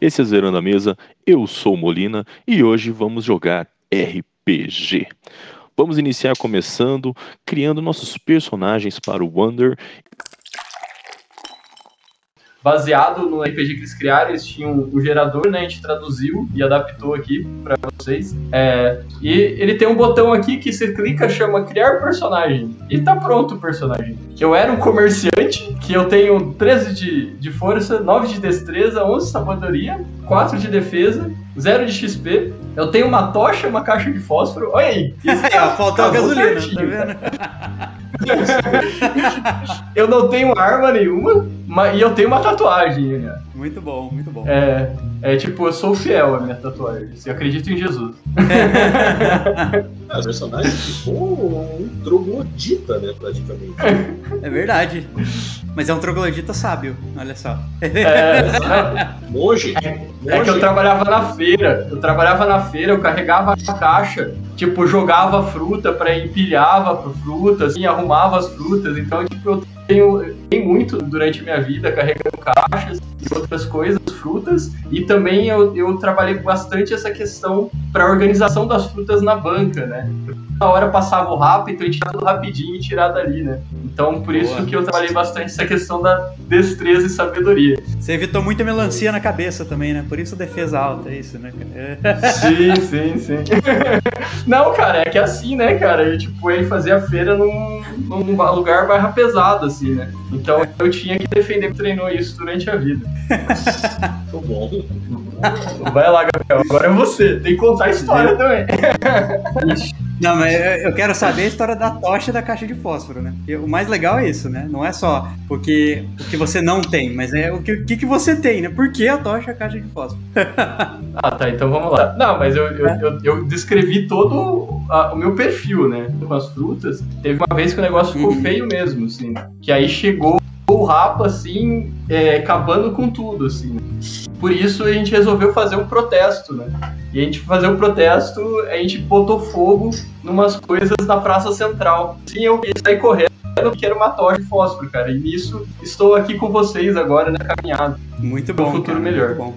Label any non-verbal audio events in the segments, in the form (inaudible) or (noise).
Esse é Zerando a Mesa, eu sou Molina e hoje vamos jogar RPG. Vamos iniciar começando criando nossos personagens para o Wonder baseado no RPG que eles criaram, eles tinham um gerador, né? A gente traduziu e adaptou aqui para vocês. É, e ele tem um botão aqui que você clica, chama criar personagem. E tá pronto o personagem. Eu era um comerciante, que eu tenho 13 de, de força, 9 de destreza, 11 de sabedoria, 4 de defesa, 0 de XP. Eu tenho uma tocha, uma caixa de fósforo. Olha aí. (laughs) Isso, faltou a gasolina, tá vendo? (laughs) eu não tenho arma nenhuma, mas, e eu tenho uma tatuagem. Né? Muito bom, muito bom. É, é tipo, eu sou fiel à minha tatuagem. Eu acredito em Jesus. (laughs) o personagem ficou um troglodita, né, praticamente. É verdade. Mas é um troglodita sábio, olha só. É, Moji. É, é que eu trabalhava na feira. Eu trabalhava na feira, eu carregava a caixa, tipo, jogava fruta para empilhava frutas, assim, arrumava as frutas. Então, tipo, eu tenho, tenho muito durante minha vida carregando caixas e outras coisas, frutas, e também eu, eu trabalhei bastante essa questão para organização das frutas na banca, né? Na hora passava o rápido, então a gente tinha tudo rapidinho e tirar dali, né? Então, por isso que eu trabalhei bastante essa questão da destreza e sabedoria. Você evitou muita melancia na cabeça também, né? Por isso defesa alta, é isso, né? sim, sim, sim. (laughs) Não, cara, é que é assim, né, cara? Eu, tipo, ia fazer a feira num, num lugar barra pesado, assim, né? Então eu tinha que defender, treinou isso durante a vida. Tô bom. Vai lá, Gabriel. Agora é você. Tem que contar a história também. (laughs) Não, mas eu quero saber a história da tocha e da caixa de fósforo, né? Porque o mais legal é isso, né? Não é só porque o que você não tem, mas é o que, o que você tem, né? Por que a tocha e a caixa de fósforo? (laughs) ah, tá. Então vamos lá. Não, mas eu, eu, é. eu, eu descrevi todo a, o meu perfil, né? Com as frutas. Teve uma vez que o negócio ficou uhum. feio mesmo, assim. Que aí chegou o Rapa, assim, é, acabando com tudo, assim. Por isso a gente resolveu fazer um protesto, né? E a gente fazer o um protesto, a gente botou fogo numas coisas na Praça Central. Sim, eu saí correndo porque era uma tocha de fósforo, cara. E nisso estou aqui com vocês agora na caminhada. Muito bom. Um futuro cara, melhor. bom.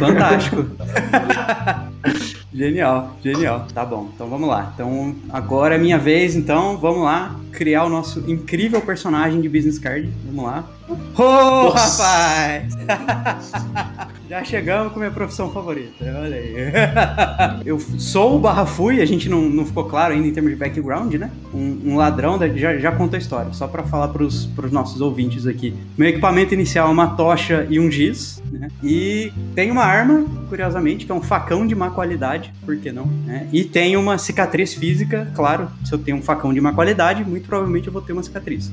Fantástico. (laughs) genial, genial. Tá bom, então vamos lá. Então agora é minha vez, então vamos lá criar o nosso incrível personagem de business card. Vamos lá. Ô, oh, rapaz! (laughs) Já chegamos com minha profissão favorita, olha aí. (laughs) Eu sou o Barra Fui, a gente não, não ficou claro ainda em termos de background, né? Um, um ladrão, já, já conta a história, só para falar para os nossos ouvintes aqui. Meu equipamento inicial é uma tocha e um giz, né? E tem uma arma, curiosamente, que é um facão de má qualidade, por que não? Né? E tem uma cicatriz física, claro, se eu tenho um facão de má qualidade, muito provavelmente eu vou ter uma cicatriz,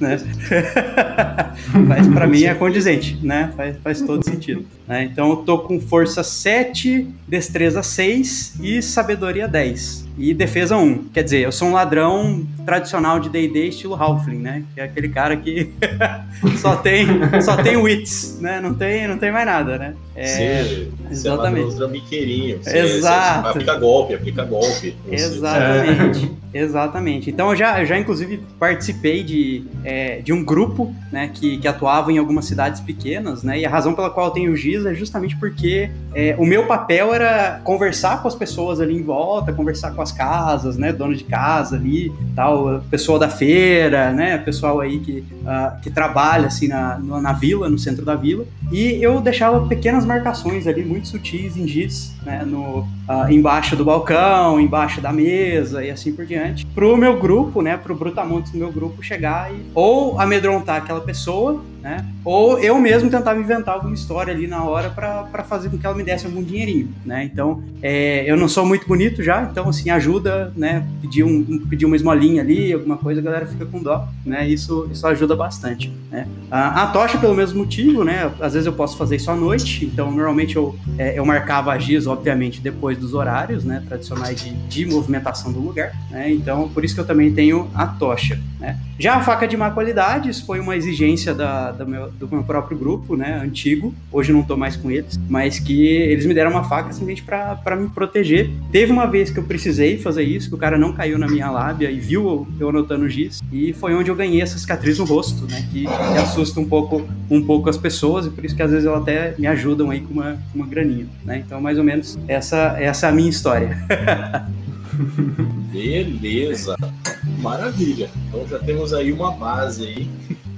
né? (laughs) Mas para mim é condizente, né? Faz, faz todo sentido. Né? Então eu tô com força 7, destreza 6 e sabedoria 10. E defesa 1. Quer dizer, eu sou um ladrão tradicional de D&D estilo Halfling, né? Que é aquele cara que (laughs) só tem só tem wits, né? Não tem, não tem mais nada, né? É, Sim, exatamente. Você é biqueirinho. Você, Exato. Você aplica golpe, aplica golpe. Exatamente. Exatamente. Então eu já, eu já inclusive participei de, é, de um grupo, né, que, que atuava em algumas cidades pequenas, né? E a razão pela qual eu tenho o GIS é justamente porque é, o meu papel era conversar com as pessoas ali em volta, conversar com as casas, né? Dono de casa ali, tal, pessoal da feira, né? Pessoal aí que, uh, que trabalha assim na, na vila, no centro da vila. E eu deixava pequenas marcações ali, muito sutis em giz, né? No, uh, embaixo do balcão, embaixo da mesa e assim por diante. Pro meu grupo, né? Pro Brutamontes do meu grupo chegar e ou amedrontar aquela pessoa, né? Ou eu mesmo tentava inventar alguma história ali na hora para fazer com que ela me desse algum dinheirinho, né? Então, é, eu não sou muito bonito já, então assim, ajuda, né? Pedir, um, pedir uma esmolinha ali, alguma coisa, a galera fica com dó, né? Isso, isso ajuda bastante, né? A, a tocha, pelo mesmo motivo, né? Às vezes eu posso fazer isso à noite, então normalmente eu, é, eu marcava a giz, obviamente, depois dos horários, né? Tradicionais de, de movimentação do lugar, né? Então, por isso que eu também tenho a tocha, né? Já a faca de má qualidade, isso foi uma exigência da, da meu, do meu próprio grupo, né, antigo, hoje não tô mais com eles, mas que eles me deram uma faca simplesmente para me proteger. Teve uma vez que eu precisei fazer isso, que o cara não caiu na minha lábia e viu eu anotando giz, e foi onde eu ganhei essa cicatriz no rosto, né, que, que assusta um pouco, um pouco as pessoas, e por isso que às vezes elas até me ajudam aí com uma, uma graninha, né, então mais ou menos essa, essa é a minha história. (laughs) Beleza, maravilha. Então já temos aí uma base aí,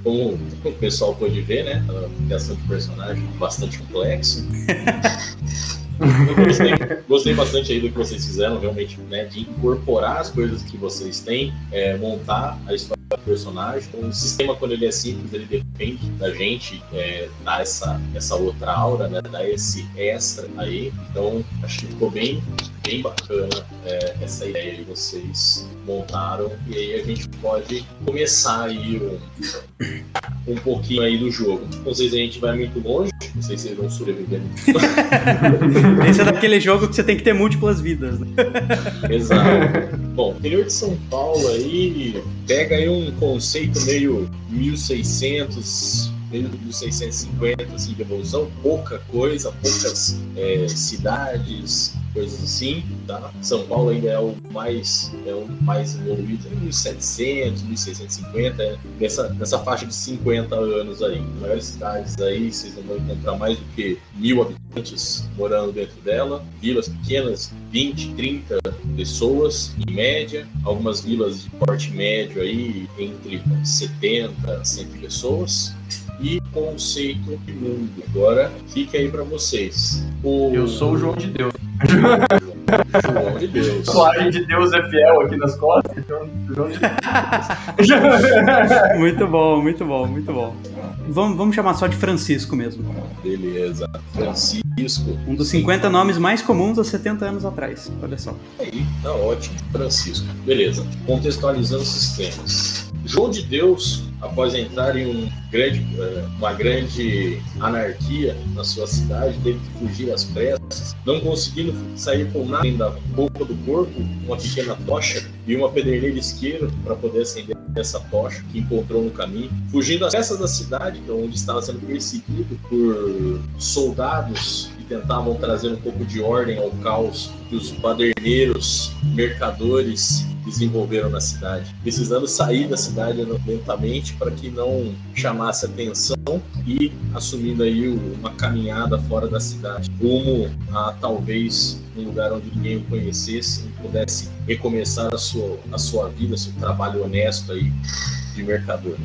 como o pessoal pode ver, né? A criação de personagem bastante complexo. Gostei, gostei, bastante aí do que vocês fizeram, realmente, né? De incorporar as coisas que vocês têm, é, montar a história personagem. Então, o sistema, quando ele é simples, ele depende da gente é, dar essa, essa outra aura, né? Dar esse extra aí. Então, acho que ficou bem, bem bacana é, essa ideia que vocês montaram. E aí a gente pode começar aí um, um pouquinho aí do jogo. Não sei se a gente vai muito longe, não sei se vocês vão sobreviver. (laughs) Esse é daquele jogo que você tem que ter múltiplas vidas. Né? Exato. Bom, interior de São Paulo aí, pega aí um conceito meio 1600, meio 1650 assim, evolução, pouca coisa, poucas é, cidades, coisas assim, tá? São Paulo ainda é o mais, é o mais evoluído, 1700, 1650, é, nessa, nessa faixa de 50 anos aí. As maiores cidades aí, vocês não vão encontrar mais do que mil habitantes morando dentro dela, vilas pequenas, 20, 30 pessoas em média, algumas vilas de porte médio aí, entre 70 100 pessoas e conceito de mundo. Agora fica aí para vocês. O... Eu sou o João de Deus. (laughs) João de Deus. De Deus é fiel aqui nas costas. João de Deus. muito bom, muito bom, muito bom. Vamos, vamos chamar só de Francisco mesmo. Beleza. Francisco. Um dos 50 nomes mais comuns há 70 anos atrás. Olha só. Aí, tá ótimo. Francisco. Beleza. Contextualizando os sistemas. João de Deus, após entrar em um grande, eh, uma grande anarquia na sua cidade, teve que fugir às pressas, não conseguindo sair com nada da boca do corpo, uma pequena tocha e uma pederneira isqueiro para poder acender essa tocha que encontrou no caminho, fugindo às pressas da cidade, é onde estava sendo perseguido por soldados que tentavam trazer um pouco de ordem ao caos que os baderneiros, mercadores desenvolveram na cidade, precisando sair da cidade lentamente para que não chamasse atenção e assumindo aí uma caminhada fora da cidade, rumo a talvez um lugar onde ninguém o conhecesse e pudesse recomeçar a sua, a sua vida, seu trabalho honesto aí de mercador.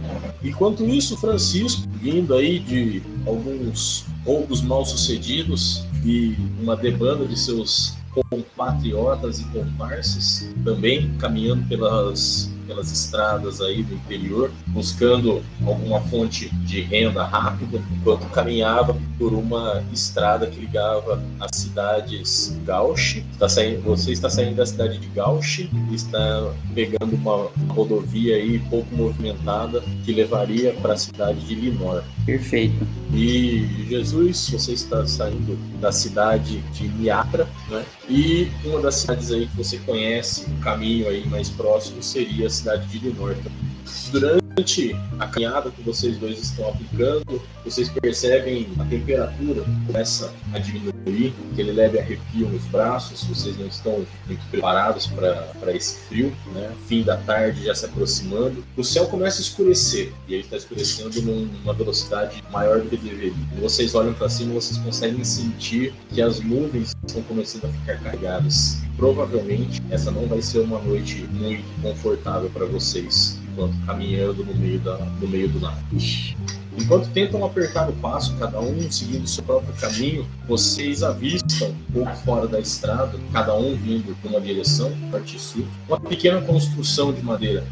Enquanto isso, Francisco, vindo aí de alguns roubos mal sucedidos e uma debanda de seus compatriotas e comparsas, também caminhando pelas pelas estradas aí do interior, buscando alguma fonte de renda rápida, enquanto caminhava por uma estrada que ligava as cidades Gauche. Está saindo, você está saindo da cidade de Gauche e está pegando uma rodovia aí pouco movimentada que levaria para a cidade de Linor. Perfeito. E Jesus, você está saindo da cidade de Miatra, né? E uma das cidades aí que você conhece, o caminho aí mais próximo seria cidade de Linorta. Durante a caminhada que vocês dois estão aplicando, vocês percebem a temperatura começa a diminuir, que ele leve arrepio nos braços, vocês não estão muito preparados para esse frio, né? Fim da tarde já se aproximando. O céu começa a escurecer, e ele está escurecendo numa velocidade maior do que deveria. Vocês olham para cima vocês conseguem sentir que as nuvens estão começando a ficar carregadas. Provavelmente essa não vai ser uma noite muito confortável para vocês enquanto caminhando no meio, da, no meio do nada. Enquanto tentam apertar o passo, cada um seguindo seu próprio caminho, vocês avistam um pouco fora da estrada, cada um vindo para uma direção, parte sul, uma pequena construção de madeira.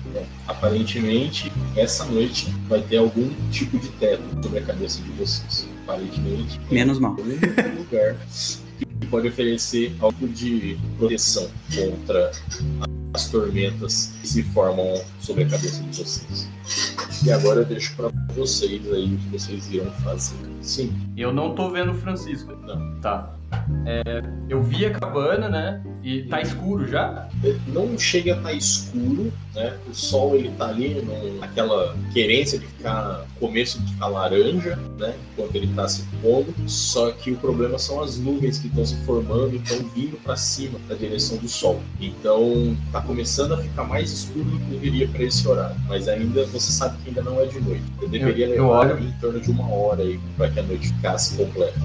aparentemente, essa noite vai ter algum tipo de teto sobre a cabeça de vocês. Aparentemente, menos mal. Um lugar que pode oferecer algo de proteção contra as tormentas que se formam sobre a cabeça de vocês. E agora eu deixo para vocês aí o que vocês irão fazer. Sim. Eu não tô vendo o Francisco. Não. Tá. É, eu vi a cabana, né? E tá escuro já? Não chega a estar tá escuro, né? O sol ele tá ali naquela querência de ficar, começo de ficar laranja, né? Enquanto ele tá se pondo. Só que o problema são as nuvens que estão se formando e estão vindo para cima da direção do sol. Então tá começando a ficar mais escuro do que deveria para esse horário. Mas ainda você sabe que ainda não é de noite. Eu deveria eu, levar eu olho... em torno de uma hora aí para que a noite ficasse completa.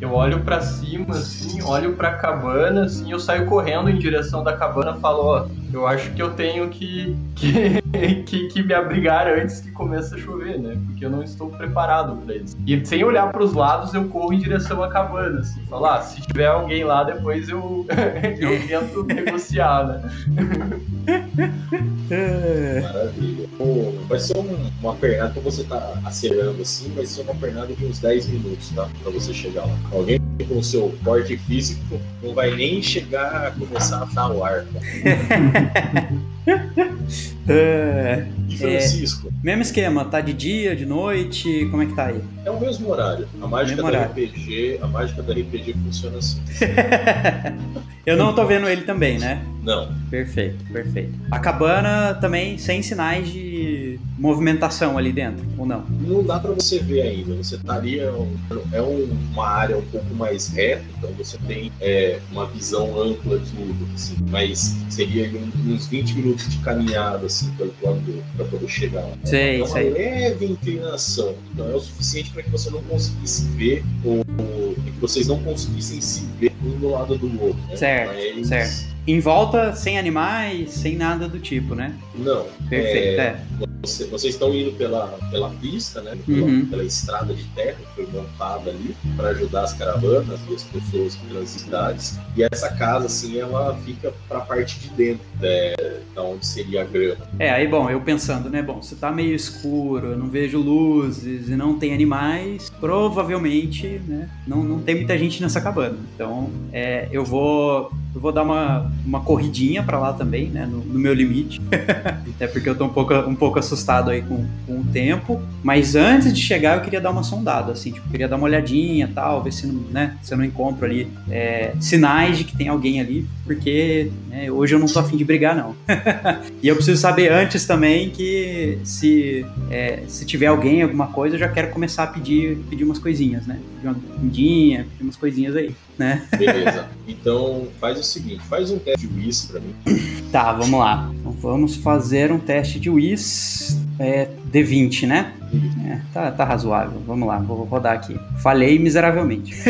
Eu olho para cima, assim, olho pra cabana, assim, eu saio correndo em direção da cabana e falo, ó, eu acho que eu tenho que, que, (laughs) que, que me abrigar antes que comece a chover, né? Porque eu não estou preparado para isso. E sem olhar para os lados, eu corro em direção à cabana, assim, falar, ah, se tiver alguém lá, depois eu, (laughs) eu tento negociar, né? (laughs) Maravilha. Pô, vai ser um, uma pernada que você tá acelerando assim, vai ser uma pernada de uns 10 minutos, tá? Pra você chegar lá. Alguém com o seu porte físico não vai nem chegar a começar a dar o ar. (laughs) é, e Francisco? É, mesmo esquema, tá de dia, de noite, como é que tá aí? É o mesmo horário. A mágica da RPG, a mágica da RPG funciona assim. (laughs) Eu não tô vendo ele também, né? Não. Perfeito, perfeito. A cabana também sem sinais de movimentação ali dentro, ou não? Não dá para você ver ainda. Você estaria. É uma área um pouco mais reta, então você tem é, uma visão ampla de tudo, assim, mas seria uns 20 minutos de caminhada assim, pelo plano para poder chegar lá. Sei, é uma sei. leve inclinação, então é o suficiente para que você não conseguisse ver ou que vocês não conseguissem se ver um do lado do outro. Né? Certo, mas... certo. Em volta, sem animais, sem nada do tipo, né? Não. Perfeito, é. é. Você, vocês estão indo pela, pela pista, né? Pela, uhum. pela, estrada de terra que foi montada ali para ajudar as caravanas e as pessoas pelas cidades. E essa casa, assim, ela fica para a parte de dentro, é, da onde seria a grama. É, aí, bom, eu pensando, né? Bom, se tá meio escuro, eu não vejo luzes e não tem animais, provavelmente, né? Não, não tem muita gente nessa cabana. Então, é, eu vou eu vou dar uma, uma corridinha para lá também, né? No, no meu limite. (laughs) Até porque eu tô um pouco, um pouco assustado aí com, com o tempo. Mas antes de chegar, eu queria dar uma sondada, assim, tipo, queria dar uma olhadinha tal, ver se, não, né, se eu não encontro ali é, sinais de que tem alguém ali, porque né, hoje eu não tô afim de brigar, não. (laughs) e eu preciso saber antes também que se, é, se tiver alguém, alguma coisa, eu já quero começar a pedir, pedir umas coisinhas, né? Pedir uma comidinha, pedir umas coisinhas aí né? Beleza. Então faz o seguinte, faz um teste de WIS para mim. Tá, vamos lá. Então, vamos fazer um teste de WIS é, D20, né? É, tá, tá razoável. Vamos lá, vou rodar aqui. Falhei miseravelmente. (laughs)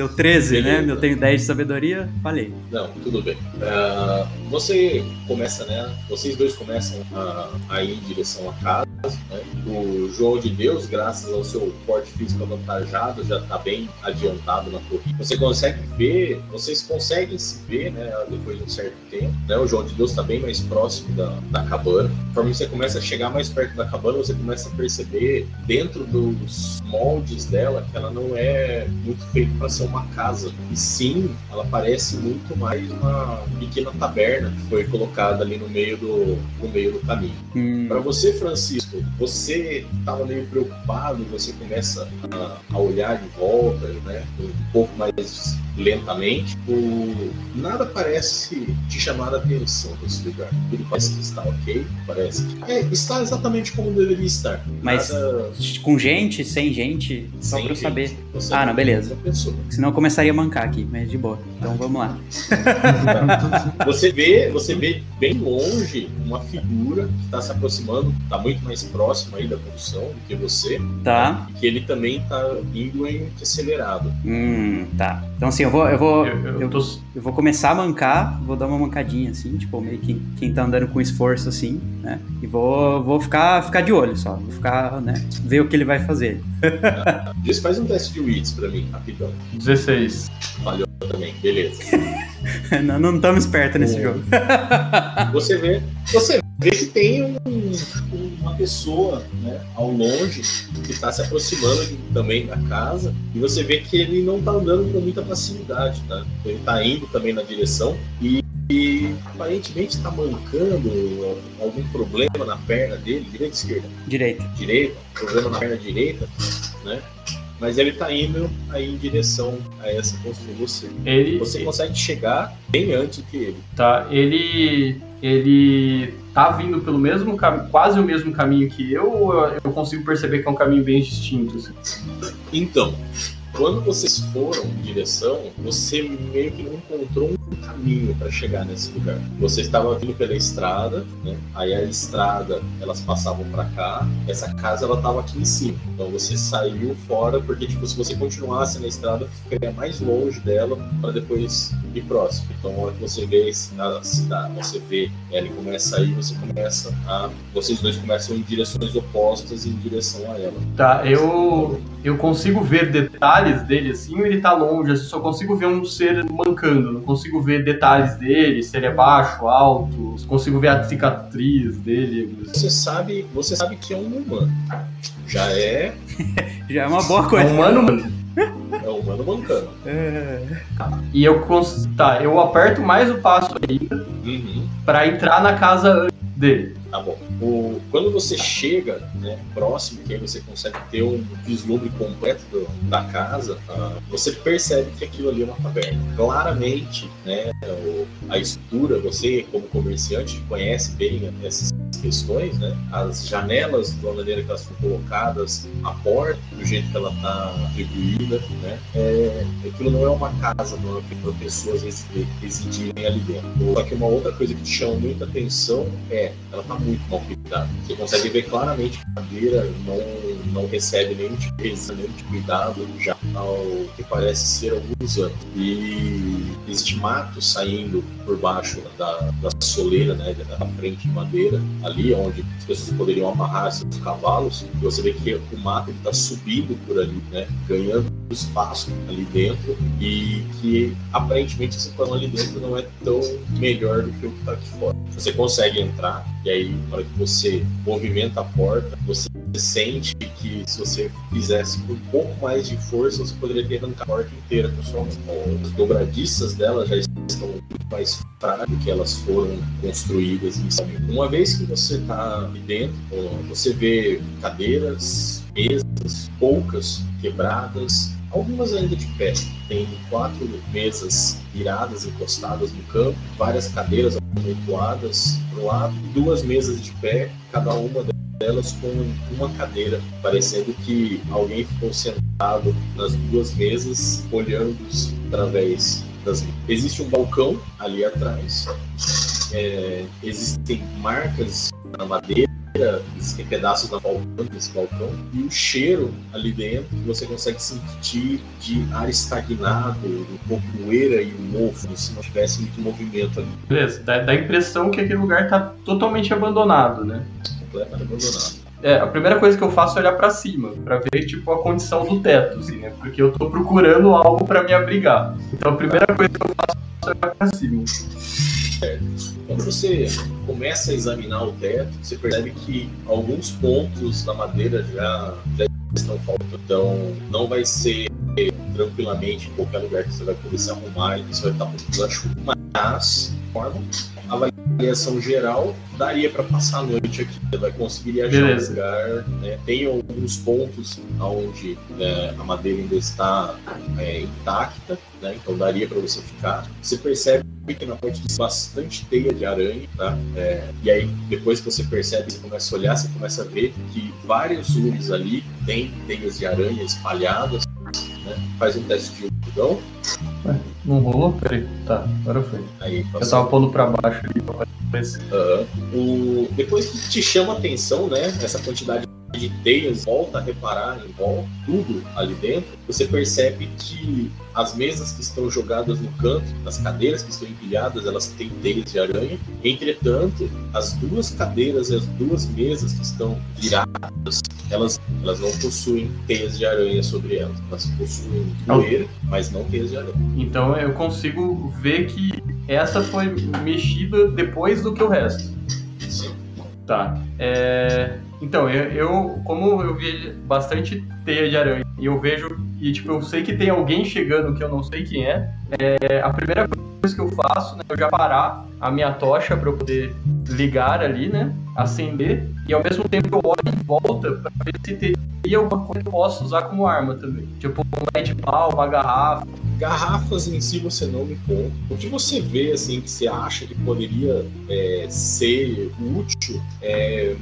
Deu 13, né? Beleza. né? Eu tenho 10 de sabedoria, falei. Não, tudo bem. Uh, você começa, né? Vocês dois começam a, a ir em direção à casa. Né? O João de Deus, graças ao seu porte físico avantajado, já está bem adiantado na corrida. Você consegue ver, vocês conseguem se ver, né? Depois de um certo tempo. Né? O João de Deus está bem mais próximo da, da cabana. Conforme você começa a chegar mais perto da cabana, você começa a perceber dentro dos moldes dela que ela não é muito feita para ser uma casa. E sim, ela parece muito mais uma pequena taberna que foi colocada ali no meio do, no meio do caminho. Hum. Para você, Francisco, você estava meio preocupado, você começa a, a olhar de volta, né, um pouco mais lentamente. O, nada parece te chamar a atenção nesse lugar. Tudo parece que está ok, parece. É, está exatamente como deveria estar. Mas nada... com gente, sem gente, só para eu saber. ah, não, beleza. Senão eu começaria a mancar aqui, mas de boa. Então vamos lá. (laughs) você vê, você vê bem longe uma figura que está se aproximando, está muito mais próximo aí da condução do que você. Tá. Né? E que ele também está indo em acelerado. Hum, tá. Então assim, eu vou, eu vou, eu, eu, eu, tô... eu, vou começar a mancar, vou dar uma mancadinha assim, tipo meio que quem tá andando com esforço assim, né? E vou, vou ficar, ficar de olho só, vou ficar, né? Ver o que ele vai fazer. (laughs) Diz, faz um teste de wits pra mim, rapidão. 16. Falhou também, beleza. (laughs) (laughs) não, não estamos espertos nesse jogo. (laughs) você vê, você vê que tem um, uma pessoa né, ao longe que está se aproximando de, também da casa e você vê que ele não está andando com muita facilidade, tá? Ele está indo também na direção e, e aparentemente está mancando algum problema na perna dele, direita ou esquerda? Direita. Direita, problema na perna direita, né? Mas ele tá indo aí em direção a essa construção você. Ele, você consegue chegar bem antes que ele. Tá, ele ele tá vindo pelo mesmo caminho, quase o mesmo caminho que eu, ou eu consigo perceber que é um caminho bem distinto? Assim? Então, quando vocês foram em direção, você meio que não encontrou um caminho para chegar nesse lugar. Você estava vindo pela estrada, né? Aí a estrada, elas passavam para cá. Essa casa ela estava aqui em cima. Então você saiu fora porque tipo se você continuasse na estrada, ficaria mais longe dela para depois ir próximo. Então, a hora que você vê a cidade, você vê ele começa a você começa a vocês dois começam em direções opostas em direção a ela. Tá, eu eu consigo ver detalhes dele assim, ele tá longe, eu só consigo ver um ser mancando, não consigo ver detalhes dele, se ele é baixo, alto, consigo ver a cicatriz dele. Você sabe, você sabe que é um humano. Já é (laughs) já é uma boa coisa. É um humano, mano. É um humano mancando. É... E eu tá, eu aperto mais o passo ainda uhum. para entrar na casa dele. Tá bom. O, quando você chega né, próximo, que aí você consegue ter um vislumbre completo do, da casa, uh, você percebe que aquilo ali é uma taverna. Claramente, né, o, a estrutura, você como comerciante conhece bem essas questões, né? As janelas, da maneira que elas são colocadas, a porta, do jeito que ela está atribuída, né? É, aquilo não é uma casa para pessoas residirem ali dentro. Só que uma outra coisa que chama muita atenção é, ela está muito mal cuidada. Você consegue ver claramente que a madeira não, não recebe nenhum tipo de nenhum tipo de cuidado já ao que parece ser alguns anos. E existe mato saindo por baixo da, da soleira, né, da frente de madeira, ali onde as pessoas poderiam amarrar seus cavalos, e você vê que o mato está subindo por ali, né, ganhando espaço ali dentro, e que aparentemente essa situação ali dentro não é tão melhor do que o que está aqui fora. Você consegue entrar, e aí, na hora que você movimenta a porta, você sente que se você fizesse com um pouco mais de força, você poderia ter arrancado a porta inteira com sua mão. As dobradiças dela já estão muito mais frágeis que elas foram construídas inicialmente. Uma vez que você está ali dentro, você vê cadeiras, mesas, poucas quebradas, algumas ainda de pé. Tem quatro mesas viradas, encostadas no campo, várias cadeiras amontoadas para lado, duas mesas de pé, cada uma delas com uma cadeira, parecendo que alguém ficou sentado nas duas mesas, olhando através das. Existe um balcão ali atrás, é, existem marcas na madeira, existem pedaços na balcão, desse balcão, e o cheiro ali dentro você consegue sentir de ar estagnado, pouco poeira e um mofo, se não tivesse muito movimento ali. Beleza, dá, dá a impressão que aquele lugar está totalmente abandonado, né? Completamente abandonado. É, a primeira coisa que eu faço é olhar para cima, para ver tipo a condição do teto, assim, né? Porque eu tô procurando algo para me abrigar. Então a primeira coisa que eu faço é olhar para cima. (laughs) Quando você começa a examinar o teto, você percebe que alguns pontos da madeira já, já estão faltando. Então, não vai ser tranquilamente em qualquer lugar que você vai poder se arrumar e você vai estar muito da chuva. Mas, forma, avaliação geral, daria para passar a noite aqui. Você vai conseguir achar Beleza. um lugar. Né? Tem alguns pontos onde né, a madeira ainda está é, intacta, né? então daria para você ficar. Você percebe que na parte de bastante teia de aranha, tá? É, e aí, depois que você percebe, você começa a olhar, você começa a ver que vários lumes ali têm teias de aranha espalhadas. Né? Faz um teste de multidão. Não rolou? Peraí. Tá, agora foi. Aí, Eu tava pondo pra baixo ali pra aparecer. Uhum. O... Depois que te chama a atenção, né? Essa quantidade de teias, volta a reparar em volta, tudo ali dentro, você percebe que as mesas que estão jogadas no canto, as cadeiras que estão empilhadas, elas têm teias de aranha. Entretanto, as duas cadeiras e as duas mesas que estão viradas, elas, elas não possuem teias de aranha sobre elas. Elas possuem poeira, mas não teias de aranha. Então eu consigo ver que essa foi mexida depois do que o resto. Sim. Tá. É... Então, eu, eu, como eu vi bastante teia de aranha e eu vejo, e tipo, eu sei que tem alguém chegando que eu não sei quem é, é a primeira coisa que eu faço, né, eu já parar a minha tocha para eu poder ligar ali, né, acender, e ao mesmo tempo eu olho em volta para ver se e alguma coisa que eu posso usar como arma também. Tipo um de pau, uma garrafa. Garrafas em si você não me conta. O que você vê, assim, que você acha que poderia é, ser útil é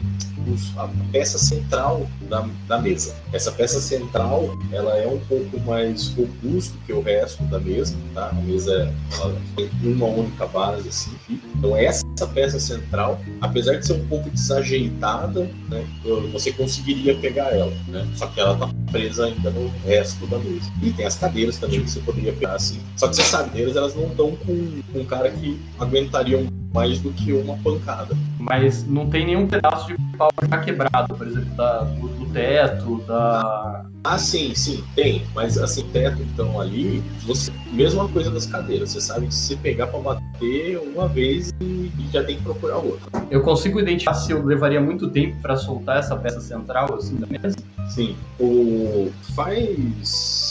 a peça central da, da mesa. Essa peça central, ela é um pouco mais robusta que o resto da mesa, tá? A mesa ela uma única base, assim. Então essa peça central, apesar de ser um pouco desajeitada, né, você conseguiria pegar ela, né? Só que ela tá presa ainda no resto da mesa. E tem as cadeiras também que você poderia pegar assim. Só que essas cadeiras elas não estão com, com um cara que aguentariam mais do que uma pancada. Mas não tem nenhum pedaço de pau já quebrado, por exemplo, da, do, do teto, da. Ah, sim, sim, tem. Mas assim, teto então ali, você. Mesma coisa das cadeiras. Você sabe que se pegar pra bater uma vez e, e já tem que procurar outra. Eu consigo identificar se eu levaria muito tempo para soltar essa peça central assim da mesa? Sim. O. Faz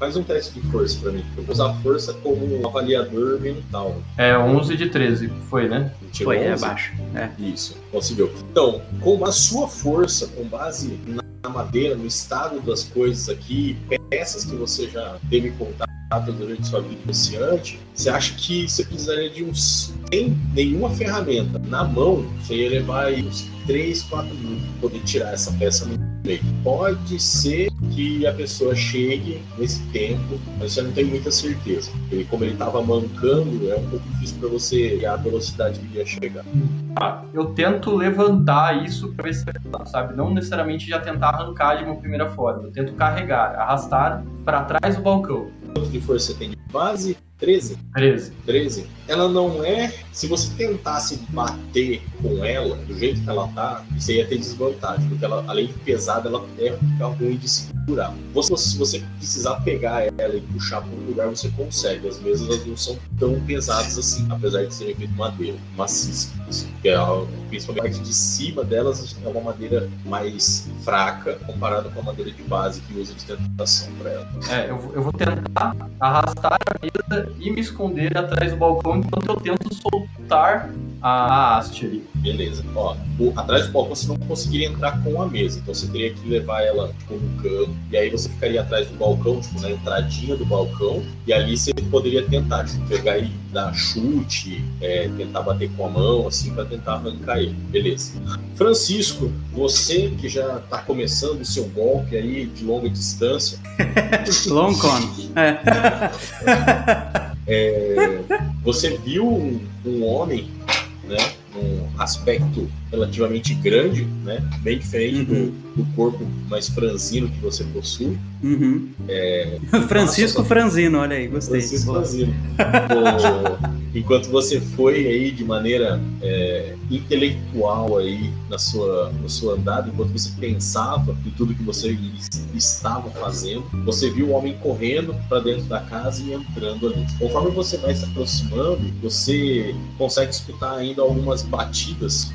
Faz um teste de força pra mim. Eu vou usar força como avaliador mental. É, 11 de 13, foi, né? Foi, 11? é baixo. É. Isso, conseguiu. Então, com a sua força, com base na madeira, no estado das coisas aqui, peças que você já teve contato durante sua vida iniciante, você acha que você precisaria de uns. Sem nenhuma ferramenta na mão, você ia levar aí uns 3, 4 minutos para poder tirar essa peça no meio. Pode ser que a pessoa chegue nesse tempo, mas você não tem muita certeza. E como ele estava mancando, é um pouco difícil para você ver a velocidade que ia chegar. Ah, eu tento levantar isso para ver se sabe? Não necessariamente já tentar arrancar de uma primeira forma. Eu tento carregar, arrastar para trás do balcão. Quanto de força você tem de base? 13? 13. 13. Ela não é. Se você tentasse bater com ela, do jeito que ela tá, você ia ter desvantagem, porque ela, além de pesada, ela é ruim de segurar. Você, se você precisar pegar ela e puxar para um lugar, você consegue. As mesas não são tão pesadas assim, apesar de serem feitas de madeira, maciça. Que é, principalmente a parte de cima delas é uma madeira mais fraca comparada com a madeira de base que usa de tentação para ela. É, eu, eu vou tentar arrastar a mesa e me esconder atrás do balcão enquanto eu tento soltar a haste ali. Beleza. Ó, o, atrás do balcão você não conseguiria entrar com a mesa, então você teria que levar ela tipo, no canto, e aí você ficaria atrás do balcão, tipo, na entradinha do balcão, e ali você poderia tentar, tipo, pegar e dar chute, é, tentar bater com a mão, assim, para tentar arrancar ele. Beleza. Francisco, você que já tá começando o seu golpe aí de longa distância. (laughs) Long con. É. (laughs) é, você viu um, um homem, né? Um aspecto relativamente grande, né? Bem diferente uhum. do, do, corpo mais franzino que você possui. Uhum. É, (laughs) Francisco Franzino, olha aí, gostei. Francisco Franzino. (laughs) enquanto você foi aí de maneira é, intelectual aí na sua, na sua andada, enquanto você pensava em tudo que você estava fazendo, você viu o homem correndo para dentro da casa e entrando ali. Conforme você vai se aproximando, você consegue escutar ainda algumas batidas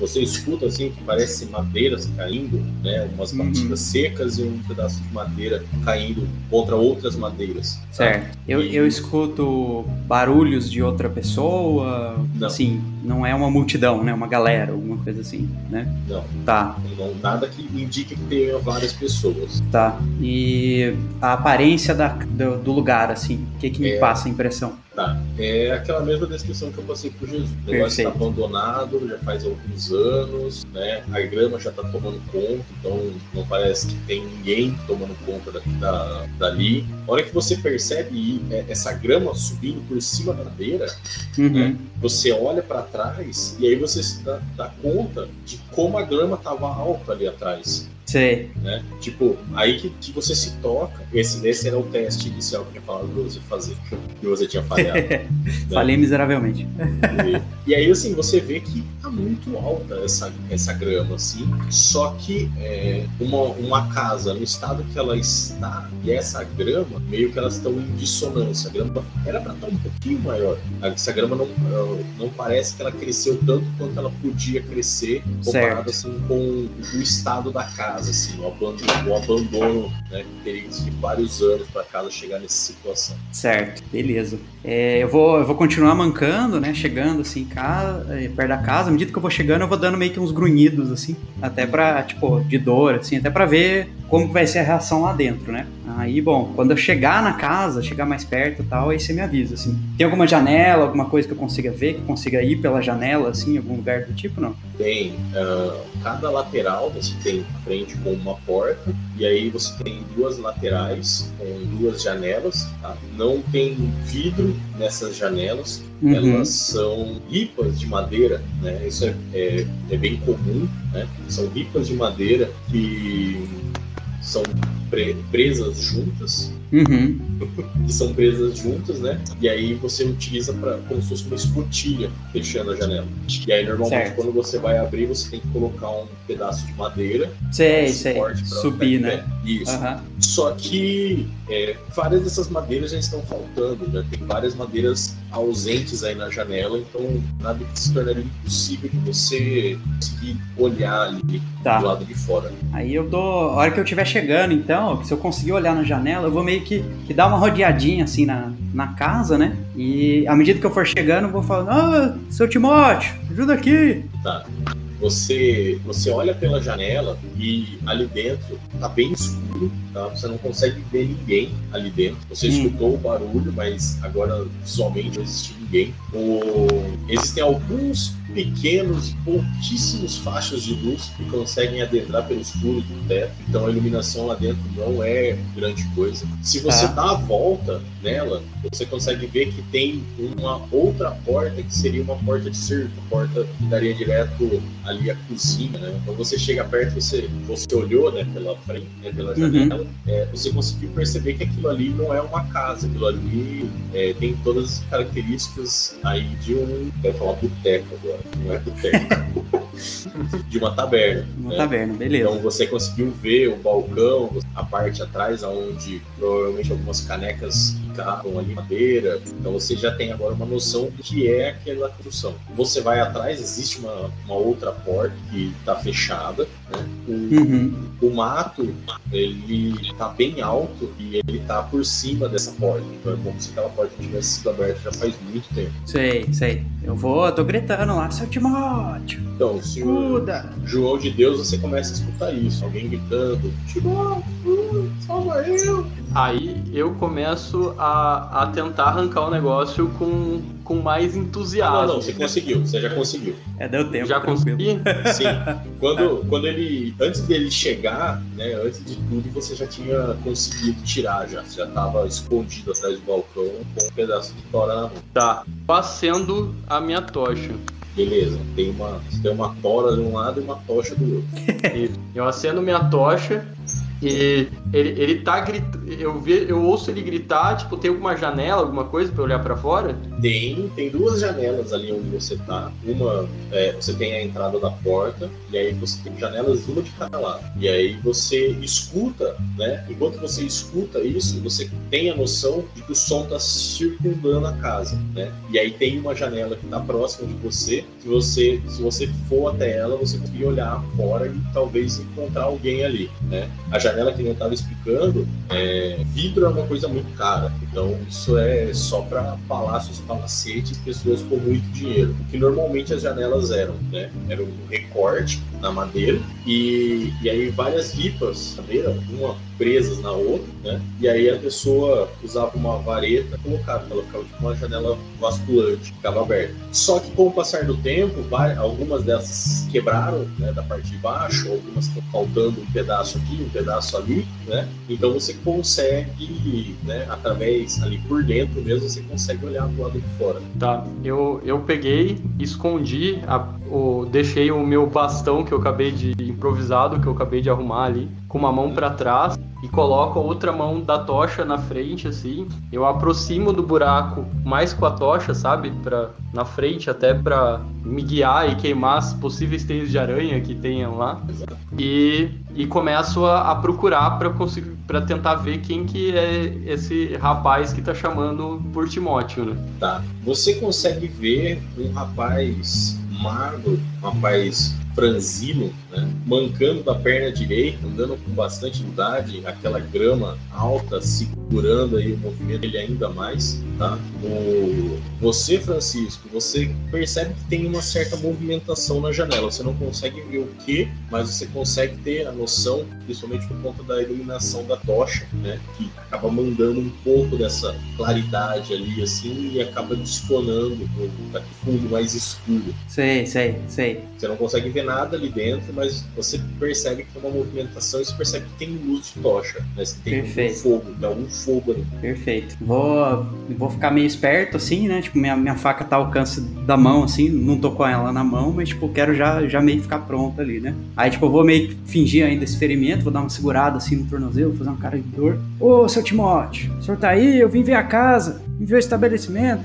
você escuta assim que parece madeiras caindo, né? Umas batidas uhum. secas e um pedaço de madeira caindo contra outras madeiras. Certo. Eu, e... eu escuto barulhos de outra pessoa, não. assim, não é uma multidão, né? Uma galera, alguma coisa assim, né? Não. Tá. Não, nada que indique que tenha várias pessoas. Tá. E a aparência da, do, do lugar, assim, o que que me é... passa a impressão? Tá. É aquela mesma descrição que eu passei por Jesus. O negócio está abandonado já faz alguns anos, né? A grama já está tomando conta, então não parece que tem ninguém tomando conta da, da, dali. A hora que você percebe é, essa grama subindo por cima da madeira, uhum. né? você olha para trás e aí você se dá, dá conta de como a grama estava alta ali atrás. Sei. Né? Tipo, aí que, que você se toca. Esse, esse era o teste inicial que eu tinha falado pra você fazer. Que você tinha falhado. (laughs) né? Falei miseravelmente. E, e, aí, assim, você vê que tá muito alta essa, essa grama, assim. Só que é, uma, uma casa, no estado que ela está, e essa grama, meio que elas estão em dissonância. A grama era pra estar um pouquinho maior. Essa grama não, não parece que ela cresceu tanto quanto ela podia crescer comparado assim, com o estado da casa casa, assim, o abandono, o abandono né, teria de vários anos para casa chegar nessa situação. Certo, beleza. É, eu, vou, eu vou continuar mancando, né? Chegando assim, casa, é, perto da casa, à medida que eu vou chegando, eu vou dando meio que uns grunhidos, assim, até pra, tipo, de dor, assim, até pra ver como vai ser a reação lá dentro, né? Aí, bom, quando eu chegar na casa, chegar mais perto e tal, aí você me avisa, assim. Tem alguma janela, alguma coisa que eu consiga ver, que eu consiga ir pela janela, assim, algum lugar do tipo, não? Tem. Uh, cada lateral você tem frente com uma porta, e aí você tem duas laterais com duas janelas, tá? Não tem vidro nessas janelas, uhum. elas são ripas de madeira, né? Isso é, é, é bem comum, né? São ripas de madeira que são presas juntas. Uhum. (laughs) que são presas juntas, né? E aí você utiliza para como se fosse uma escotilha fechando a janela. E aí normalmente certo. quando você vai abrir, você tem que colocar um pedaço de madeira. Sei, sei. Subir, né? Isso. Uhum. Só que é, várias dessas madeiras já estão faltando, né? Tem várias madeiras ausentes aí na janela, então nada que se tornaria impossível de você conseguir olhar ali tá. do lado de fora. Aí eu dou. A hora que eu estiver chegando, então, se eu conseguir olhar na janela, eu vou meio que, que dar uma rodeadinha assim na, na casa, né? E à medida que eu for chegando, eu vou falando, ah, seu Timóteo, ajuda aqui. Tá. Você, você olha pela janela e ali dentro tá bem escuro, tá? Você não consegue ver ninguém ali dentro. Você hum. escutou o barulho, mas agora visualmente não existe ninguém. O... Existem alguns pequenos, pouquíssimos faixas de luz que conseguem adentrar pelos furos do teto. Então a iluminação lá dentro não é grande coisa. Se você ah. dá a volta nela, você consegue ver que tem uma outra porta que seria uma porta de cerco, porta que daria direto ali à cozinha, né? Quando você chega perto, você, você olhou né, pela frente, né, pela uhum. janela, uhum. é, você conseguiu perceber que aquilo ali não é uma casa, aquilo ali é, tem todas as características aí de um, quero falar boteco agora, não é boteco. (laughs) de uma taberna. Uma né? taberna, beleza. Então você conseguiu ver o balcão, a parte atrás, onde provavelmente algumas canecas ficavam ali, madeira. Então você já tem agora uma noção do que é aquela construção. Você vai atrás, existe uma, uma outra porta que está fechada. Né? O, uhum. o mato, ele está bem alto e ele está por cima dessa porta. Então é como se aquela porta tivesse sido aberta já faz muito tempo. Sei, sei. Eu vou, eu tô gritando lá, seu Timóteo. Então, se. João de Deus, você começa a escutar isso. Alguém gritando, Timóteo, salva eu. Aí eu começo a, a tentar arrancar o negócio com, com mais entusiasmo. Não, não, você conseguiu, você já conseguiu. É, deu tempo. Já consegui? (laughs) Sim. Quando, quando ele, antes dele chegar, né, antes de tudo, você já tinha conseguido tirar, já. Você já estava escondido atrás do balcão com um pedaço de tora na mão. Tá. Acendo a minha tocha. Beleza, tem uma, tem uma tora de um lado e uma tocha do outro. (laughs) eu acendo minha tocha e ele, ele tá gritando. Eu, eu ouço ele gritar, tipo, tem alguma janela, alguma coisa pra olhar para fora? Tem, tem duas janelas ali onde você tá. Uma, é, você tem a entrada da porta, e aí você tem janelas uma de cada lado. E aí você escuta, né? Enquanto você escuta isso, você tem a noção de que o som tá circundando a casa, né? E aí tem uma janela que tá próxima de você. Se você, se você for até ela, você consegue olhar fora e talvez encontrar alguém ali, né? A janela que eu estava explicando, é, vidro é uma coisa muito cara. Então, isso é só para palácios, palacetes, pessoas com muito dinheiro. Que normalmente as janelas eram, né? Era um recorte na madeira e, e aí várias ripas madeira, uma presas na outra, né? E aí a pessoa usava uma vareta colocava, ela ficava tipo uma janela vasculante, ficava aberta. Só que com o passar do tempo, algumas dessas quebraram, né, da parte de baixo, algumas estão faltando um pedaço aqui, um pedaço ali, né? Então você consegue, né, através ali por dentro mesmo, você consegue olhar do lado de fora. Tá, eu, eu peguei, escondi, a, o, deixei o meu bastão que eu acabei de improvisado, que eu acabei de arrumar ali, com uma mão para trás e coloco a outra mão da tocha na frente, assim. Eu aproximo do buraco mais com a tocha, sabe? Pra, na frente, até para me guiar e queimar as possíveis teias de aranha que tenham lá. E, e começo a, a procurar para conseguir para tentar ver quem que é esse rapaz que tá chamando por Timóteo, né? Tá. Você consegue ver um rapaz magro, um rapaz franzino, né? mancando da perna direita, andando com bastante idade, aquela grama alta segurando aí o movimento dele ainda mais, tá? O, você, Francisco, você percebe que tem uma certa movimentação na janela. Você não consegue ver o que, mas você consegue ter a noção, principalmente por conta da iluminação da tocha, né? Que acaba mandando um pouco dessa claridade ali, assim, e acaba desconando para fundo mais escuro. Sei, sei, sei. Você não consegue ver nada ali dentro, mas você percebe que tem uma movimentação e você percebe que tem luz de tocha, né? Você tem Perfeito. um fogo, tem algum fogo ali. Perfeito. Vou, vou ficar meio esperto, assim, né? Tipo, minha, minha faca tá ao alcance da mão, assim, não tô com ela na mão, mas, tipo, quero já, já meio ficar pronto ali, né? Aí, tipo, eu vou meio fingir ainda esse ferimento, vou dar uma segurada, assim, no tornozelo, fazer uma cara de dor. Ô, seu Timóteo, o senhor tá aí? Eu vim ver a casa, vim ver o estabelecimento.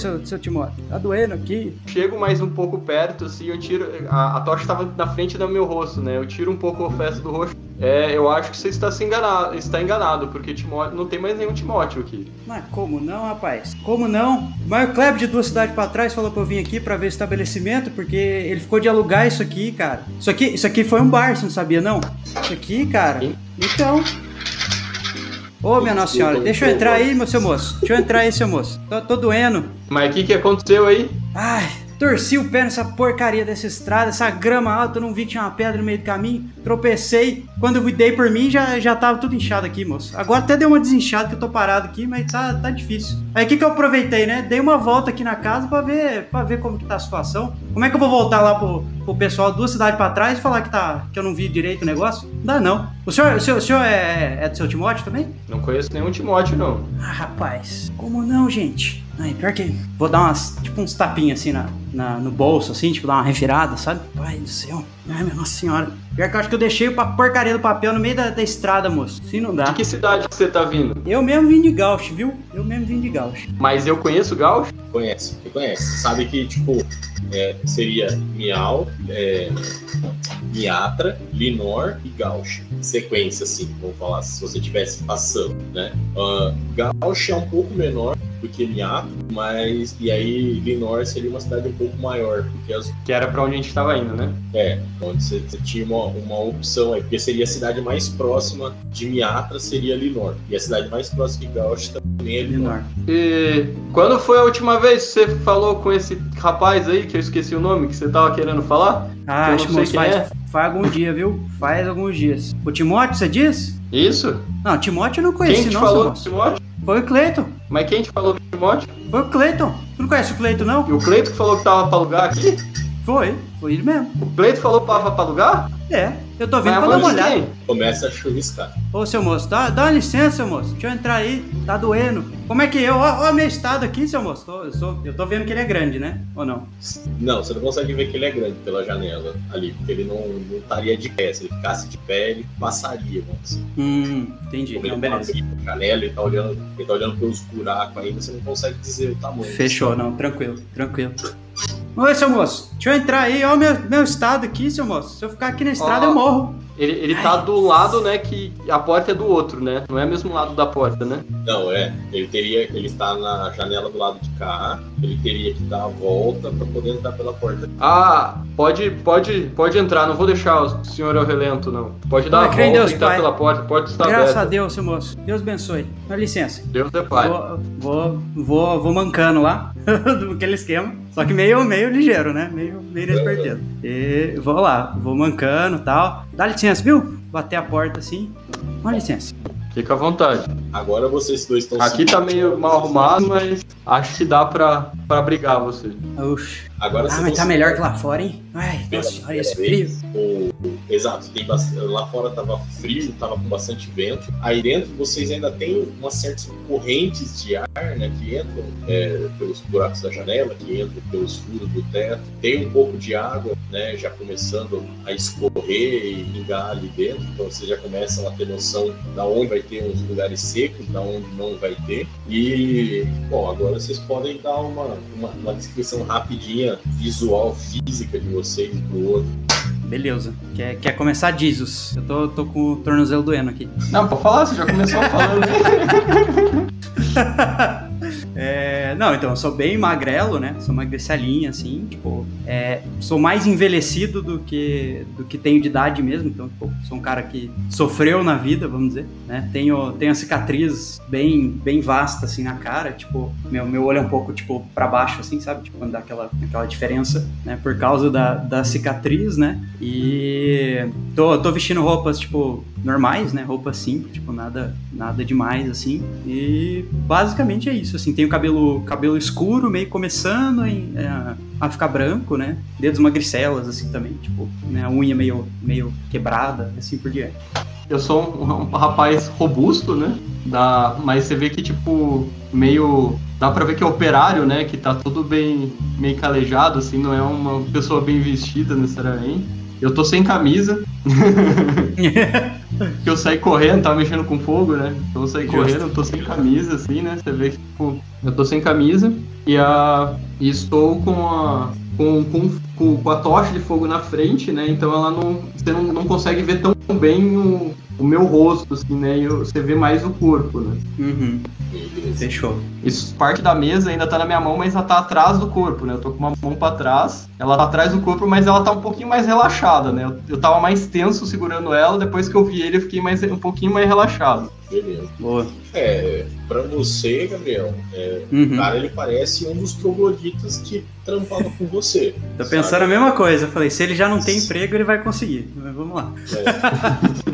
Seu, seu Timóteo, tá doendo aqui. Chego mais um pouco perto, assim, eu tiro. A, a tocha estava na frente do meu rosto, né? Eu tiro um pouco o festo do rosto. É, eu acho que você está se enganado, está enganado, porque Timóteo, não tem mais nenhum Timóteo aqui. Mas como não, rapaz? Como não? O Mário Kleber de duas cidades pra trás falou pra eu vir aqui pra ver o estabelecimento, porque ele ficou de alugar isso aqui, cara. Isso aqui, isso aqui foi um bar, você não sabia, não? Isso aqui, cara. Sim. Então. Ô, minha Nossa Senhora, deixa eu entrar aí, meu seu moço. Deixa eu entrar aí, seu moço. Tô, tô doendo. Mas o que, que aconteceu aí? Ai, torci o pé nessa porcaria dessa estrada, essa grama alta, eu não vi que tinha uma pedra no meio do caminho. Tropecei. Quando eu dei por mim, já, já tava tudo inchado aqui, moço. Agora até deu uma desinchada que eu tô parado aqui, mas tá, tá difícil. Aí o que, que eu aproveitei, né? Dei uma volta aqui na casa pra ver, pra ver como que tá a situação. Como é que eu vou voltar lá pro, pro pessoal duas cidades pra trás e falar que, tá, que eu não vi direito o negócio? Não dá, não. O senhor, o senhor, o senhor é, é do seu Timóteo também? Não conheço nenhum Timóteo, não. Ah, rapaz, como não, gente? Ai, pior que. Vou dar umas. Tipo, uns tapinhos assim na, na- no bolso, assim, tipo, dar uma revirada, sabe? Pai do céu. Ai, minha nossa senhora. Pior que eu acho que eu deixei a porcaria do papel no meio da, da estrada, moço. Se não dá. De que cidade que você tá vindo? Eu mesmo vim de Gauch, viu? Eu mesmo vim de Gauch. Mas eu conheço Gaúcho? Conhece, você conhece. Sabe que, tipo, é, seria Miau, é, Miatra, Linor e Gauch. Sequência, assim, vamos falar, se você estivesse passando, né? Uh, Gauch é um pouco menor do que Miatra, mas... E aí, Linor seria uma cidade um pouco maior, porque as Que era pra onde a gente tava indo, né? É, onde você, você tinha uma, uma opção aí, porque seria a cidade mais próxima de Miatra, seria Linor. E a cidade mais próxima de Gauch também é Linor. E quando foi a última vez que você falou com esse rapaz aí, que eu esqueci o nome, que você tava querendo falar? Ah, Eu acho que quem faz, é. faz algum dia, viu? Faz alguns dias. O Timóteo, você diz? Isso? Não, Timóteo eu não Quem conheci, te não, falou do. Timóteo? Foi o Cleiton. Mas quem te falou do Timóteo? Foi o Cleiton. Tu não conhece o Cleiton, não? E o Cleito que falou que tava pra alugar aqui? Foi. Foi ele mesmo. O Cleito falou tava pra alugar? É. Eu tô vindo Mas pra dar uma olhada. Começa a chuviscar. Ô, seu moço, dá, dá uma licença, seu moço. Deixa eu entrar aí. Tá doendo. Como é que eu? Ó, ó meu estado aqui, seu moço. Tô- eu, sou- eu tô vendo que ele é grande, né? Ou não? Não, você não consegue ver que ele é grande pela janela ali, porque ele não, não estaria de pé. Se ele ficasse de pé, ele passaria, vamos dizer. Hum, entendi. Como Então, ele tá beleza. a janela, ele tá olhando, ele tá olhando pelos buracos ainda, você não consegue dizer o tamanho. Fechou, não. Tranquilo, tranquilo. Oi, seu moço. Deixa eu entrar aí. Ó, meu, meu estado aqui, seu moço. Se eu ficar aqui na estrada, Ó. eu morro. Ele, ele tá do lado, né, que a porta é do outro, né? Não é o mesmo lado da porta, né? Não, é. Ele teria, ele está na janela do lado de cá, ele teria que dar a volta para poder entrar pela porta. Ah, pode, pode, pode entrar, não vou deixar o senhor ao relento, não. Pode dar Ah, a volta Deus, e entrar Pai. pela porta, a porta está Graças a aberta. Deus, seu moço. Deus abençoe. Dá licença. Deus é pai. Vou, vou, vou, vou mancando lá, (laughs) daquele esquema. Só que meio, meio ligeiro, né? Meio, meio inesperteza. E vou lá, vou mancando e tal. Dá licença, viu? Bater a porta assim. Dá licença. Fica à vontade. Agora vocês dois estão Aqui tá meio mal arrumado, mas acho que dá pra, pra brigar você. Oxi. Agora Ah, mas tá melhor que lá fora, hein? Ai, nossa senhora, esse frio. o- Exato, tem bast- lá fora tava frio, tava com bastante vento. Aí dentro vocês ainda tem umas certas correntes de ar, né, que entram é, pelos buracos da janela, que entram pelos furos do teto. Tem um pouco de água, né, já começando a escorrer e pingar ali dentro. Então vocês já começam a ter noção da onde vai ter uns lugares secos, da onde não vai ter. E, bom, agora vocês podem dar uma, uma, uma descrição rapidinha, visual, física de vocês pro outro. Beleza. Quer, quer começar, Jesus? Eu tô, tô com o tornozelo doendo aqui. Não, pode falar, você já começou falando. (laughs) É, não, então, eu sou bem magrelo, né? Sou magricelinha, assim, tipo, é, sou mais envelhecido do que, do que tenho de idade mesmo, então tipo, sou um cara que sofreu na vida, vamos dizer, né? Tenho, tenho a cicatriz bem, bem vasta, assim, na cara, tipo, meu, meu olho é um pouco, tipo, para baixo, assim, sabe? Tipo, quando dá aquela, aquela diferença, né? Por causa da, da cicatriz, né? E tô, tô vestindo roupas, tipo, normais, né? Roupa simples, tipo, nada, nada demais, assim. E basicamente é isso, assim. Tenho cabelo, cabelo escuro, meio começando em, é, a ficar branco, né? Dedos magricelas, assim, também, tipo, né? A unha meio, meio quebrada, assim por diante. Eu sou um, um rapaz robusto, né? Da, mas você vê que, tipo, meio dá pra ver que é operário, né? Que tá tudo bem meio calejado, assim, não é uma pessoa bem vestida necessariamente. Eu tô sem camisa. (laughs) que eu saí correndo, tava mexendo com fogo, né? Então eu saí Justo. correndo, eu tô sem camisa, assim, né? Você vê que, tipo, eu tô sem camisa e, a, e estou com a. Com, com, com, a tocha de fogo na frente, né? Então ela não. Você não, não consegue ver tão bem o, o meu rosto, assim, né? E você vê mais o corpo, né? Uhum. Fechou. Isso, parte da mesa ainda tá na minha mão, mas ela tá atrás do corpo, né? Eu tô com uma mão para trás, ela tá atrás do corpo, mas ela tá um pouquinho mais relaxada, né? Eu, eu tava mais tenso segurando ela, depois que eu vi ele, eu fiquei mais, um pouquinho mais relaxado. Beleza. Boa. É, pra você, Gabriel, é, uhum. o cara ele parece um dos trogloditas que trampava com você. Tô sabe? pensando a mesma coisa. Eu falei, se ele já não tem emprego, ele vai conseguir. Mas vamos lá. É.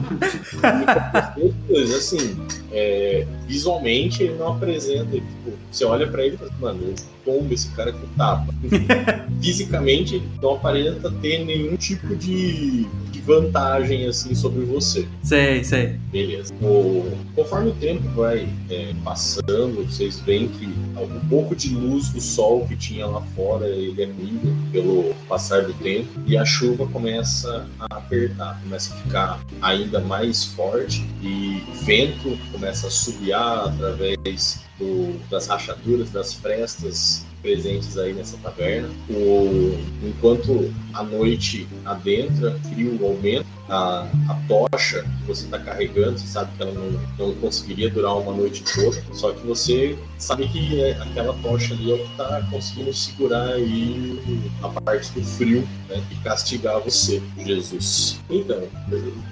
assim, é, visualmente ele não apresenta, tipo, você olha pra ele e fala, mano, eu tombo esse cara com tapa. (laughs) Fisicamente não aparenta ter nenhum tipo de vantagem assim sobre você. Sei, sei. Beleza. O, conforme o tempo vai é, passando, vocês veem que um pouco de luz do sol que tinha lá fora ele é mínimo pelo passar do tempo e a chuva começa a apertar, começa a ficar ainda mais forte e o vento começa a subiar através do, das rachaduras, das frestas presentes aí nessa taverna. O, enquanto a noite adentra, frio aumenta, a, a tocha que você está carregando, você sabe que ela não, não conseguiria durar uma noite toda, só que você sabe que é, aquela tocha ali é o que está conseguindo segurar aí a parte do frio né, e castigar você, Jesus. Então,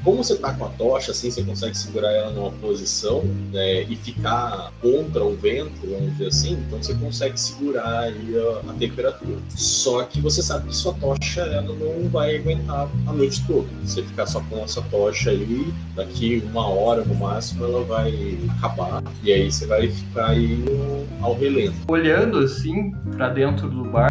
como você está com a tocha, assim, você consegue segurar ela numa posição né, e ficar contra o vento, vamos dizer assim, então você consegue segurar aí a, a temperatura. Só que você sabe que sua tocha ela não vai aguentar a noite toda. Você ficar ficar só com essa tocha aí, daqui uma hora no máximo ela vai acabar. E aí você vai ficar aí ao relento. Olhando assim para dentro do bar,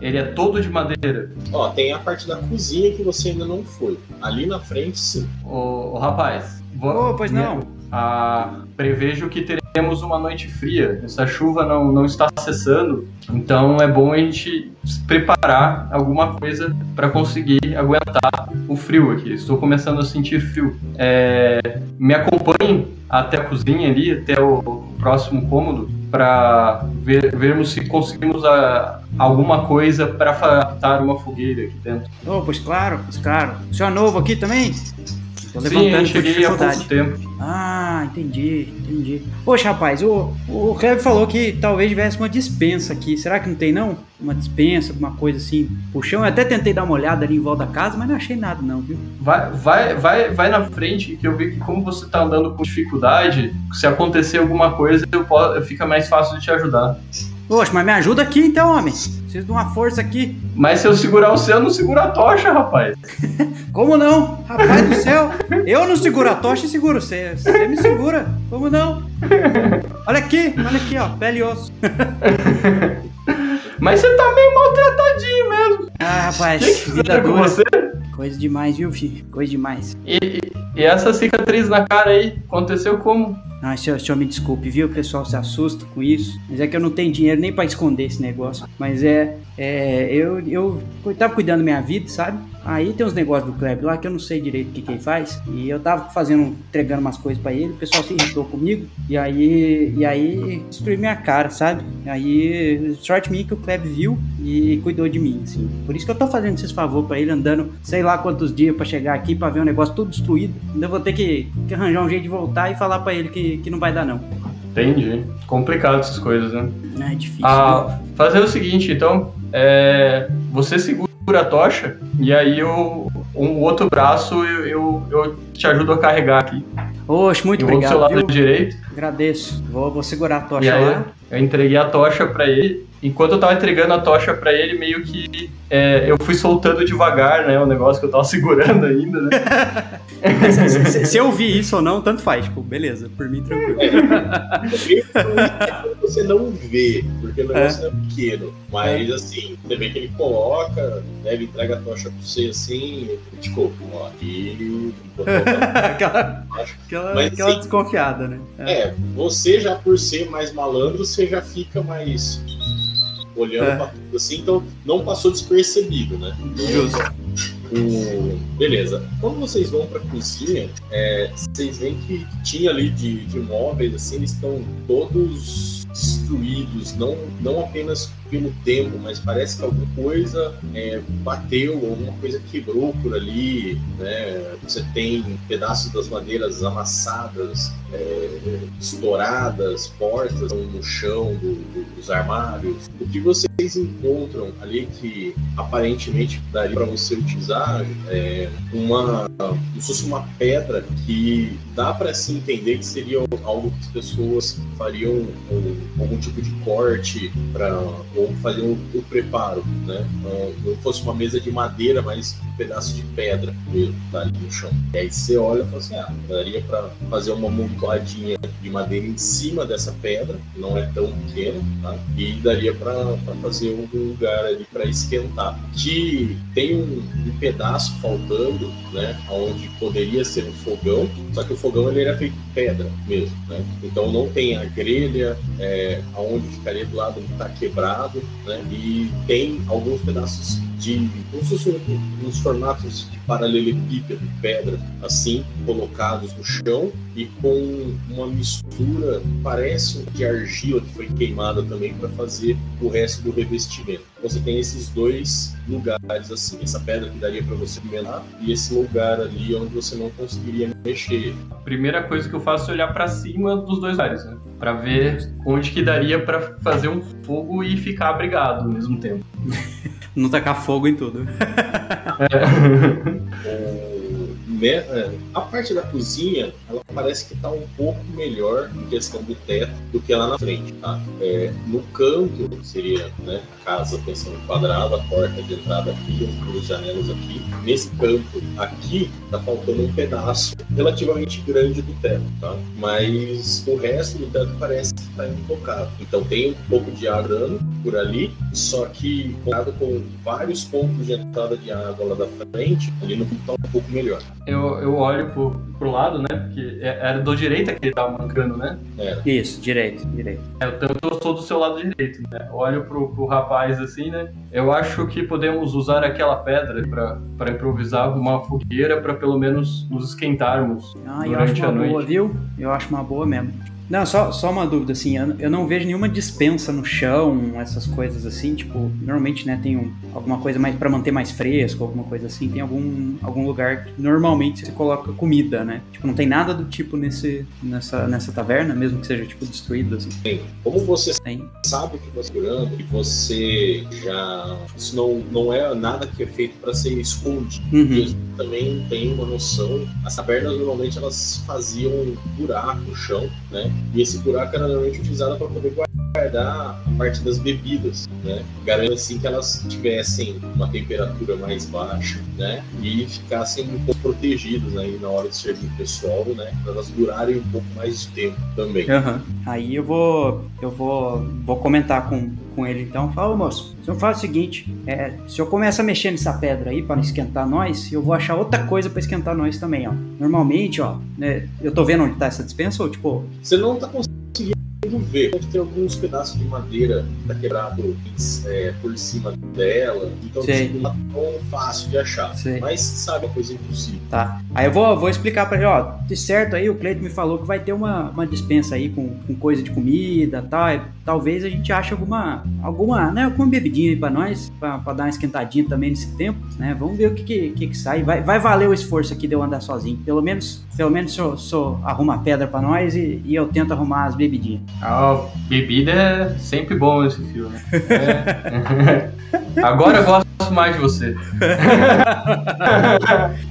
ele é todo de madeira. Ó, tem a parte da cozinha que você ainda não foi. Ali na frente, sim. Ô, ô rapaz. Vou, oh, pois não. Ah, prevejo que teremos uma noite fria. Essa chuva não, não está cessando, então é bom a gente preparar alguma coisa para conseguir aguentar o frio aqui. Estou começando a sentir frio. É, me acompanhe até a cozinha ali, até o próximo cômodo, para ver, vermos se conseguimos a, ah, alguma coisa para fatar uma fogueira aqui dentro. Oh, pois claro, pois claro. O senhor é novo aqui também? Tô levantando Sim, eu cheguei há pouco tempo. Ah, entendi, entendi. Poxa, rapaz, o, o Kleber falou que talvez tivesse uma dispensa aqui. Será que não tem, não? Uma dispensa, alguma coisa assim, puxão. Eu até tentei dar uma olhada ali em volta da casa, mas não achei nada, não, viu? Vai, vai, vai, vai na frente, que eu vi que como você tá andando com dificuldade, se acontecer alguma coisa, eu posso, fica mais fácil de te ajudar. Poxa, mas me ajuda aqui então, homem. Preciso de uma força aqui. Mas se eu segurar o céu, eu não seguro a tocha, rapaz. (laughs) Como não? Rapaz do céu, eu não seguro a tocha e seguro você. Você me segura. Como não? Olha aqui, olha aqui, ó, pele e osso. (laughs) Mas você tá meio maltratadinho mesmo. Ah, rapaz, que vida dura. Você? Coisa demais, viu, filho? Coisa demais. E, e essa cicatriz na cara aí, aconteceu como? Ah, senhor, senhor, me desculpe, viu? O pessoal se assusta com isso. Mas é que eu não tenho dinheiro nem para esconder esse negócio. Mas é. é eu, eu, eu tava cuidando da minha vida, sabe? Aí tem uns negócios do Kleber lá que eu não sei direito o que, que ele faz. E eu tava fazendo, entregando umas coisas para ele, o pessoal se irritou comigo. E aí, e aí destruiu minha cara, sabe? Aí, sorte minha que o Kleber viu e cuidou de mim, assim. Por isso que eu tô fazendo esses favores para ele, andando sei lá quantos dias para chegar aqui para ver o um negócio todo destruído. Ainda vou ter que, que, arranjar um jeito de voltar e falar para ele que, que não vai dar, não. Entendi. Complicado essas coisas, né? É difícil. Ah, fazer o seguinte, então, é, você segura a tocha e aí o um outro braço eu, eu, eu te ajudo a carregar aqui. Oxe, muito eu obrigado. Vou do seu lado viu? direito. Agradeço. Vou, vou segurar a tocha lá. Eu entreguei a tocha para ele enquanto eu tava entregando a tocha para ele, meio que é, eu fui soltando devagar, né? O negócio que eu tava (laughs) segurando ainda, né? se, (laughs) se, se, eu vi isso ou não, tanto faz. Tipo, beleza, por mim tranquilo. É, você não vê, porque o negócio é, é pequeno. Mas é. assim, você vê que ele coloca, né, ele entrega a tocha pra você assim, tipo, ó, aqui. (laughs) aquela aquela, mas, aquela assim, desconfiada, né? É. é, você já por ser mais malandro, você já fica mais olhando é. pra tudo assim, então não passou despercebido, né? Justo. O... Beleza. Quando vocês vão pra cozinha, é, vocês veem que tinha ali de, de móveis, assim, eles estão todos destruídos, não, não apenas pelo tempo, mas parece que alguma coisa é, bateu, alguma coisa quebrou por ali, né? Você tem pedaços das madeiras amassadas, é, estouradas, portas no chão do, do, dos armários. O que vocês encontram ali que aparentemente daria para você utilizar é uma, como se fosse uma pedra que dá para se entender que seria algo que as pessoas fariam um, algum tipo de corte para ou fazer o, o preparo, né? Não fosse uma mesa de madeira, mas um pedaço de pedra mesmo, tá ali no chão. E aí você olha e fala assim, ah, daria para fazer uma amontoadinha de madeira em cima dessa pedra, não é tão pequena, tá? E daria para fazer um lugar ali para esquentar. Que tem um, um, pedaço faltando, né? Onde poderia ser um fogão, só que o fogão ele era feito de pedra mesmo, né? Então não tem a grelha, é, aonde ficaria do lado que está quebrado, né? E tem alguns pedaços de como se fossem uns formatos de paralelepípedo, de pedra, assim, colocados no chão e com uma mistura, parece de argila que foi queimada também para fazer o resto do revestimento. Você tem esses dois lugares assim, essa pedra que daria para você menor e esse lugar ali onde você não conseguiria mexer. A primeira coisa que eu faço é olhar para cima dos dois lugares, né? Para ver onde que daria para fazer um fogo e ficar abrigado ao mesmo tempo. (laughs) não tacar fogo em tudo. (laughs) (laughs) É. É, a parte da cozinha, ela parece que está um pouco melhor em questão do teto do que lá na frente, tá? É, no canto, seria né, casa pensando quadrada, a porta de entrada aqui, as duas janelas aqui. Nesse canto aqui, tá faltando um pedaço relativamente grande do teto, tá? Mas o resto do teto parece que está intocado. Então tem um pouco de água por ali, só que com vários pontos de entrada de água lá da frente, ali no tá um pouco melhor eu, eu olho pro, pro lado, né? Porque é, era do direita que ele tava mancando, né? É. Isso, direito, direito. É, então eu sou do seu lado direito, né? Olho pro, pro rapaz assim, né? Eu acho que podemos usar aquela pedra para improvisar uma fogueira para pelo menos nos esquentarmos ah, durante eu acho uma a noite. Boa, viu? Eu acho uma boa mesmo. Não, só, só uma dúvida, assim, eu não vejo nenhuma dispensa no chão, essas coisas assim, tipo, normalmente, né, tem um, alguma coisa mais para manter mais fresco, alguma coisa assim, tem algum, algum lugar que normalmente você coloca comida, né? Tipo, não tem nada do tipo nesse, nessa, nessa taverna, mesmo que seja, tipo, destruído, assim. Sim. Como você tem. sabe que você está segurando e você já... Isso não, não é nada que é feito para ser escondido. Uhum. também tem uma noção, as tavernas normalmente elas faziam um buraco no chão, né? E esse buraco era normalmente utilizado para poder guardar a parte das bebidas, né? Garantindo assim que elas tivessem uma temperatura mais baixa, né? E ficassem um pouco protegidas aí na hora de servir o pessoal, né? Para elas durarem um pouco mais de tempo também. Uhum. Aí eu vou, eu vou, vou comentar com, com ele então. Fala, moço, o senhor faz o seguinte: é, se o senhor começa a mexer nessa pedra aí para esquentar nós, eu vou achar outra coisa para esquentar nós também, ó. Normalmente, ó, né, eu tô vendo onde tá essa dispensa ou tipo. Você não tá conseguindo ver. Pode ter alguns pedaços de madeira tá quebrado é, por cima dela. Então tipo, não é tão fácil de achar. Mas sabe a coisa impossível. Tá. Aí eu vou, vou explicar pra ele, ó. De certo aí, o Cleito me falou que vai ter uma, uma dispensa aí com, com coisa de comida e tal. Talvez a gente ache alguma, alguma, né, alguma bebidinha aí pra nós, pra, pra dar uma esquentadinha também nesse tempo, né? Vamos ver o que que, que, que sai. Vai, vai valer o esforço aqui de eu andar sozinho. Pelo menos Pelo menos o senhor, senhor arruma pedra pra nós e, e, eu tento arrumar as bebidinhas. Ah, bebida é sempre bom nesse filme. É. (laughs) Agora eu gosto mais de você. (laughs)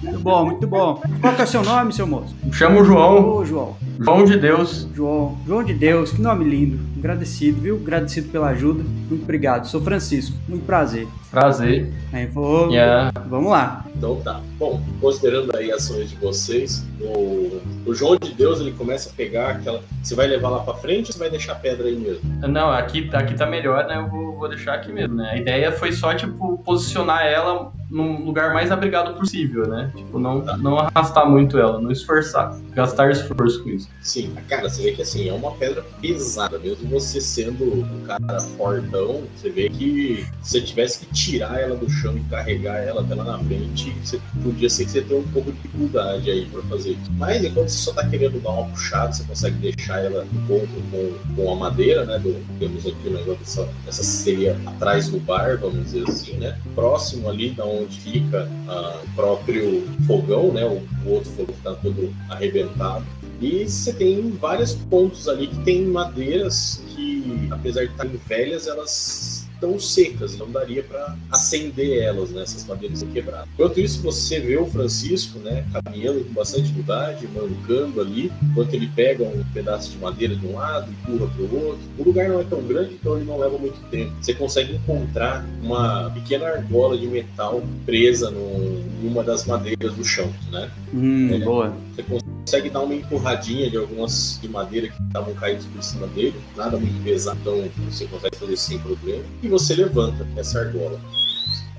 muito bom, muito bom. Qual que é o seu nome, seu moço? Me chamo João. Ô, João. João de Deus. João. João de Deus, que nome lindo. Agradecido, viu? Agradecido pela ajuda. Muito obrigado. Sou Francisco. Muito prazer. Prazer. Aí, vou... Yeah. Vamos lá. Então tá. Bom, considerando aí as ações de vocês, o, o João de Deus ele começa a pegar aquela. Você vai levar lá pra frente ou você vai deixar a pedra aí mesmo? Não, aqui, aqui tá melhor, né? Eu vou, vou deixar aqui mesmo, né? A ideia foi só, tipo, posicionar ela num lugar mais abrigado possível, né? Tipo, não, não arrastar muito ela, não esforçar, gastar esforço com isso. Sim, cara, você vê que assim, é uma pedra pesada, mesmo você sendo um cara fortão, você vê que se você tivesse que tirar ela do chão e carregar ela até lá na frente, você podia ser que você tenha um pouco de dificuldade aí para fazer isso. Mas enquanto você só tá querendo dar uma puxada, você consegue deixar ela no ponto com, com a madeira, né? Do, temos aqui o negócio, essa, essa seria atrás do bar, vamos dizer assim, né? Próximo ali da onde fica ah, o próprio fogão, né? O, o outro fogão que tá todo arrebentado. E você tem vários pontos ali que tem madeiras que, apesar de estarem velhas, elas tão secas, não daria para acender elas, né, essas madeiras quebradas. Enquanto isso, você vê o Francisco, né, caminhando com bastante dificuldade, mancando ali, enquanto ele pega um pedaço de madeira de um lado, empurra para o outro. O lugar não é tão grande, então ele não leva muito tempo. Você consegue encontrar uma pequena argola de metal presa no, em uma das madeiras do chão, né? Hum, é, boa. Você consegue dar uma empurradinha de algumas de madeira que estavam caídas por cima dele, nada muito pesado, então você consegue fazer sem problema. E você levanta essa argola.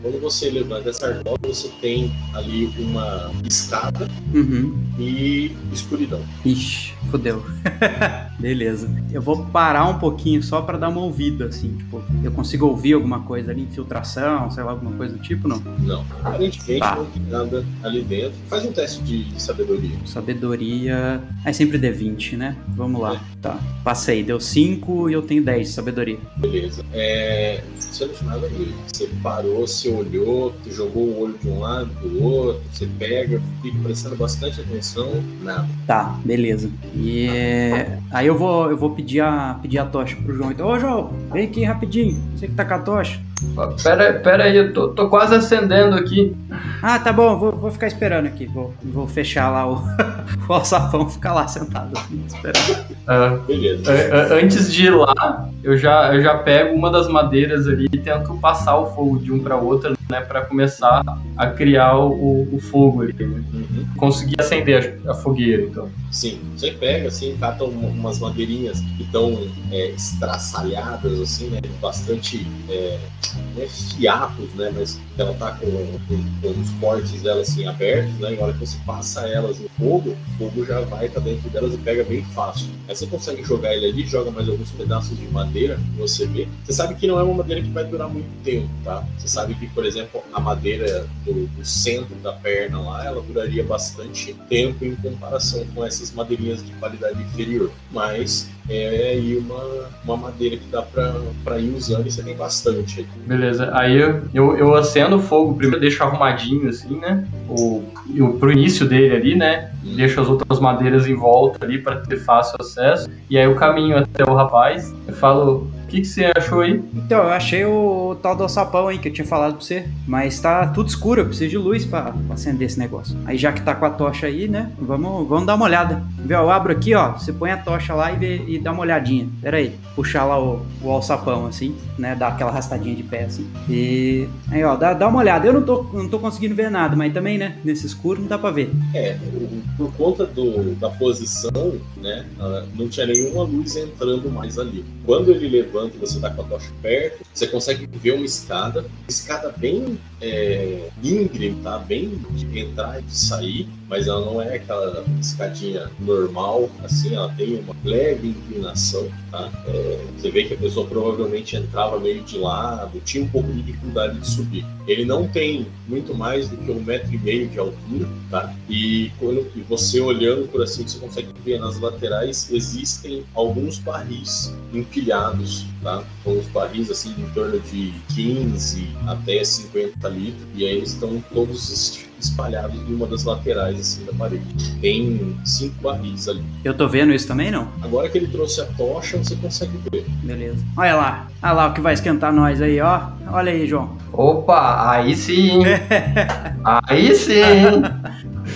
Quando você levanta essa argola, você tem ali uma escada uhum. e escuridão. Ixi, fodeu. (laughs) Beleza. Eu vou parar um pouquinho só para dar uma ouvida, assim, tipo, eu consigo ouvir alguma coisa ali, infiltração, sei lá, alguma coisa do tipo, não? Não. Aparentemente tá. não tem nada ali dentro. Faz um teste de sabedoria. Sabedoria. É sempre D20, né? Vamos lá. É. Tá. Passei, deu 5 e eu tenho 10 de sabedoria. Beleza. É. Você não tinha nada ali. Você parou, você olhou, jogou o olho de um lado do outro, você pega, fica prestando bastante atenção, nada. Tá, beleza. E aí eu vou, eu vou pedir a, pedir a tocha pro João. Então, ô João, vem aqui rapidinho. Você que tá com a tocha. Pera, pera aí, eu tô, tô quase acendendo aqui. Ah, tá bom, vou, vou ficar esperando aqui. Vou, vou fechar lá o, (laughs) o alçapão, ficar lá sentado assim, esperando. Ah, Beleza. Antes de ir lá, eu já, eu já pego uma das madeiras ali e tento passar o fogo de um para outro, né, para começar a criar o, o fogo ali. Né? Uhum. Conseguir acender a, a, fogueira, então. Sim, você pega, assim, cata umas madeirinhas que estão é, estraçalhadas, assim, né, bastante é, é fiapos, né, mas ela tá com, com, com, os cortes dela, assim, abertos, né, e na hora que você passa elas no fogo, o fogo já vai para dentro delas e pega bem fácil. Aí você consegue jogar ele ali, joga mais alguns pedaços de madeira você vê. Você sabe que não é uma madeira que vai durar muito tempo, tá? Você sabe que, por exemplo, a madeira do, do centro da perna lá, ela duraria bastante tempo em comparação com essas madeirinhas de qualidade inferior. Mas é aí uma, uma madeira que dá para ir usando e você tem bastante. Beleza, aí eu, eu, eu acendo o fogo, primeiro deixo arrumadinho assim, né? O, o, pro início dele ali, né? Hum. Deixo as outras madeiras em volta ali para ter fácil acesso. E aí o caminho até o rapaz, eu falo, o que, que você achou aí? Então, eu achei o tal do alçapão aí que eu tinha falado pra você. Mas tá tudo escuro, eu preciso de luz pra, pra acender esse negócio. Aí já que tá com a tocha aí, né? Vamos, vamos dar uma olhada. Vê, eu abro aqui, ó. Você põe a tocha lá e, vê, e dá uma olhadinha. Pera aí. Puxar lá o, o alçapão, assim, né? Dar aquela arrastadinha de pé, assim. E aí, ó, dá, dá uma olhada. Eu não tô, não tô conseguindo ver nada, mas também, né? Nesse escuro não dá pra ver. É, por conta do, da posição, né? Não tinha nenhuma luz entrando mais ali. Quando ele levou levanta e você está com a tocha perto, você consegue ver uma escada, escada bem é, íngreme, tá? Bem de entrar e de sair, mas ela não é aquela escadinha normal, assim, ela tem uma leve inclinação, tá? É, você vê que a pessoa provavelmente entrava meio de lado, tinha um pouco de dificuldade de subir. Ele não tem muito mais do que um metro e meio de altura, tá? E quando e você olhando por assim, você consegue ver nas laterais existem alguns barris empilhados, tá? Com os barris assim em torno de 15 até 50 litros, e aí eles estão todos espalhados em uma das laterais assim, da parede. Tem cinco barris ali. Eu tô vendo isso também, não? Agora que ele trouxe a tocha, você consegue ver. Beleza. Olha lá. Olha lá o que vai esquentar nós aí, ó. Olha aí, João. Opa, aí sim. (laughs) aí sim.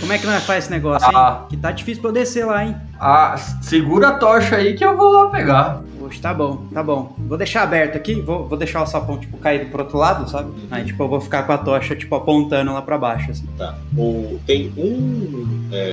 Como é que nós faz esse negócio, ah. hein? Que tá difícil pra eu descer lá, hein? Ah, segura a tocha aí que eu vou lá pegar. Tá bom, tá bom. Vou deixar aberto aqui, vou, vou deixar o sapão, tipo, caído pro outro lado, sabe? Uhum. Aí, tipo, eu vou ficar com a tocha, tipo, apontando lá pra baixo, assim. Tá. O, tem um, é,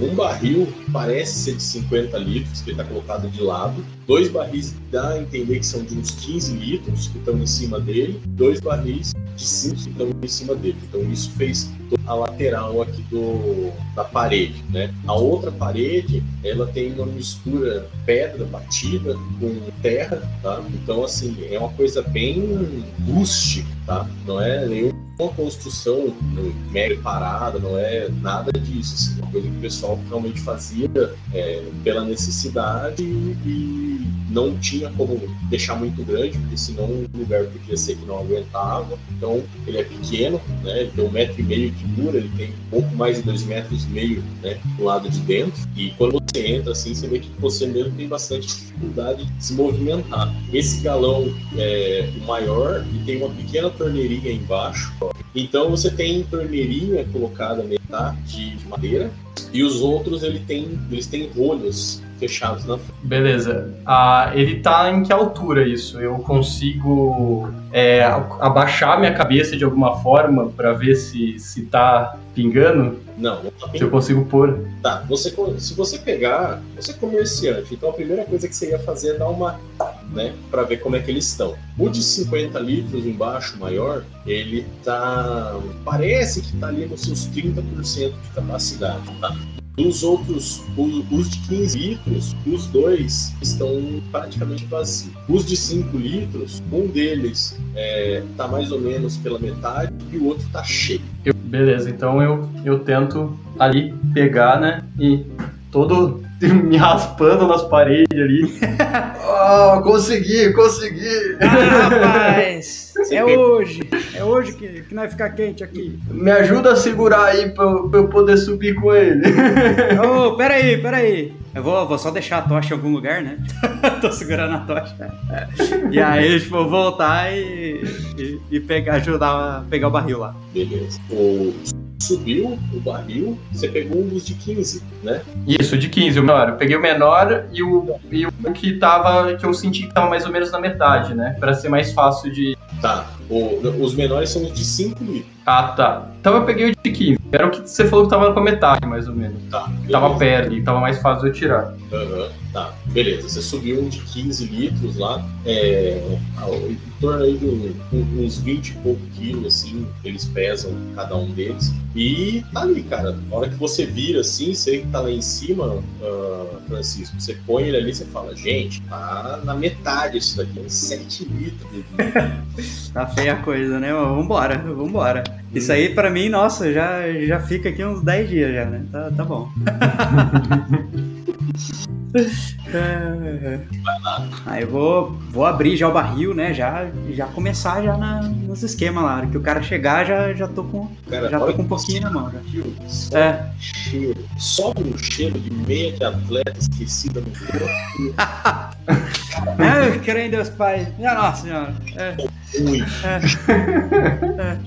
um barril, parece ser de 50 litros, que ele tá colocado de lado. Dois barris dá a entender que são de uns 15 litros, que estão em cima dele. Dois barris de 5 que estão em cima dele. Então, isso fez a lateral aqui do, da parede, né? A outra parede, ela tem uma mistura pedra batida com terra, tá? Então, assim, é uma coisa bem rústica, tá? Não é nenhuma construção mega parada, não é nada disso. Assim, uma coisa que o pessoal realmente fazia é, pela necessidade e não tinha como deixar muito grande, porque senão o lugar podia ser que não aguentava. Então, ele é pequeno, né? Ele tem um metro e meio de dura, ele tem pouco mais de dois metros e meio, né? Do lado de dentro. E quando você entra assim, você vê que você mesmo tem bastante dificuldade de se movimentar. Esse galão é o maior e tem uma pequena torneirinha embaixo. Então você tem torneirinha colocada metade de madeira. E os outros ele tem, eles têm rolhos fechados na frente. Beleza. Ah, ele tá em que altura isso? Eu consigo é, abaixar minha cabeça de alguma forma para ver se, se tá pingando? Não, não tá Se eu consigo pôr. Tá, você, se você pegar, você é comerciante, então a primeira coisa que você ia fazer é dar uma. né, para ver como é que eles estão. O de 50 litros embaixo, maior, ele tá. parece que tá ali nos seus 30% de capacidade, tá? Os outros, os de 15 litros, os dois estão praticamente vazios. Os de 5 litros, um deles está é, mais ou menos pela metade e o outro está cheio. Beleza, então eu, eu tento ali pegar, né? E todo (laughs) me raspando nas paredes ali. oh, consegui, consegui! Ah, rapaz! é hoje! É hoje que, que nós ficar quente aqui. Me ajuda a segurar aí pra, pra eu poder subir com ele. Ô, oh, (laughs) peraí, peraí. Eu vou, vou só deixar a tocha em algum lugar, né? (laughs) Tô segurando a tocha. E aí, tipo, vou voltar e, e, e, pegar, ajudar a pegar o barril lá. Beleza. Subiu o barril, você pegou um dos de 15, né? Isso, de 15, o menor. Eu peguei o menor e o, e o que tava, que eu senti que tava mais ou menos na metade, né? Pra ser mais fácil de. Tá. O, os menores são os de 5 litros. Ah, tá. Então eu peguei o de 15. Era o que você falou que tava com a metade, mais ou menos. Tá. Beleza. Tava perto e tava mais fácil de eu tirar. Aham, uhum, tá. Beleza. Você subiu um de 15 litros lá. É, em torno aí de uns 20 e pouco quilos, assim, eles pesam cada um deles. E tá ali, cara. Na hora que você vira assim, você que tá lá em cima, uh, Francisco, você põe ele ali e você fala, gente, tá na metade isso daqui, uns 7 litros. (laughs) tá feia a coisa, né? Vambora, vambora. Isso aí, pra mim, nossa, já, já fica aqui uns 10 dias já, né? Tá, tá bom. Aí (laughs) eu vou, vou abrir já o barril, né? Já, já começar já na, nos esquemas lá. Que o cara chegar, já, já tô com, cara, já tô com um pouquinho na mão. Já. É. Cheiro. Sobe um cheiro de meia de atleta esquecida no corpo. (laughs) é, creio em Deus Pai. Minha Nossa Senhora. É. Ruim. É. é.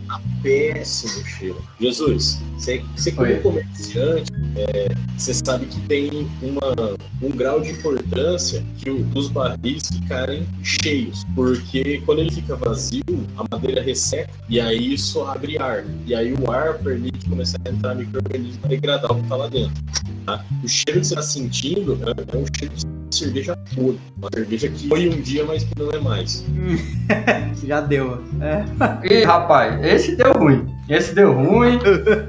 Péssimo cheiro. Jesus, você, você como comerciante, é, você sabe que tem uma, um grau de importância que o, os barris ficarem cheios, porque quando ele fica vazio, a madeira resseca e aí isso abre ar. E aí o ar permite começar a entrar micro-organismos degradar o que está lá dentro. Tá? O cheiro que você está sentindo é, é um cheiro de cerveja podre. Uma cerveja que foi um dia, mas que não é mais. (laughs) Já deu. É. Ih, rapaz, esse deu ruim. Esse deu ruim.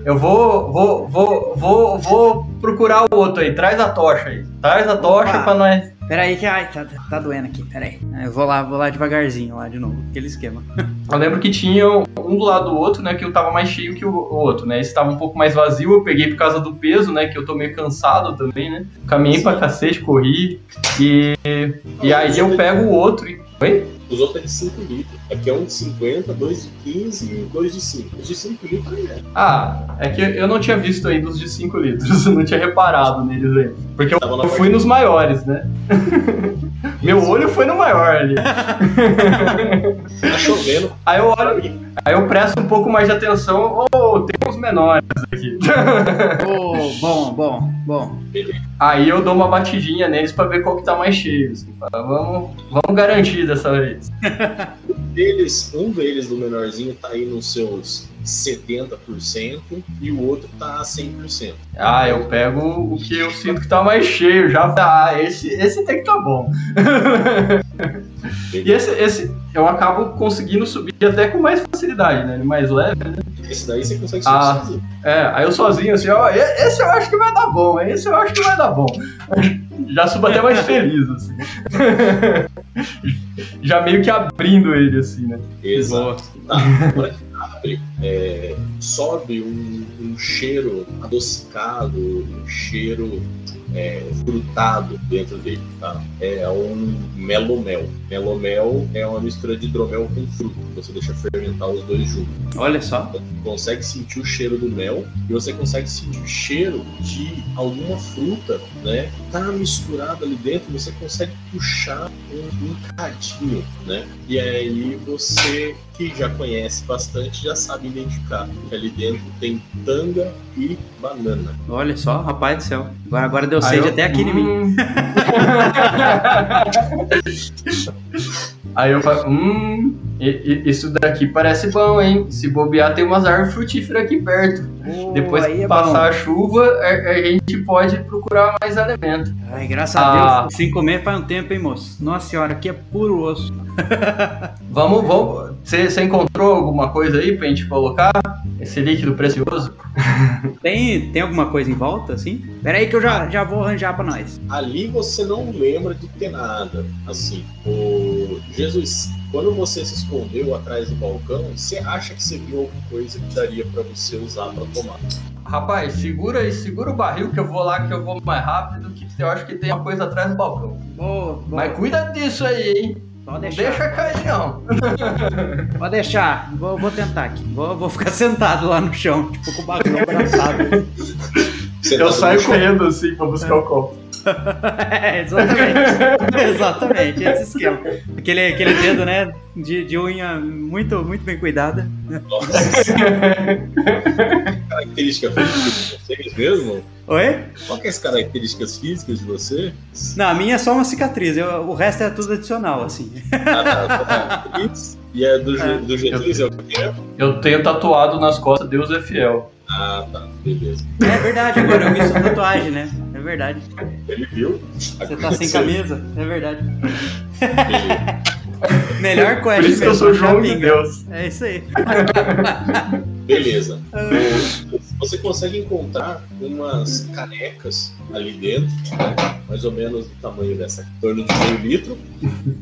Eu vou, vou, vou, vou, vou procurar o outro aí. Traz a tocha aí. Traz a tocha Opa. pra nós. Peraí que ai, tá, tá doendo aqui, peraí. Eu vou lá, vou lá devagarzinho lá de novo, aquele esquema. (laughs) Eu lembro que tinha um do lado do outro, né, que eu tava mais cheio que o outro, né? Esse tava um pouco mais vazio, eu peguei por causa do peso, né, que eu tô meio cansado também, né? Caminhei Sim. pra cacete, corri e e aí eu pego o outro e Oi? Os outros é de 5 litros. Aqui é um de 50, dois de 15 e dois de 5. Os de 5 litros é. Ah, é que eu não tinha visto ainda os de 5 litros, (laughs) eu não tinha reparado neles aí. Porque eu, eu fui nos maiores, né? (laughs) Meu olho foi no maior ali. (laughs) tá chovendo. Aí eu olho, aí eu presto um pouco mais de atenção. Oh, tem uns menores aqui. (laughs) oh, bom, bom, bom. Aí eu dou uma batidinha neles pra ver qual que tá mais cheio. Assim, vamos, vamos garantir dessa vez. (laughs) deles, um deles do menorzinho tá aí nos seus 70% e o outro tá a 100%. Ah, eu pego o que eu sinto que tá mais cheio, já ah, esse, esse tem que tá bom. (laughs) e esse, esse eu acabo conseguindo subir até com mais facilidade, né? Ele mais leve, né? Esse daí você consegue subir ah, sozinho. É, aí eu sozinho assim, ó, esse eu acho que vai dar bom, esse eu acho que vai dar bom. (laughs) Já subo até mais (laughs) feliz, assim. Já meio que abrindo ele, assim, né? Exato. Tá, é, sobe um, um cheiro adocicado, um cheiro é, frutado dentro dele, tá? É um melomel. Melomel é uma mistura de hidromel com fruto. Você deixa fermentar os dois juntos. Olha só. Você consegue sentir o cheiro do mel e você consegue sentir o cheiro de alguma fruta, né? Tá misturado ali dentro, você consegue puxar um, um cadinho, né? E aí você que já conhece bastante já sabe identificar que ali dentro tem tanga e banana. Olha só, rapaz do céu. Agora, agora deu sede até aqui em mim. Hum. (laughs) Aí eu falo, hum, isso daqui parece bom, hein? Se bobear, tem umas árvores frutíferas aqui perto. Oh, Depois que é passar bom. a chuva, a, a, gente pode procurar mais alimento. Ai, graças ah, a Deus, sem comer faz um tempo, hein, moço? Nossa senhora, aqui é puro osso. (laughs) vamos, vamos. Você encontrou alguma coisa aí pra gente colocar? Esse líquido precioso? (laughs) tem, tem alguma coisa em volta, assim? Pera aí que eu já, já vou arranjar pra nós. Ali você não lembra de ter nada, assim. O Jesus, quando você se escondeu atrás do balcão, você acha que você viu alguma coisa que daria para você usar para tomar? Rapaz, segura aí, segura o barril que eu vou lá que eu vou mais rápido, que eu acho que tem uma coisa atrás do balcão. Boa, boa. Mas cuida disso aí, hein? Pode deixar. Deixa cair, não. (laughs) Pode deixar. Vou, vou tentar aqui. Vou, vou ficar sentado lá no chão, tipo com o barril abraçado. eu saio correndo assim pra buscar o copo. (laughs) é, exatamente. (laughs) exatamente, esse esquema. Aquele, aquele dedo, né? De, de unha muito, muito bem cuidada. Nossa. característica física de vocês mesmo? Oi? Qual que é as características físicas de você? Não, a minha é só uma cicatriz. Eu, o resto é tudo adicional, assim. Ah, tá. tá. E é do, é. do Getúlio é o que Eu tenho tatuado nas costas Deus é fiel. Ah, tá. Beleza. É verdade, agora eu vi sua tatuagem, né? É verdade. Ele viu? Você tá sem camisa? É verdade. Melhor quest Por isso que eu sou João de Deus. É isso aí. Beleza. Você consegue encontrar umas canecas ali dentro, né? mais ou menos do tamanho dessa, em torno de meio litro,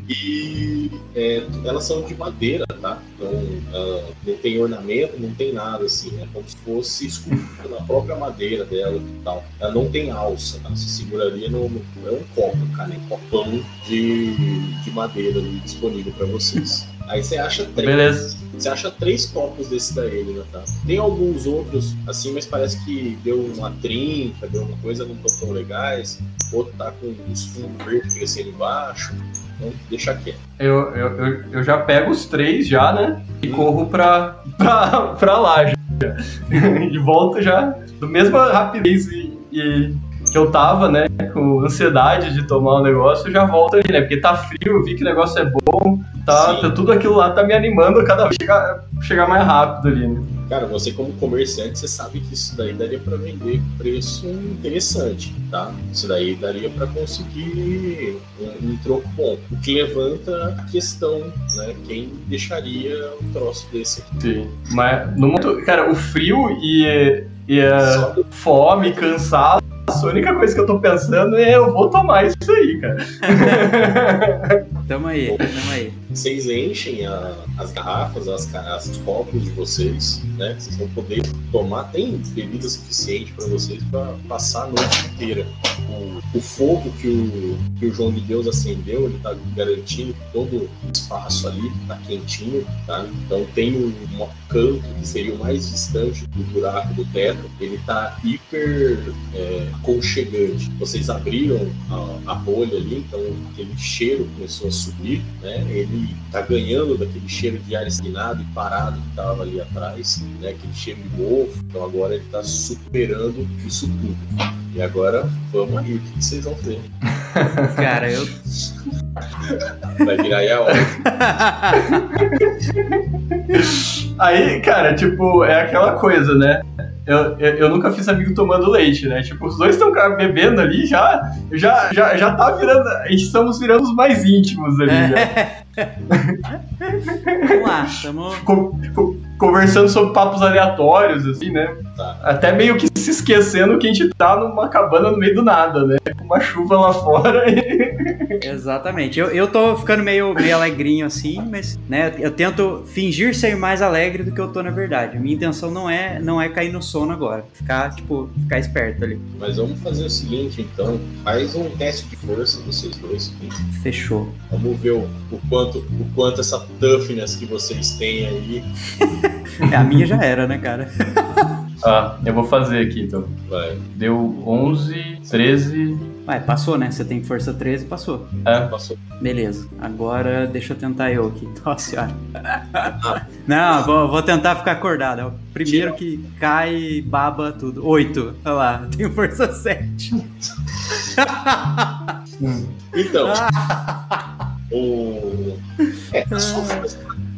e é, elas são de madeira, tá? Então uh, não tem ornamento, não tem nada assim, é como se fosse esculpida na própria madeira dela e tal. Ela não tem alça, tá? Você seguraria no, no é um copo, cara, um copão de, de madeira ali disponível para vocês. Aí você acha três. Beleza. Você acha três copos desse daí, né, tá? Tem alguns outros, assim, mas parece que deu uma trinca, deu uma coisa, não estão tão legais. Outro tá com os fundos verdes crescendo embaixo. Então, deixa quieto. Eu, eu, eu, eu, já pego os três já, né? E hum. corro pra, pra, pra lá já. (laughs) De volta já, do mesma rapidez e, e que eu tava, né, com ansiedade de tomar o um negócio, já volto ali, né? Porque tá frio, vi que o negócio é bom, tá, tá tudo aquilo lá tá me animando cada vez chegar, chegar mais rápido ali, né? Cara, você como comerciante, você sabe que isso daí daria para vender preço interessante, tá? Isso daí daria para conseguir um, um, troco bom. O que levanta a questão, né? Quem deixaria um troço desse aqui? Sim, mas no momento, cara, o frio e, e a fome, cansaço faço. A única coisa que eu tô pensando é eu vou tomar isso aí, cara. (laughs) tamo aí, tamo aí. Vocês enchem a, as garrafas, as, as copos de vocês, né? Vocês vão poder tomar. Tem bebida suficiente para vocês para passar a noite inteira. O, o fogo que o, que o João de Deus acendeu, ele tá garantindo que todo o espaço ali tá quentinho, tá? Então tem um, um canto que seria o mais distante do buraco do teto, ele tá hiper é, aconchegante. Vocês abriram a, a bolha ali, então aquele cheiro começou a subir, né? Ele tá ganhando daquele cheiro de ar estagnado e parado que estava ali atrás, né? Aquele cheiro de mofo. Então agora ele está superando isso tudo. E agora vamos aí, o que vocês vão ter? (laughs) Cara, eu. (laughs) Vai virar aí a hora. (laughs) aí, cara, tipo, é aquela coisa, né? Eu, eu, eu, nunca fiz amigo tomando leite, né? Tipo, os dois estão bebendo ali, já, já, já, já tá virando. A gente estamos virando os mais íntimos ali. É. Vamos lá, estamos. Conversando sobre papos aleatórios, assim, né? Tá. Até meio que se esquecendo que a gente tá numa cabana no meio do nada, né? Com uma chuva lá fora. E... Exatamente. Eu, eu tô ficando meio, meio alegrinho assim, mas né, eu tento fingir ser mais alegre do que eu tô na verdade. Minha intenção não é, não é cair no sono agora. Ficar, tipo, ficar esperto ali. Mas vamos fazer o seguinte, então. Faz um teste de força vocês dois. Fechou. Vamos ver o, o quanto, o quanto essa toughness que vocês têm aí. (laughs) é, a minha já era, né, cara? (laughs) ah, eu vou fazer aqui então. Vai. Deu 11, 13. Vai, passou, né? Você tem força 13, passou. É, passou. Beleza. Agora deixa eu tentar eu aqui. (laughs) Nossa senhora. Não, vou, vou tentar ficar acordado. É o primeiro que cai, baba tudo. 8. Olha lá, tenho força 7. então. (laughs) O... É, a sua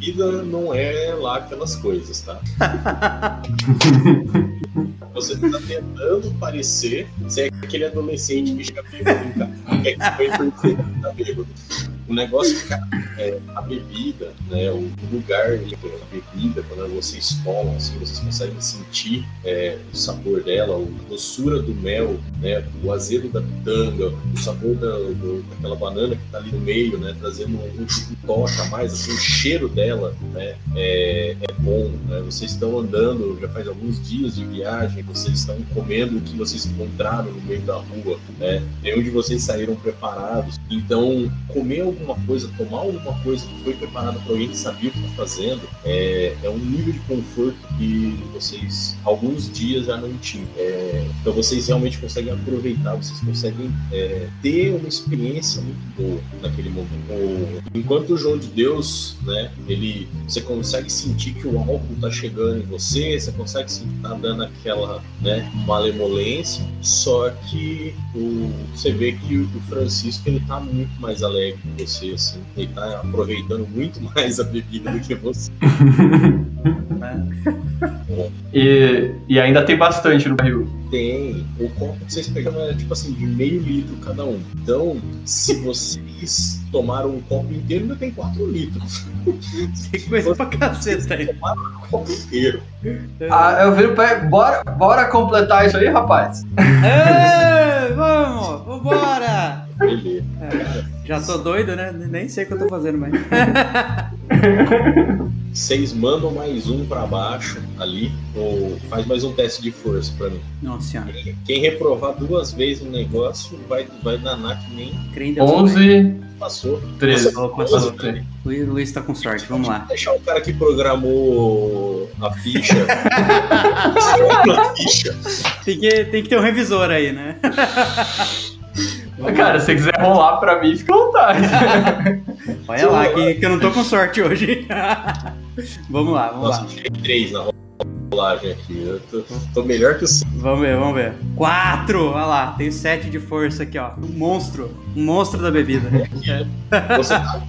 vida não é lá aquelas coisas, tá? (laughs) Você tá tentando parecer ser aquele adolescente que chega bêbado em É que foi porque tá bêbado. O negócio, é a bebida, né? O lugar de a bebida, quando vocês tomam, assim, vocês conseguem sentir é, o sabor dela, a doçura do mel, né? O azedo da pitanga, o sabor da, do, daquela banana que tá ali no meio, né? Trazendo um, um toque a mais, assim, o cheiro dela, né? É, é bom, né? Vocês estão andando já faz alguns dias de viagem, vocês estão comendo o que vocês encontraram no meio da rua, né? De vocês saíram preparados. Então, comer alguma coisa, tomar alguma coisa que foi preparada para alguém que sabia o que está fazendo, é, é, um nível de conforto que vocês, alguns dias já não tinham. É, então vocês realmente conseguem aproveitar, vocês conseguem é, ter uma experiência muito boa naquele momento. enquanto o João de Deus, né, ele, você consegue sentir que o álcool está chegando em você, você consegue sentir que está dando aquela né, malemolência, só que o, você vê que o Francisco ele está muito mais alegre você, assim. Ele tá aproveitando muito (laughs) mais a bebida do que você. (laughs) e, e ainda tem bastante no barril. Tem. O copo que vocês pegaram é tipo assim, de meio litro cada um. Então, se vocês tomaram um copo inteiro, ainda tem 4 litros. (laughs) Tem coisa pra caceta aí. Tomaram um copo inteiro. Ah, eu viro pra bora, bora completar isso aí, rapaz. Ei, vamos, vambora! Beleza. É, já tô doido, né? Nem sei o que eu tô fazendo mais. (laughs) Vocês mandam mais um para baixo ali, ou faz mais um teste de força para mim. Nossa senhora. Quem, quem, reprovar duas vezes o negócio vai, vai danar que nem. 11. Passou. 13. Passou. O Luiz tá com sorte, vamos lá. Deixar o cara que programou a ficha. (laughs) a ficha. Tem, que, tem que ter um revisor aí, né? (laughs) Cara, se você quiser rolar pra mim, fica à vontade. (laughs) Olha lá, que, que eu não tô com sorte hoje. (laughs) vamos lá, vamos Nossa, lá. Tirei três na rolagem aqui. Eu tô, tô melhor que o cinco. Vamos ver, vamos ver. Quatro! Olha lá, tem sete de força aqui, ó. Um monstro. Um monstro da bebida. Você tá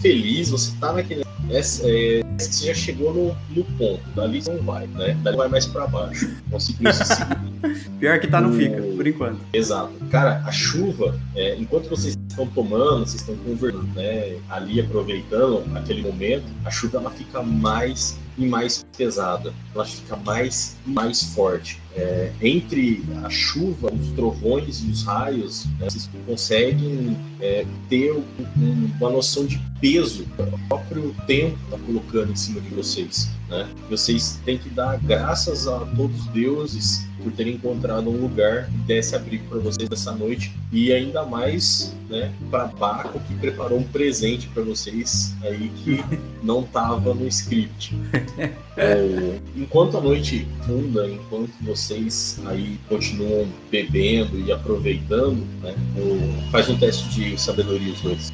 feliz, você tá naquele essa, é, você já chegou no, no ponto, dali não vai, né? Dali vai mais para baixo. Conseguiu se. (laughs) Pior que tá, não fica, por enquanto. Exato. Cara, a chuva, é, enquanto vocês estão tomando, vocês estão conversando, né, ali aproveitando aquele momento, a chuva ela fica mais e mais pesada, ela fica mais e mais forte. É, entre a chuva, os trovões e os raios, né, vocês conseguem é, ter um, uma noção de peso que o próprio tempo está colocando em cima de vocês. Né? Vocês têm que dar graças a todos os deuses por terem encontrado um lugar desse abrigo para vocês essa noite e ainda mais né, para Baco que preparou um presente para vocês aí que (laughs) não estava no script. (laughs) É, enquanto a noite funda, enquanto vocês aí continuam bebendo e aproveitando, né, o, faz um teste de sabedoria os dois.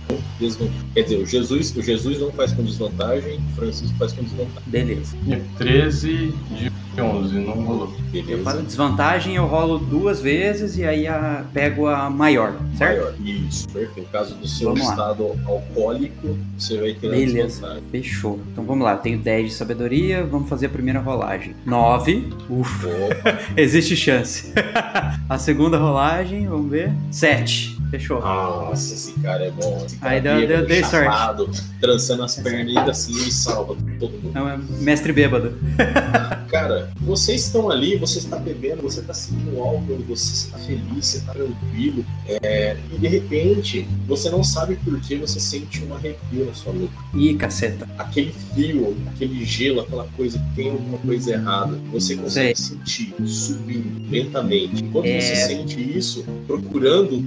Quer dizer, o Jesus, o Jesus não faz com desvantagem, o Francisco faz com desvantagem. Beleza. 13 de 11, não rolou. Beleza. Eu faço desvantagem, eu rolo duas vezes e aí a, pego a maior, certo? Maior, isso, perfeito. No caso do seu vamos estado lá. alcoólico, você vai ter Beleza, desvantagem. Fechou. Então vamos lá, eu tenho 10 de sabedoria, vamos fazer a primeira rolagem. 9, ufa, (laughs) existe chance. (laughs) a segunda rolagem, vamos ver, 7. Fechou. Nossa, esse cara é bom. Esse cara Aí deu, deu, deu sorte. Trançando as pernas e assim ele salva todo mundo. Não, é mestre bêbado. (laughs) cara, vocês estão ali, você está bebendo, você está sentindo álcool, você está feliz, você está tranquilo. É, e de repente, você não sabe por que você sente um arrepio na sua nuca. Ih, caceta. Aquele frio, aquele gelo, aquela coisa que tem alguma coisa errada. Você consegue sentir subindo lentamente. Enquanto é... você sente isso, procurando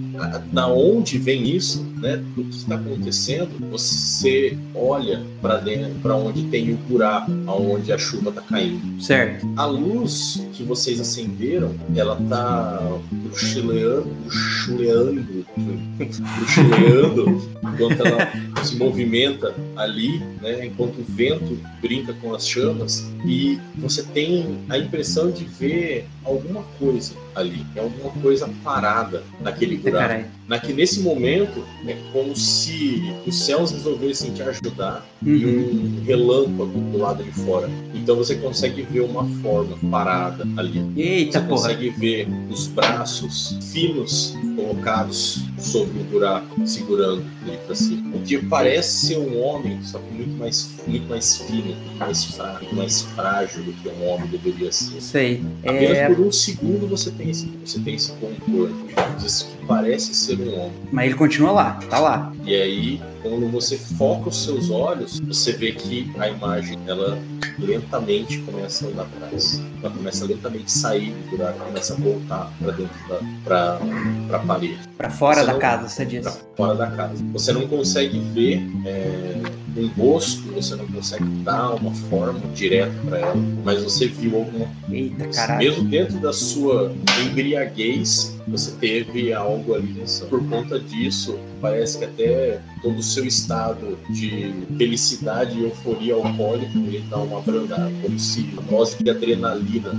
da onde vem isso, né, do que está acontecendo, você olha para dentro, para onde tem o buraco, aonde a chuva está caindo. Certo. A luz que vocês acenderam, ela tá bruxuleando, bruxuleando, (laughs) bruxuleando enquanto ela se movimenta ali, né, enquanto o vento brinca com as chamas e você tem a impressão de ver alguma coisa ali, é alguma coisa parada naquele buraco. Naque, nesse momento, é como se os céus resolvessem te ajudar uhum. e um relâmpago do lado de fora. Então você consegue ver uma forma parada ali. Eita, você porra. consegue ver os braços finos colocados sobre o buraco, segurando ele para cima. O que parece ser um homem, só que muito mais, muito mais fino, mais frágil, mais frágil do que um homem deveria ser. Sei. Apenas é... por um segundo você tem esse, você tem esse contorno. Diz que parece ser um homem. Mas ele continua lá, tá lá. E aí, quando você foca os seus olhos, você vê que a imagem ela lentamente começa a andar atrás. Ela começa a lentamente sair do buraco, começa a voltar para dentro da pra, pra parede. Para fora você da não, casa, você diz. Pra fora da casa. Você não consegue ver é, um rosto, você não consegue dar uma forma direta para ela, mas você viu alguma Eita, caralho. Mesmo dentro da sua embriaguez, você teve algo ali nessa. Por conta disso, parece que até todo o seu estado de felicidade e euforia alcoólica ele dá uma abrandada, como se a dose de adrenalina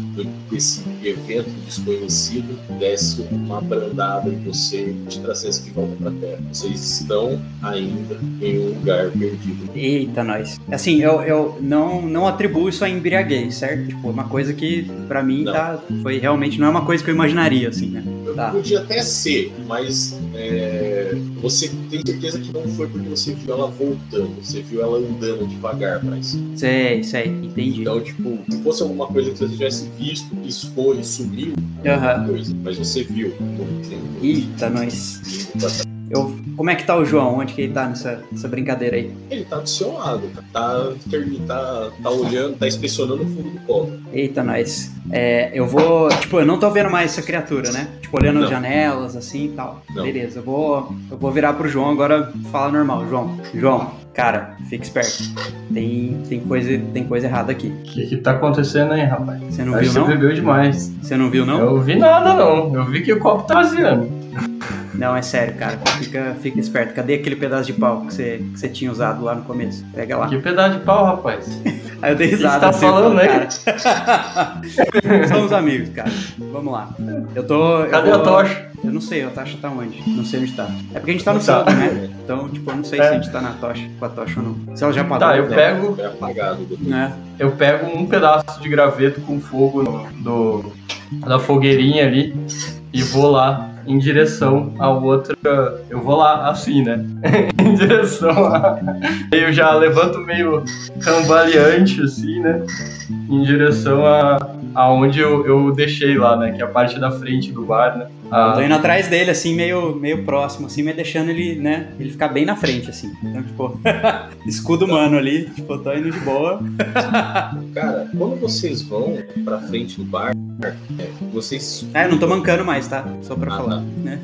desse evento desconhecido desse uma abrandada em você e te trouxesse de volta para a Terra. Vocês estão ainda em um lugar perdido. Eita, nós. Assim, eu, eu não, não atribuo isso a embriaguez, certo? Tipo, uma coisa que para mim tá, foi realmente não é uma coisa que eu imaginaria, assim, né? Tá. Podia até ser, mas é, você tem certeza que não foi porque você viu ela voltando, você viu ela andando devagar pra isso. Sei, sei, entendi. Então, tipo, se fosse alguma coisa que você tivesse visto, piscou e sumiu, uhum. coisa, mas você viu. Eita, nós. Eu, como é que tá o João? Onde que ele tá nessa, nessa brincadeira aí? Ele tá do seu lado, tá, tá, tá olhando, tá inspecionando o fundo do copo. Eita, nós. É, eu vou. Tipo, eu não tô vendo mais essa criatura, né? Tipo, olhando não. as janelas, assim e tal. Não. Beleza, eu vou. Eu vou virar pro João agora falar normal. João, João, cara, fica esperto. Tem, tem, coisa, tem coisa errada aqui. O que, que tá acontecendo aí, rapaz? Você não Acho viu, não? Você bebeu demais. Você não viu, não? Eu vi nada, não. Eu vi que o copo tá vaziando. Não, é sério, cara. Fica, fica esperto. Cadê aquele pedaço de pau que você, que você tinha usado lá no começo? Pega lá. Que pedaço de pau, rapaz? (laughs) Aí eu dei risada. Você tá assim, falando, né? (laughs) Somos amigos, cara. Vamos lá. Eu tô. Cadê eu a tocha? Eu não sei, a tocha tá onde? Não sei onde tá. É porque a gente tá no tá. né? Então, tipo, eu não sei é. se a gente tá na tocha, com a tocha ou não. Se ela já apagou. Tá, eu pego. É apagado. É. Eu pego um pedaço de graveto com fogo do, da fogueirinha ali e vou lá em direção a outra. Eu vou lá assim, né? (laughs) em direção a. Eu já levanto meio cambaleante, assim, né? Em direção a aonde eu, eu deixei lá, né? Que é a parte da frente do bar, né? Ah, tô indo atrás dele, assim, meio, meio próximo, assim, mas deixando ele, né? Ele ficar bem na frente, assim. Então, tipo, (laughs) escudo humano ali, tipo, tô indo de boa. (laughs) Cara, quando vocês vão pra frente do bar, vocês. É, não tô mancando mais, tá? Só pra ah, falar. Tá. Né?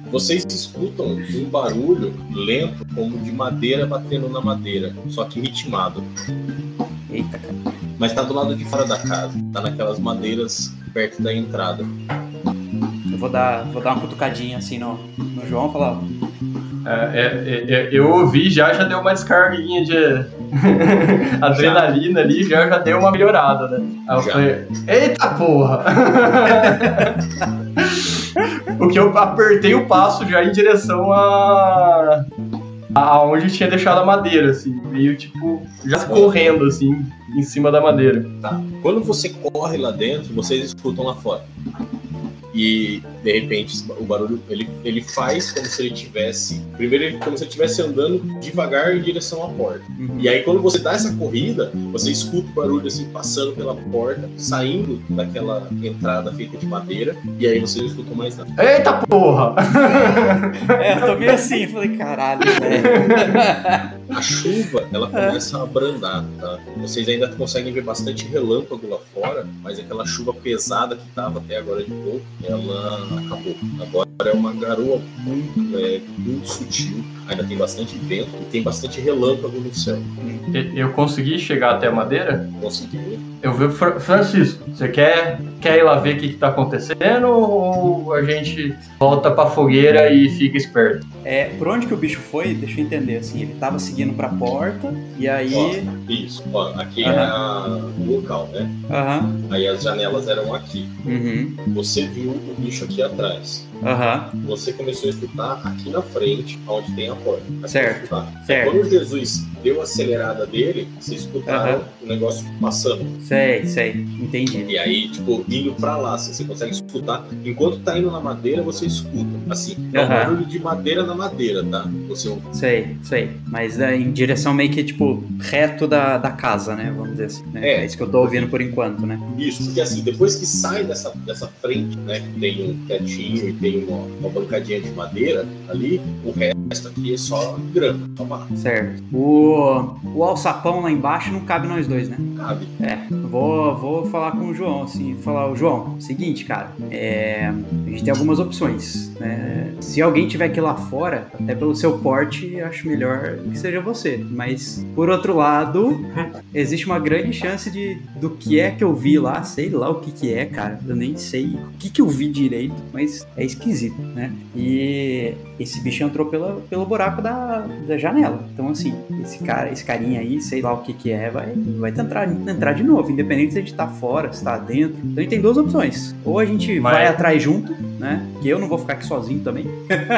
(laughs) vocês escutam um barulho lento, como de madeira batendo na madeira, só que ritmado. Eita, cara. Mas tá do lado de fora da casa, tá naquelas madeiras perto da entrada. Eu vou dar, vou dar uma cutucadinha assim no, no João e falar. É, é, é, eu ouvi já, já deu uma descarguinha de (laughs) adrenalina ali, já, já deu uma melhorada, né? Aí eu já. falei, eita porra! (laughs) o que eu apertei o passo já em direção a aonde tinha deixado a madeira, assim, meio tipo, já correndo, assim, em cima da madeira. Tá. Quando você corre lá dentro, vocês escutam lá fora 以 de repente o barulho ele, ele faz como se ele tivesse primeiro ele, como se ele estivesse andando devagar em direção à porta uhum. e aí quando você dá essa corrida você escuta o barulho assim passando pela porta saindo daquela entrada feita de madeira e aí você não escuta mais nada eita porra (laughs) é eu tô meio assim falei caralho velho (laughs) a chuva ela começa a abrandar tá? vocês ainda conseguem ver bastante relâmpago lá fora mas aquela chuva pesada que estava até agora de pouco ela acabou. Agora é uma garoa muito, é, muito sutil, ainda tem bastante vento e tem bastante relâmpago no céu. Eu consegui chegar até a madeira? Consegui. Eu vi Francisco, você quer, quer ir lá ver o que, está acontecendo ou a gente volta pra fogueira e fica esperto? É, por onde que o bicho foi? Deixa eu entender, assim, ele tava seguindo pra porta e aí... Ó, isso, ó, aqui uhum. é a, o local, né? Uhum. Aí as janelas eram aqui. Uhum. Você viu o bicho aqui atrás. Uhum. Você começou a escutar aqui na frente, onde tem a porta. Certo. certo. Quando Jesus deu a acelerada dele, você escutaram uhum. o negócio passando. Sei, sei, entendi. E aí, tipo, indo pra lá, assim, você consegue escutar. Enquanto tá indo na madeira, você escuta. Assim, é um barulho de madeira na madeira, tá? Você ouve. Sei, sei. Mas é, em direção meio que, tipo, reto da, da casa, né? Vamos dizer assim. Né? É. é isso que eu tô ouvindo por enquanto, né? Isso, porque assim, depois que sai dessa, dessa frente, né? Que tem um tetinho e tem uma, uma bancadinha de madeira ali, o resto aqui é só grama, só mato. Certo. O, o alçapão lá embaixo não cabe nós dois, né? Cabe. É. Vou, vou falar com o João, assim, falar, o João, seguinte, cara, é, a gente tem algumas opções, né? Se alguém tiver que ir lá fora, até pelo seu porte, acho melhor que seja você. Mas, por outro lado, (laughs) existe uma grande chance de do que é que eu vi lá, sei lá o que que é, cara. Eu nem sei o que que eu vi direito, mas é esquisito, né? E esse bicho entrou pela, pelo buraco da, da janela. Então, assim, esse cara, esse carinha aí, sei lá o que que é, vai, vai tentar entrar de novo, independente se a gente tá fora, se tá dentro. Então a gente tem duas opções. Ou a gente vai, vai atrás junto, né? Que eu não vou ficar aqui sozinho também.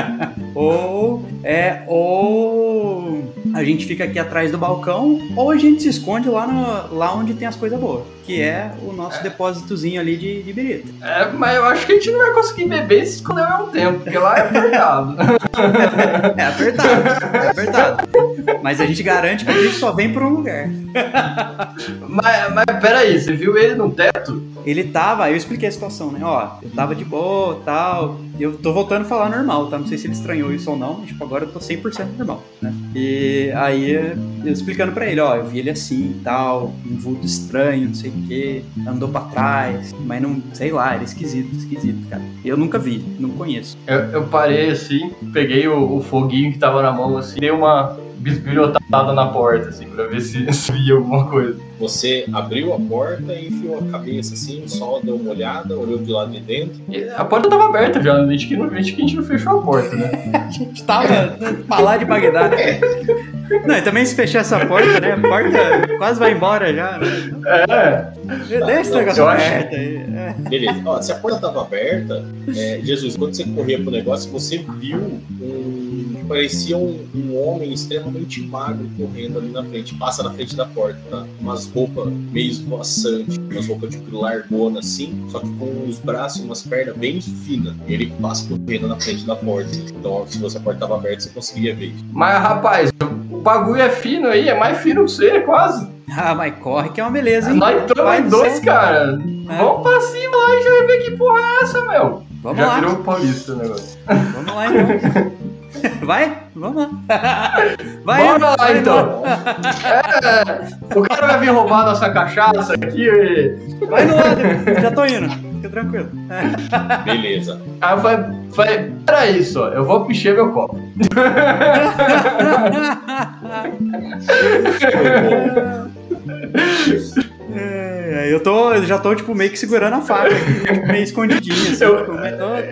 (laughs) ou é, ou a gente fica aqui atrás do balcão, ou a gente se esconde lá, no, lá onde tem as coisas boas, que é o nosso é. depósitozinho ali de, de birita. É, mas eu acho que a gente não vai conseguir beber se esconder ao mesmo tempo, porque lá é apertado. (laughs) é apertado, é apertado. Mas a gente garante que a gente só vem por um lugar. mas, mas peraí, você viu ele no teto? Ele tava, eu expliquei a situação, né? Ó, eu tava de boa tal. Eu tô voltando a falar normal, tá? Não sei se ele estranhou isso ou não, mas tipo, agora eu tô 100% normal, né? E aí, eu explicando pra ele, ó, eu vi ele assim tal, um vulto estranho, não sei o quê, andou pra trás, mas não, sei lá, era esquisito, esquisito, cara. Eu nunca vi, não conheço. Eu, eu parei assim, peguei o, o foguinho que tava na mão assim, dei uma bisbilhotada na porta, assim, pra ver se, (laughs) se via alguma coisa. Você abriu a porta e enfiou a cabeça assim, o sol deu uma olhada, olhou de lado de dentro. A porta tava aberta já, a gente que, gente, que a gente não fechou a porta, né? (laughs) a gente tava pra lá de Bagdá. Não, e também se fechar essa porta, né? A porta quase vai embora já, né? É. Deixa esse negócio aberto aí. É. Beleza. Ó, se a porta tava aberta, é, Jesus, quando você corria pro negócio, você viu um parecia um, um, homem extremamente magro correndo ali na frente, passa na frente da porta, tá? umas roupas meio esvoaçantes, umas roupas de largona assim, só que com os braços e umas pernas bem finas. E ele passa correndo na frente da porta. Então, se você a porta estava aberta, você conseguia ver. Mas, rapaz, o bagulho é fino aí, é mais fino que você, quase. Ah, mas corre que é uma beleza, hein? Nós estamos em dois, cara. É. Vamos pra cima lá e já vai ver que porra é essa, meu. Vamos já lá. virou paulista o negócio. Vamos lá, então. (laughs) Vai? Vamos lá. (laughs) Vai, Bora lá, vai, então. É, o cara vai vir roubar nossa cachaça aqui. E... Vai no lado, já tô indo. Fica tranquilo. Beleza. Aí eu falei, falei peraí só, eu vou pichar meu copo. É, eu tô, eu já tô, tipo, meio que segurando a faca, meio escondidinho, assim, eu, tô,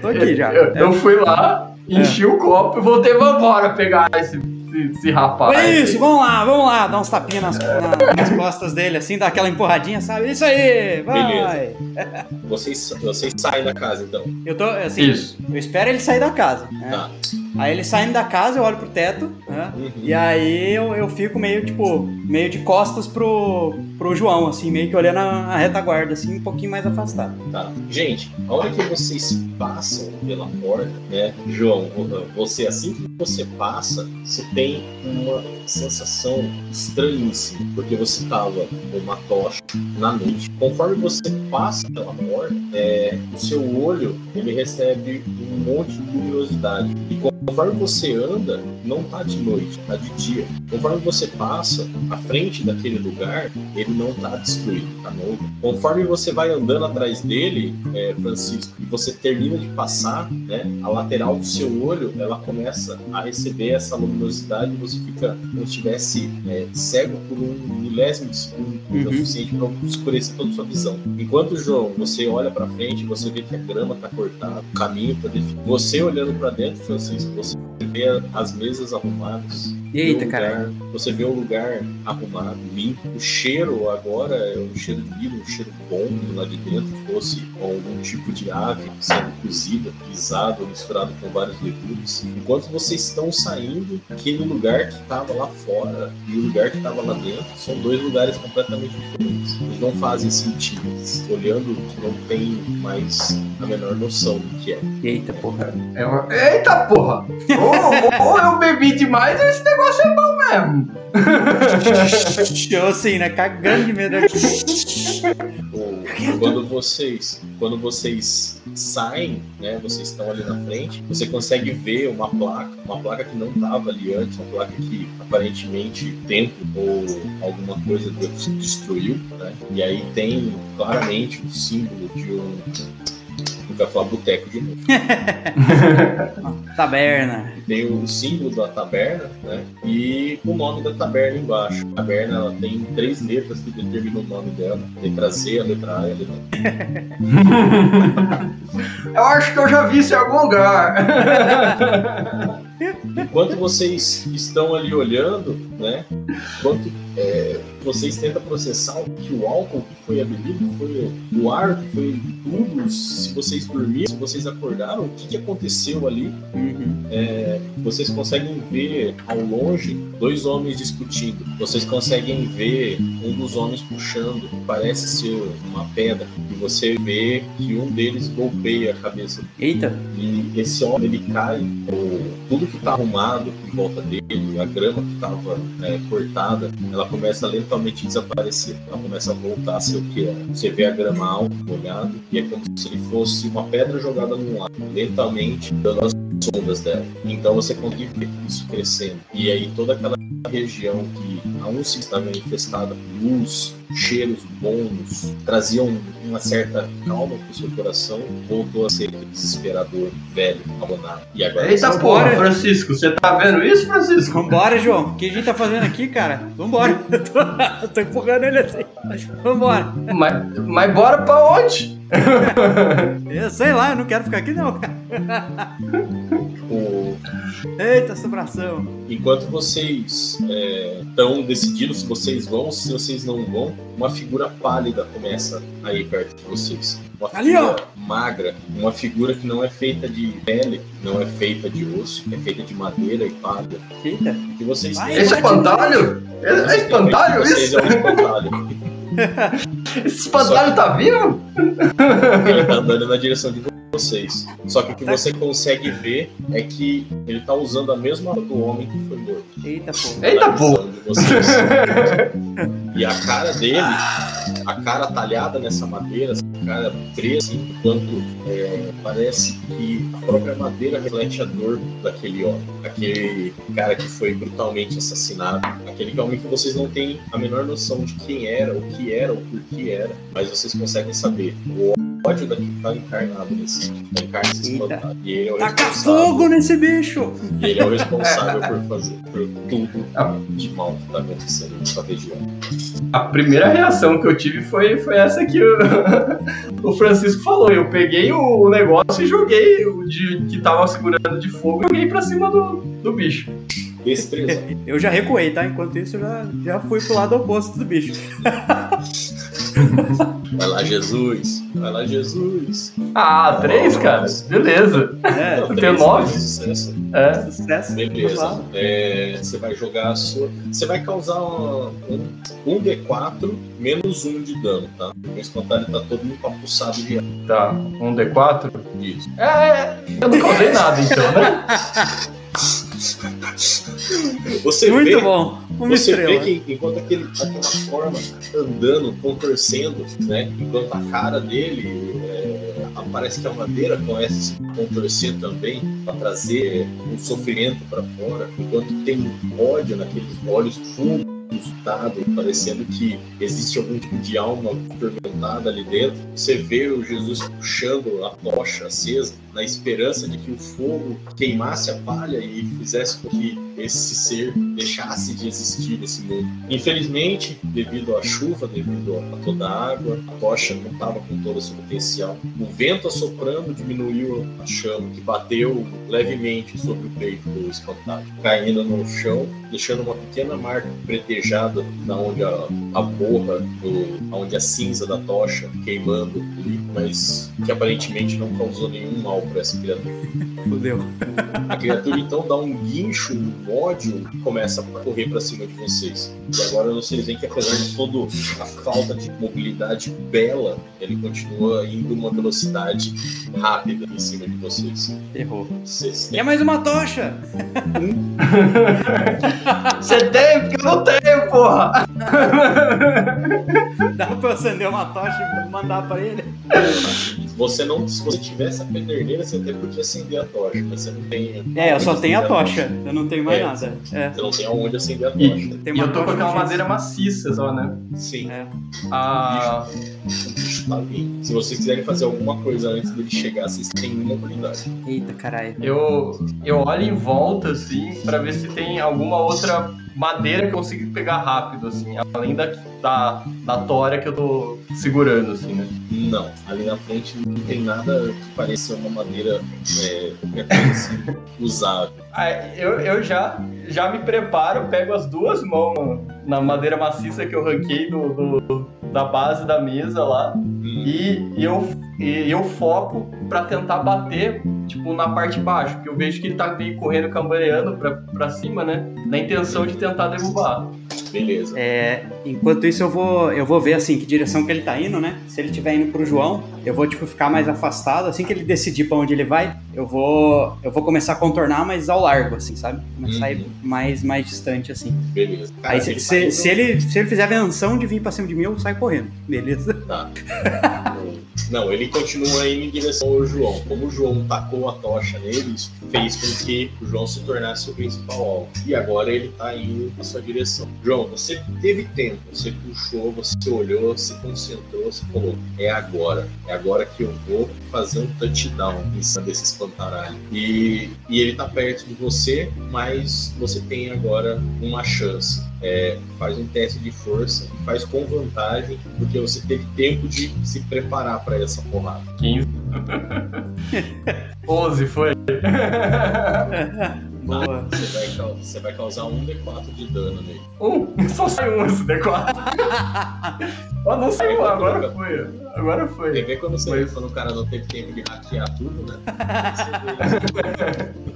tô, aqui já. Eu, eu fui lá, enchi é. o copo e voltei, vambora pegar esse, esse, rapaz. É isso, vamos lá, vamos lá, dar uns tapinhas nas, na, nas costas dele, assim, dar aquela empurradinha, sabe? Isso aí, vai! Beleza. Vocês, vocês saem da casa, então. Eu tô, assim, isso. eu espero ele sair da casa. Né? Tá. Aí ele saindo da casa, eu olho pro teto, né? Uhum. E aí eu, eu fico meio, tipo, meio de costas pro, pro João, assim, meio que olhando a, retaguarda, assim, um pouquinho mais afastado. Tá. Gente, a hora que vocês passam pela porta, né, João, você, assim que você passa, você tem uma sensação estranhíssima, porque você tava com uma tocha na noite. Conforme você passa pela porta, é, o seu olho, ele recebe um monte de luminosidade. E conforme você anda, não tá de noite, tá de dia. Conforme você passa à frente daquele lugar, ele não tá destruído, tá novo. Conforme você vai andando atrás dele, é, Francisco, e você termina de passar, né, a lateral do seu olho, ela começa a receber essa luminosidade e você fica como se estivesse é, cego por um milésimo de segundo, uhum. o suficiente para escurecer toda a sua visão. Enquanto, João, você olha para frente, você vê que a grama tá cortada, o caminho tá definido. Você olhando para dentro, Francisco, você vê as mesas arrumadas. Eita, um cara. Você vê um lugar arrumado, limpo. O cheiro agora é um cheiro de milho, um cheiro bom lá de dentro, fosse algum tipo de ave sendo cozida, pisado, misturado com vários legumes. Enquanto vocês estão saindo, aquele lugar que estava lá fora e o lugar que estava lá dentro são dois lugares completamente diferentes. Eles não fazem sentido. Olhando, não tem mais a menor noção do que é. Eita porra. É uma... Eita porra! ou, ou, eu bebi demais, esse negócio é bom mesmo. Show (laughs) assim, né? Cagando de medo aqui. Quando vocês, quando vocês saem, né? Vocês estão ali na frente, você consegue ver uma placa, uma placa que não estava ali antes, uma placa que aparentemente tempo ou alguma coisa destruiu, né? E aí tem claramente o símbolo de um vai falar boteco de novo. (laughs) taberna. Tem o símbolo da taberna, né? E o nome da taberna embaixo. A taberna ela tem três letras que determinam o nome dela: letra Z, a letra A e a letra (laughs) Eu acho que eu já vi isso em algum lugar. (laughs) Enquanto vocês estão ali olhando, né? Enquanto é, vocês tentam processar que o álcool que foi a bebida, que foi o ar, que foi tudo, se vocês dormiram, se vocês acordaram, o que, que aconteceu ali. Uhum. É, vocês conseguem ver ao longe dois homens discutindo. Vocês conseguem ver um dos homens puxando, parece ser uma pedra, e você vê que um deles golpeia a cabeça. Eita! E esse homem ele cai, tudo que está arrumado em volta dele, a grama que estava é, cortada, ela começa a lentamente desaparecer. Ela começa a voltar a ser o que é. Você vê a grama alta, molhada, e é como se fosse uma pedra jogada num lado, lentamente dando as sombras dela. Então você consegue ver isso crescendo. E aí toda aquela região que a se estava infestada por luz, cheiros bons, traziam uma certa calma para o seu coração, voltou a ser desesperador, velho, abandonado. E agora Eita porra, Francisco, você tá vendo isso, Francisco? Vambora, João. O que a gente tá fazendo aqui, cara? Vambora. Eu (laughs) tô, eu tô empurrando ele assim. Vambora. Mas, mas bora pra onde? (laughs) eu sei lá, eu não quero ficar aqui não, cara. (laughs) Eita, sobração. Enquanto vocês estão é, decidindo se vocês vão ou se vocês não vão, uma figura pálida começa a ir perto de vocês. Uma Ali, ó. magra, uma figura que não é feita de pele, não é feita de osso, é feita de madeira e palha. Eita. Que vocês Vai, Esse é espantalho? É, é espantalho isso? É um espantalho. (laughs) (laughs) Esse espantalho tá vivo? Ele tá andando na direção de vocês. Só que o que tá. você consegue ver é que ele tá usando a mesma do homem que foi morto. Eita porra. Eita porra. (laughs) e a cara dele, a cara talhada nessa madeira, a cara presa, enquanto é, parece que a própria madeira reflete a dor daquele homem. Aquele cara que foi brutalmente assassinado. Aquele homem que vocês não têm a menor noção de quem era, o que era, o porquê era. Mas vocês conseguem saber. O ódio daqui tá encarnado nesse. Tá encarnado nesse E ele é o Taca fogo nesse bicho! E ele é o responsável por fazer por tudo de mal que tá acontecendo nessa região. A primeira reação que eu tive foi, foi essa que o, (laughs) o Francisco falou. Eu peguei o negócio e joguei o de, que tava segurando de fogo e joguei pra cima do, do bicho. (laughs) Eu já recuei, tá? Enquanto isso, eu já, já fui pro lado oposto do bicho. (laughs) Vai lá, Jesus. Vai lá, Jesus. Ah, três, cara. Beleza. É, eu tenho nove. Sucesso. É. Sucesso. Beleza. É, você vai jogar a sua. Você vai causar um, um D4 menos um de dano, tá? O espantalho tá todo empapuçado de Tá. Um D4? Isso. É, é, eu não causei nada então, né? (laughs) Você Muito vê, bom. Uma você estrela. vê que enquanto aquele, aquela forma andando, contorcendo, né? Enquanto a cara dele é, parece que a madeira começa a se contorcer também para trazer um sofrimento para fora, enquanto tem ódio naqueles olhos fundos insultado, parecendo que existe algum tipo de alma atormentada ali dentro. Você vê o Jesus puxando a tocha acesa, na esperança de que o fogo queimasse a palha e fizesse com que esse ser deixasse de existir nesse mundo. Infelizmente, devido à chuva, devido a toda a água, a tocha não estava com todo o seu potencial. O vento assoprando diminuiu a chama, que bateu levemente sobre o peito do espantado, caindo no chão, deixando uma pequena marca pretejada na onde a, a borra, do, onde a cinza da tocha queimando ali, mas que aparentemente não causou nenhum mal para essa criatura. Fudeu. A criatura então dá um guincho, um ódio, e começa a correr para cima de vocês. E agora vocês veem que apesar de toda a falta de mobilidade bela, ele continua indo uma velocidade rápida em cima de vocês. Errou. Vocês Quer mais uma tocha? (laughs) Você tem, porque eu não tenho, porra! Dá pra acender uma tocha e mandar pra ele? Você não, se você tivesse a pederneira, você até podia acender a tocha, mas você não tem. É, eu só tenho a tocha. Eu não tenho mais É, nada. É. Você não tem aonde acender a E- tocha. Tem E uma eu tô com aquela madeira maciça só, né? Sim, É. Ah, tá. Se vocês quiserem fazer alguma coisa antes dele chegar, vocês têm uma oportunidade. Eita, caralho. eu, eu olho em volta, assim, pra ver se tem alguma outra madeira que eu consigo pegar rápido, assim, além da, da, da tora que eu tô segurando, assim, né? Não, ali na frente não tem nada que pareça uma madeira é, coisa assim, usável. Ah, eu, eu já, já me preparo, pego as duas mãos na madeira maciça que eu ranquei do, do- da base da mesa lá e, e eu, e eu foco pra tentar bater, tipo, na parte de baixo, porque eu vejo que ele tá meio correndo, cambaleando pra, pra cima, né? Na intenção de tentar derrubar. beleza. É, enquanto isso eu vou, eu vou ver assim que direção que ele tá indo, né? Se ele estiver indo pro João, eu vou tipo ficar mais afastado, assim que ele decidir pra onde ele vai, eu vou, eu vou começar a contornar mais ao largo assim, sabe? Começar a ir Uhum. mais mais distante assim. Beleza. Cara, Aí se, ele se, tá indo- se ele se ele fizer a menção de vir pra cima de mim, eu saio correndo. Beleza? Tá. (laughs) (laughs) Não, ele continua indo em direção ao João. Como o João tacou a tocha nele, fez com que o João se tornasse o principal alvo. E agora ele tá indo na sua direção. João, você teve tempo, você puxou, você olhou, se concentrou, você falou: é agora. É agora que eu vou fazer um touchdown em cima desse espantaralho. E, e ele tá perto de você, mas você tem agora uma chance. É, faz um teste de força, faz com vantagem, porque você teve tempo de se preparar para essa porrada. 15. 11 foi. (laughs) Boa. Você vai, você vai causar um D4 de dano nele. Um? Só sai um esse D4. Ó, não saiu, agora foi. Agora foi. Quer ver quando, você, Mas... quando o cara não teve tempo de hackear tudo, né? (laughs)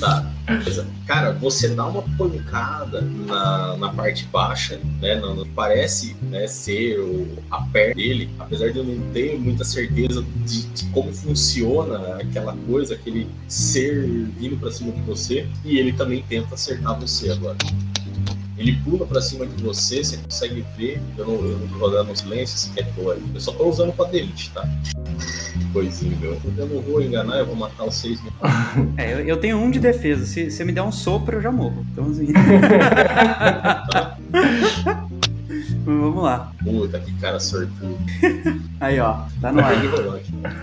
tá, beleza. Cara, você dá uma pancada na, na parte baixa, né? Não, parece né, ser o, a perna dele, apesar de eu não ter muita certeza de, de como funciona aquela coisa, aquele ser vindo pra cima de você, e ele também tenta acertar você agora. Ele pula pra cima de você, você consegue ver. Eu não, eu não tô rodando silêncio, quer pôr Eu só tô usando pra delete, tá? Coisinho, meu. Eu não vou enganar, eu vou matar os seis. (laughs) É, eu, eu tenho um de defesa. Se você me der um sopro, eu já morro. Então assim. (laughs) Vamos lá. Puta, que cara sortudo. (laughs) Aí, ó, tá no ar.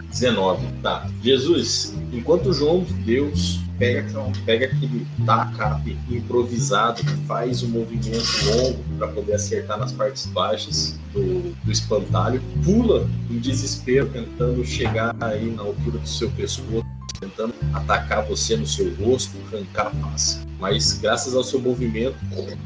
19. Tá. Jesus, enquanto João de Deus pega, pega aquele tacape improvisado, faz um movimento longo para poder acertar nas partes baixas do, do espantalho, pula em desespero, tentando chegar aí na altura do seu pescoço tentando atacar você no seu rosto, arrancar a face. Mas graças ao seu movimento,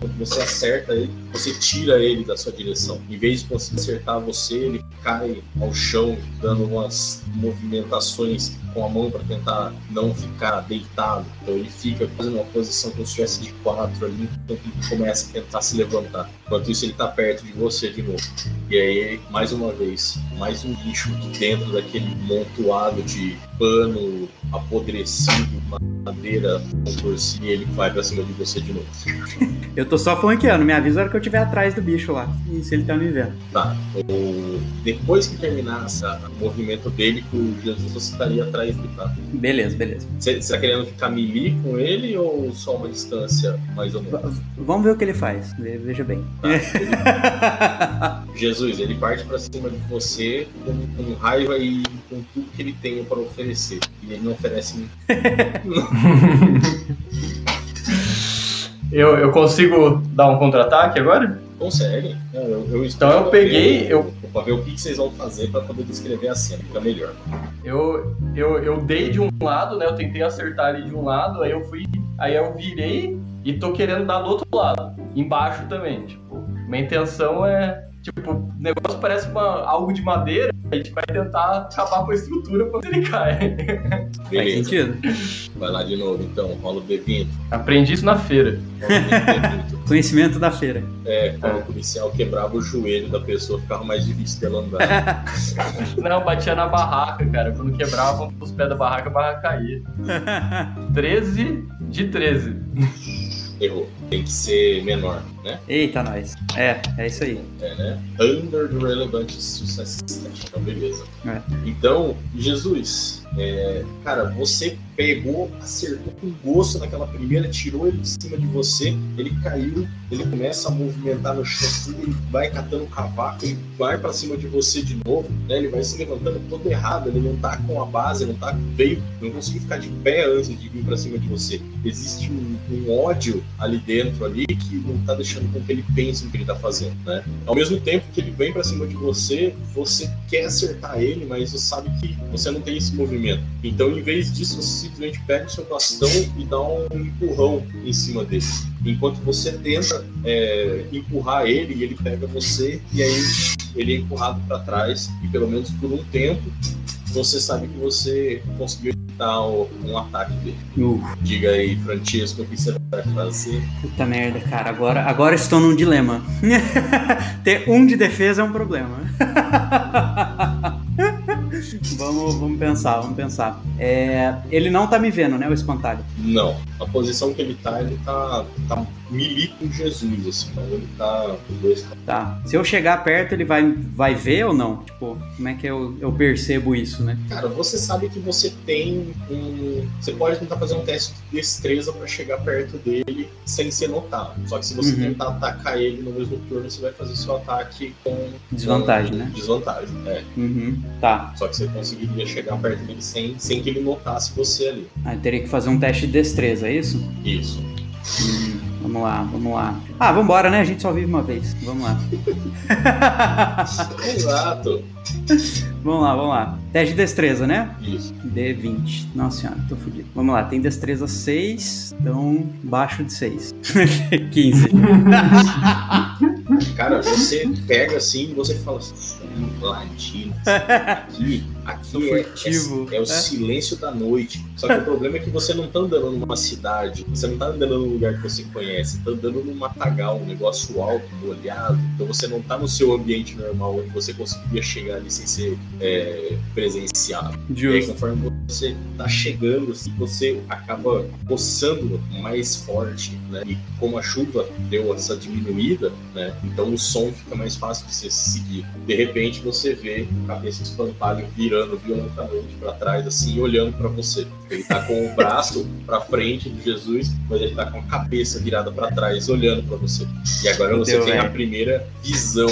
quando você acerta ele, você tira ele da sua direção. Em vez de conseguir acertar você, ele cai ao chão, dando umas movimentações com a mão para tentar não ficar deitado. Então ele fica quase numa posição como se estivesse de quatro ali, enquanto ele começa a tentar se levantar. Enquanto isso, ele está perto de você de novo. E aí, mais uma vez, mais um bicho dentro daquele montoado de pano apodrecido, madeira contorcida, e ele vai pra cima de você de novo. Eu tô só flanqueando, me avisa a hora que eu estiver atrás do bicho lá, e se ele tá me vendo. Tá. O... Depois que terminar essa, o movimento dele, que o Jesus você estaria atrás dele, tá? Beleza, beleza. Você, tá querendo ficar melee com ele ou só uma distância mais ou menos? V vamos ver o que ele faz, veja bem. Tá. Ele... (laughs) Jesus, ele parte pra cima de você com, com raiva e com tudo que ele tem para oferecer. E ele não oferece (laughs) eu, eu consigo dar um contra-ataque agora? Consegue. Eu, eu então eu peguei. Ver, eu... Pra ver o que vocês vão fazer para poder descrever a cena, fica melhor. Eu, eu, eu dei de um lado, né? Eu tentei acertar ali de um lado, aí eu fui. Aí eu virei e tô querendo dar do outro lado. Embaixo também. Tipo, minha intenção é Tipo, o negócio parece uma, algo de madeira, a gente vai tentar acabar com a estrutura quando ele cai. Faz sentido. Vai lá de novo, então, rola o B20. Aprendi isso na feira. Conhecimento da feira. É, quando é. o policial quebrava o joelho da pessoa, ficava mais difícil dela andar. (laughs) Não, batia na barraca, cara. Quando quebrava os pés da barraca, a barraca caía. (laughs) 13 de 13. Errou. Tem que ser menor, né? Eita, nós. É, é isso aí. É, né? Under the relevant success Então, beleza. É. Então, Jesus, é, cara, você pegou, acertou com gosto naquela primeira, tirou ele de cima de você, ele caiu, ele começa a movimentar no chão, ele vai catando o cavaco, ele vai para cima de você de novo, né? Ele vai se levantando todo errado, ele não tá com a base, não tá veio, não conseguiu ficar de pé antes de vir para cima de você. Existe um, um, ódio ali dentro ali que não tá deixando com que ele pense no que ele tá fazendo, né? Ao mesmo tempo que ele vem para cima de você, você quer acertar ele, mas você sabe que você não tem esse movimento movimento. Então, em vez disso, você simplesmente pega o seu bastão e dá um empurrão em cima dele. Enquanto você tenta é, empurrar ele, e ele pega você, e aí ele é empurrado para trás, e pelo menos por um tempo, você sabe que você conseguiu evitar um ataque dele. Uh. Diga aí, Francesco, o que você vai fazer? Puta merda, cara. Agora, agora estou num dilema. (laughs) Ter um de defesa é um problema. (laughs) vamos, vamos pensar, vamos pensar. É, ele não tá me vendo, né, o espantalho? Não. A posição que ele tá, ele tá, tá melee com Jesus, assim. Então ele tá com dois Tá. Se eu chegar perto, ele vai, vai ver ou não? Tipo, como é que eu, eu percebo isso, né? Cara, você sabe que você tem um. Você pode tentar fazer um teste de destreza para chegar perto dele sem ser notado. Só que se você uhum. tentar atacar ele no mesmo turno, você vai fazer seu ataque com. Desvantagem, com né? Desvantagem, é. Uhum. Tá. Só que você conseguiria chegar perto dele sem, sem que ele notasse você ali. Ah, teria que fazer um teste de destreza, é isso? Isso. Hum, vamos lá, vamos lá. Ah, vambora, né? A gente só vive uma vez. Vamos lá. (laughs) Exato. Vamos lá, vamos lá. Teste de destreza, né? Isso. D20. Nossa senhora, tô fudido. Vamos lá, tem destreza 6, então baixo de 6. 15. (laughs) Cara, você pega assim e você fala assim, ladino. Aqui, aqui é, é, é, o silêncio da noite. Só que o problema é que você não tá andando numa cidade, você não tá andando num lugar que você conhece, tá andando num matagal, um negócio alto, molhado. Então você não tá no seu ambiente normal, onde você conseguiria chegar ali sem ser é, presenciado. Justo. E aí, conforme você tá chegando, assim, você acaba coçando mais forte, né? E como a chuva deu essa diminuída, né? Então o som fica mais fácil de você seguir. De repente você vê a cabeça espantalho virando violentamente para trás, assim, olhando para você. Ele tá com o braço para frente de Jesus, mas ele tá com a cabeça virada para trás, olhando para você. E agora você Deu, tem a primeira visão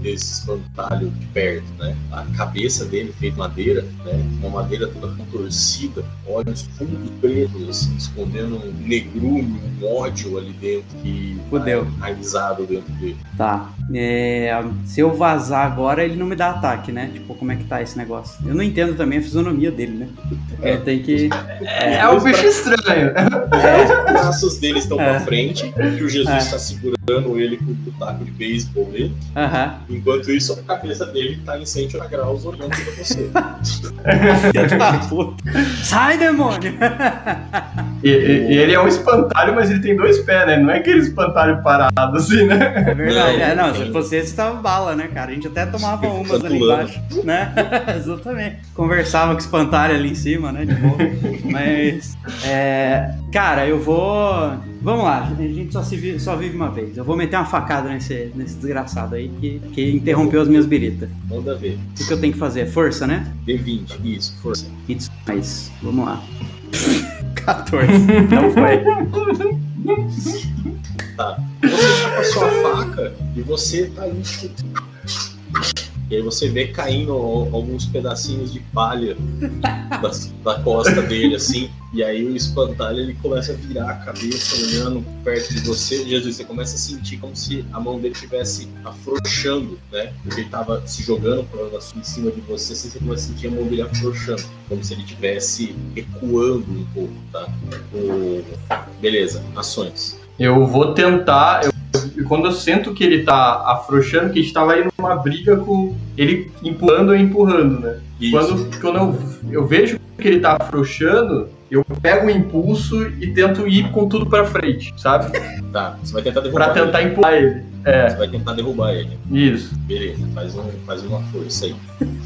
desse espantalho de perto, né? A cabeça dele feita madeira, né? Uma madeira toda contorcida, olhos fundos pretos, assim, escondendo um negrume, um ódio ali dentro que Fudeu. tá enraizado dentro dele. Tá. É, se eu vazar agora, ele não me dá ataque, né? Tipo, como é que tá esse negócio? Eu não entendo também a fisionomia dele, né? É, tem que. É, é um bicho estranho. É, os braços dele estão é. pra frente, e o Jesus está é. Segurando ele com o taco de beisebol dele. Uhum. Enquanto isso, a cabeça dele tá em 180 graus olhando pra você. (laughs) Sai, demônio! E, e, ele é um espantalho, mas ele tem dois pés, né? Não é aquele espantalho parado assim, né? É verdade. Não, é, não, se fosse esse, tava bala, né, cara? A gente até tomava umas ali embaixo, né? (laughs) Exatamente. Conversava com o espantalho ali em cima, né? De boa. Mas, é, cara, eu vou. Vamos lá, a gente só, vive, só vive uma vez. Eu vou meter uma facada nesse, nesse desgraçado aí que, que interrompeu as minhas biritas. Manda ver. O que eu tenho que fazer? Força, né? D20, isso, força. Isso, mas vamos lá. (laughs) 14. Não foi. Tá. Você tá com a sua faca e você tá tipo, e aí você vê caindo alguns pedacinhos de palha da, da costa dele, assim. E aí o espantalho ele começa a virar a cabeça olhando perto de você. Jesus, você começa a sentir como se a mão dele estivesse afrouxando, né? Porque ele estava se jogando em cima de você, assim, você começa a sentir a mão dele afrouxando, como se ele estivesse recuando um pouco, tá? O... Beleza, ações. Eu vou tentar, e quando eu sinto que ele tá afrouxando, que a gente tava aí numa briga com ele empurrando e empurrando, né? Isso. Quando, quando eu, eu vejo que ele tá afrouxando, eu pego o impulso e tento ir com tudo pra frente, sabe? Tá, você vai tentar derrubar Pra tentar ele. empurrar ele. É. Você vai tentar derrubar ele. Isso. Beleza, faz, um, faz uma força aí.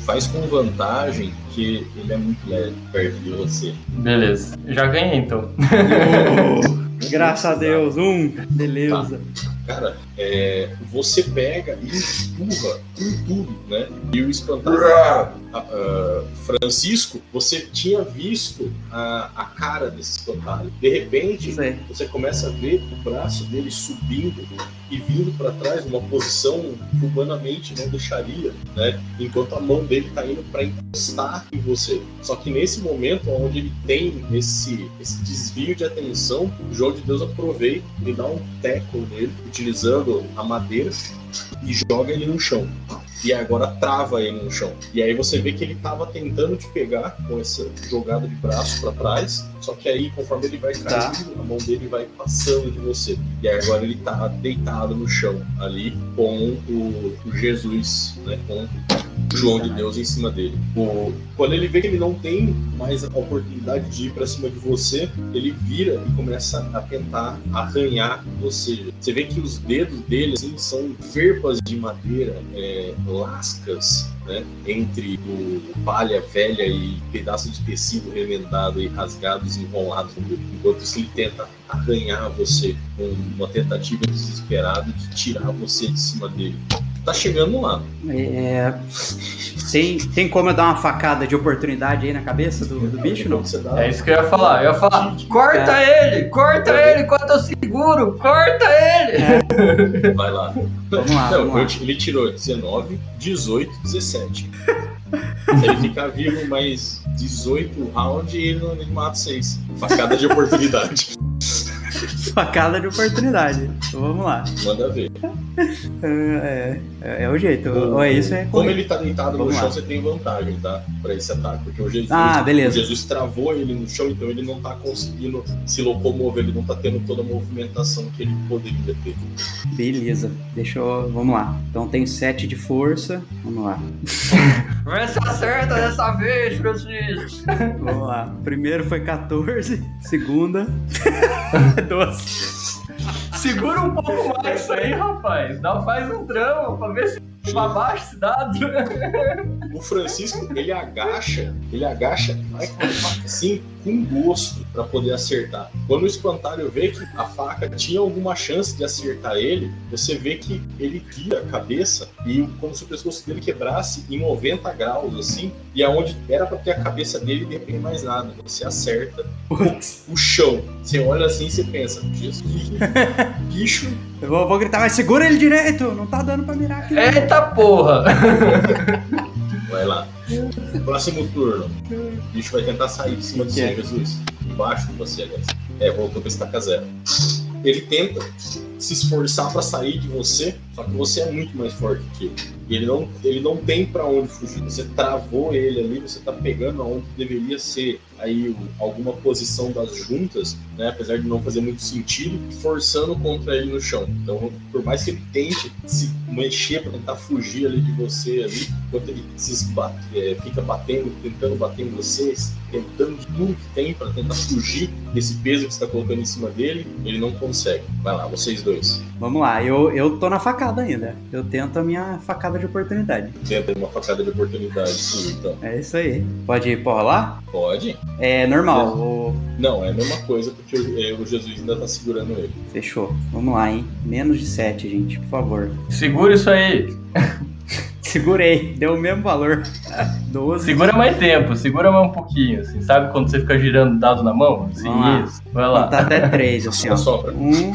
faz com vantagem que ele é muito leve perto de você. Beleza. Já ganhei então. (laughs) Graças a Deus, um. Beleza. Tá. Cara, é, você pega e empurra com tudo, né? E o espantalho. Uh, Francisco, você tinha visto a, a cara desse espantalho. De repente, Sim. você começa a ver o braço dele subindo e vindo para trás numa posição que humanamente não deixaria, né? Enquanto a mão dele tá indo para encostar em você. Só que nesse momento onde ele tem esse, esse desvio de atenção, o João de Deus aproveita e dá um teco nele, utilizando a madeira e joga ele no chão e agora trava ele no chão. E aí você vê que ele estava tentando te pegar com essa jogada de braço para trás, só que aí conforme ele vai caindo, tá. a mão dele vai passando de você. E aí agora ele tá deitado no chão ali com o, o Jesus, né, com João de Deus em cima dele. O, quando ele vê que ele não tem mais a oportunidade de ir para cima de você, ele vira e começa a tentar arranhar você. Você vê que os dedos dele assim, são verpas de madeira, é, lascas né, entre o palha velha e pedaço de tecido remendado e rasgados, enrolados, enquanto ele tenta arranhar você com uma tentativa desesperada de tirar você de cima dele tá chegando lá. É, tem, tem como eu dar uma facada de oportunidade aí na cabeça do, do bicho? Não? É isso que eu ia falar. Eu ia falar: corta é. ele, corta é. ele enquanto eu seguro, corta ele. É. Vai lá. Vamos lá. Não, vamos lá. Ele tirou 19, 18, 17. Se ele ficar vivo mais 18 rounds, ele, ele mata 6. Facada de oportunidade. (laughs) Facada de oportunidade. Então, vamos lá. Manda ver. (laughs) É, é, é o jeito. Ou é isso, é Como ele tá deitado vamos no chão, lá. você tem vantagem, tá? Pra esse ataque. Porque o Jesus, ah, beleza. o Jesus travou ele no chão, então ele não tá conseguindo se locomover, ele não tá tendo toda a movimentação que ele poderia ter. Beleza. Deixa eu. Vamos lá. Então tem 7 de força. Vamos lá. (laughs) Vai se acerta dessa vez, Francisco. Vamos lá. Primeiro foi 14, segunda. 12. Segura um pouco mais isso aí, rapaz. Dá, faz um drama pra ver se pra baixo esse dado. O Francisco, ele agacha, ele agacha, vai com a faca assim, com gosto, para poder acertar. Quando o espantalho vê que a faca tinha alguma chance de acertar ele, você vê que ele vira a cabeça e como se o pescoço dele quebrasse em 90 graus, assim, e aonde era para ter a cabeça dele, não tem mais nada. Você acerta o, o chão. Você olha assim e você pensa, Jesus, (laughs) bicho. Eu vou, vou, gritar, mas segura ele direito, não tá dando pra mirar aqui. Eita porra! (laughs) Vai lá. Próximo turno. O bicho vai tentar sair de cima de você, Jesus. Embaixo de você, aliás. É, voltou pra estaca zero. Ele tenta se esforçar para sair de você, só que você é muito mais forte que ele. Ele não, ele não tem para onde fugir. Você travou ele ali, você tá pegando aonde deveria ser aí alguma posição das juntas, né? Apesar de não fazer muito sentido, forçando contra ele no chão. Então, por mais que ele tente se mexer para tentar fugir ali de você ali, enquanto ele se esbate, é, fica batendo, tentando bater em vocês, tentando tudo que tem para tentar fugir desse peso que está colocando em cima dele, ele não consegue. Vai lá, vocês dois. Vamos lá, eu, eu tô na facada ainda. Eu tento a minha facada de oportunidade. Tenta uma facada de oportunidade, sim, então. É isso aí. Pode ir por lá? Pode. É normal. É. O... Não, é a mesma coisa porque o, é, o Jesus ainda tá segurando ele. Fechou. Vamos lá, hein? Menos de 7, gente, por favor. Segura isso aí. (laughs) Segurei, deu o mesmo valor. (laughs) 12. Segura mais tempo, segura mais um pouquinho, assim. Sabe quando você fica girando dado na mão? Assim, isso. Vai lá. Tá até 3, assim, ó. Um,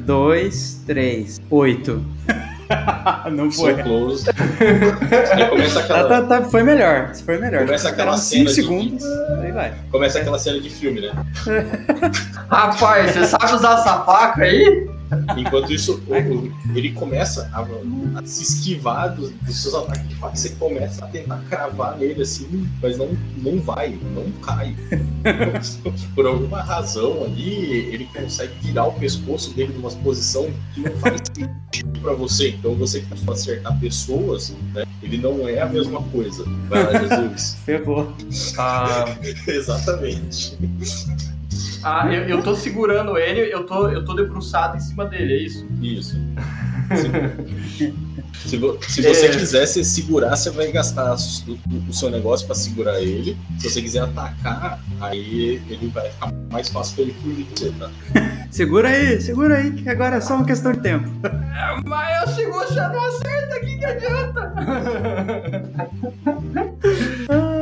dois, três, oito. (laughs) Não foi. So close. (laughs) começa aquela... Tá, tá, tá, foi melhor. Foi melhor. Começa aquela cena. 5 segundos, de... aí vai. Começa aquela cena de filme, né? Rapaz, você sabe usar essa faca aí? Enquanto isso, ele começa a, a se esquivar dos, dos, seus ataques de faca. Você começa a tentar cravar nele assim, mas não, não vai, não cai. Por alguma razão ali, ele consegue virar o pescoço dele numa posição que não faz sentido pra você. Então você que costuma acertar pessoas, né? Ele não é a mesma coisa. Vai lá, Jesus. Ferrou. Ah... (laughs) Exatamente. Ah, eu, eu tô segurando ele, eu tô, eu tô debruçado em cima dele, é isso? Isso. Se, se você é... quiser se segurar, você vai gastar o, o seu negócio para segurar ele. Se você quiser atacar, aí ele vai ficar mais fácil para ele fugir de você, tá? segura aí, segura aí, que agora é só uma questão de tempo. É, mas eu seguro, você não acerta, o que, que adianta? (laughs)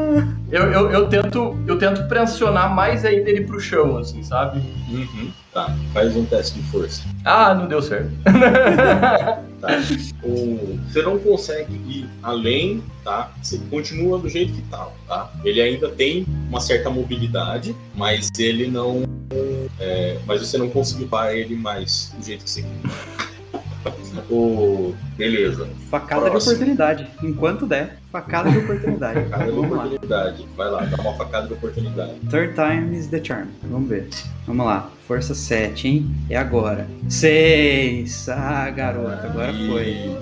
eu, eu, eu, tento, eu tento pressionar mais ainda ele pro chão, assim, sabe? Uhum. Tá, faz um teste de força. Ah, não deu certo. (laughs) tá. O, você não consegue ir além, tá? Você continua do jeito que tá, tá? Ele ainda tem uma certa mobilidade, mas ele não. É, mas você não conseguiu parar ele mais do jeito que você quer. O... Beleza. Facada Próximo. de oportunidade. Enquanto der, facada de oportunidade. (laughs) Facada de oportunidade. Vai lá, dá uma facada de oportunidade. Third time is the charm. Vamos ver. Vamos lá. Força 7, hein? É agora. 6. Ah, garoto, agora foi.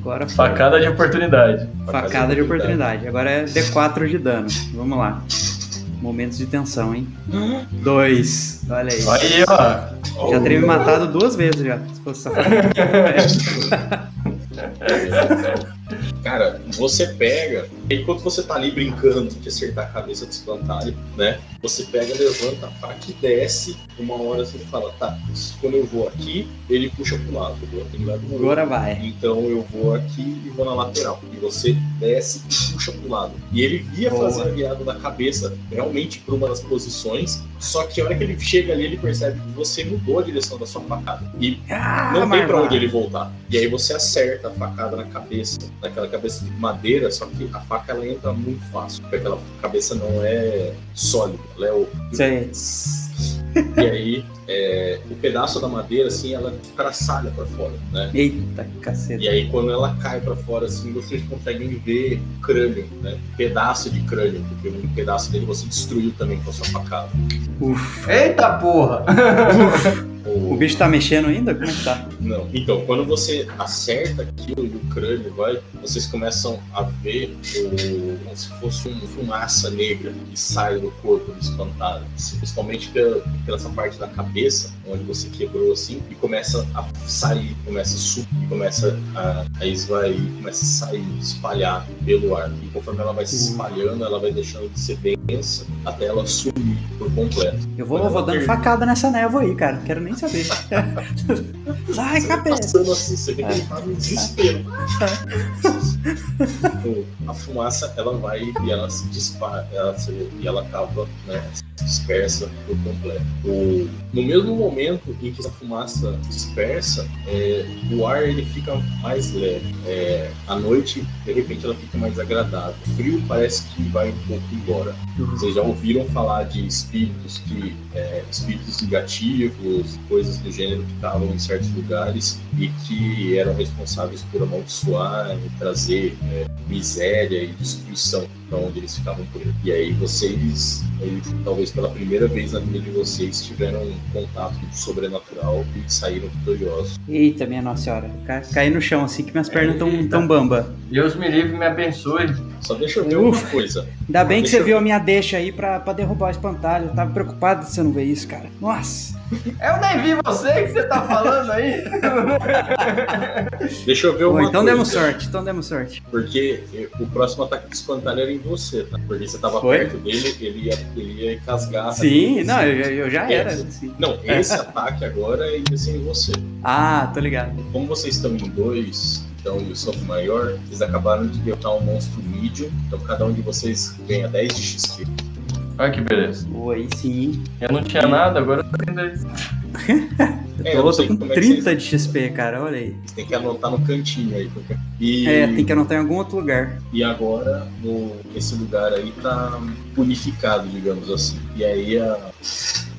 Agora foi. Facada de oportunidade. Facada, facada de, oportunidade. de oportunidade. Agora é D4 de dano. Vamos lá. Momentos de tensão, hein? Dois. Olha aí. Aí, ó. Já teria me matado duas vezes já. Se fosse só. (laughs) Cara, você pega, enquanto você tá ali brincando de acertar a cabeça do espantalho, né? Você pega, levanta a faca e desce. Uma hora você fala, tá, quando eu vou aqui, ele puxa pro lado. Eu vou do Agora vai. Então eu vou aqui e vou na lateral. E você desce e puxa pro lado. E ele ia Boa. fazer a viada da cabeça realmente para uma das posições. Só que a hora que ele chega ali, ele percebe que você mudou a direção da sua facada. E ah, não tem pra onde ele voltar. E aí você acerta a facada na cabeça, naquela cabeça de madeira, só que a faca ela entra muito fácil, porque aquela cabeça não é sólida, ela é o. Sim. e aí, é, o pedaço da madeira, assim, ela traçalha para fora, né? Eita, caceta. E aí, quando ela cai para fora, assim, vocês conseguem ver o crânio, né? Pedaço de crânio, porque um pedaço dele você destruiu também com a sua facada. Uf. Eita porra! (laughs) O... o bicho tá mexendo ainda? Como é que tá? Não. Então, quando você acerta aquilo e o crânio vai, vocês começam a ver o... como se fosse uma fumaça negra que sai do corpo do espantado. Principalmente pela, pela essa parte da cabeça, onde você quebrou assim, e começa a sair, começa a subir, começa a, a esvair, começa a sair, espalhar pelo ar. E conforme ela vai se uhum. espalhando, ela vai deixando de ser densa até ela sumir por completo. Eu vou, vou dando facada nessa névoa aí, cara. Quero nem saber. (laughs) Sai, cabeça! Passando assim, você vê que ele tá no desespero. (laughs) a fumaça, ela vai e ela se dispara, ela se, e ela acaba, né, dispersa por completo. O, no mesmo momento em que essa fumaça dispersa, é, o ar ele fica mais leve. É, a noite, de repente, ela fica mais agradável. O frio parece que vai um pouco embora. Vocês já ouviram falar de espíritos que é, espíritos negativos, coisas do gênero que estavam em certos lugares e que eram responsáveis por amaldiçoar e trazer é, miséria e destruição para onde eles ficavam por ele. E aí vocês, aí, talvez pela primeira vez na vida de vocês, tiveram um contato com o sobrenatural e saíram vitoriosos. Eita, minha Nossa Senhora. Ca caí no chão assim que minhas pernas estão tão bamba. Deus me livre e me abençoe. Só deixa eu ver uma coisa. Ainda bem que você viu a minha deixa aí pra, pra derrubar o espantalho. Eu tava preocupado de você não ver isso, cara. Nossa. Eu nem vi você que você tá falando aí. (laughs) Deixa eu ver uma Então coisa. demos sorte, então demos sorte. Porque o próximo ataque do espantalho era em você, tá? Porque você tava Foi? perto dele, ele ia, ele ia casgar. Sim, não, eu, eu já era. Sim. Não, esse ataque agora ia ser em você. Ah, tô ligado. Como vocês estão em dois, então e o soco maior, eles acabaram de derrotar um monstro medium, então cada um de vocês ganha 10 de XP. Olha que beleza. Oi, sim. Eu não tinha nada, agora eu tenho (laughs) 10. é, eu tô, tô com 30 é de XP, cara, olha aí. Você tem que anotar no cantinho aí. Porque... E... É, tem que anotar em algum outro lugar. E agora, no... esse lugar aí tá purificado, digamos assim. E aí a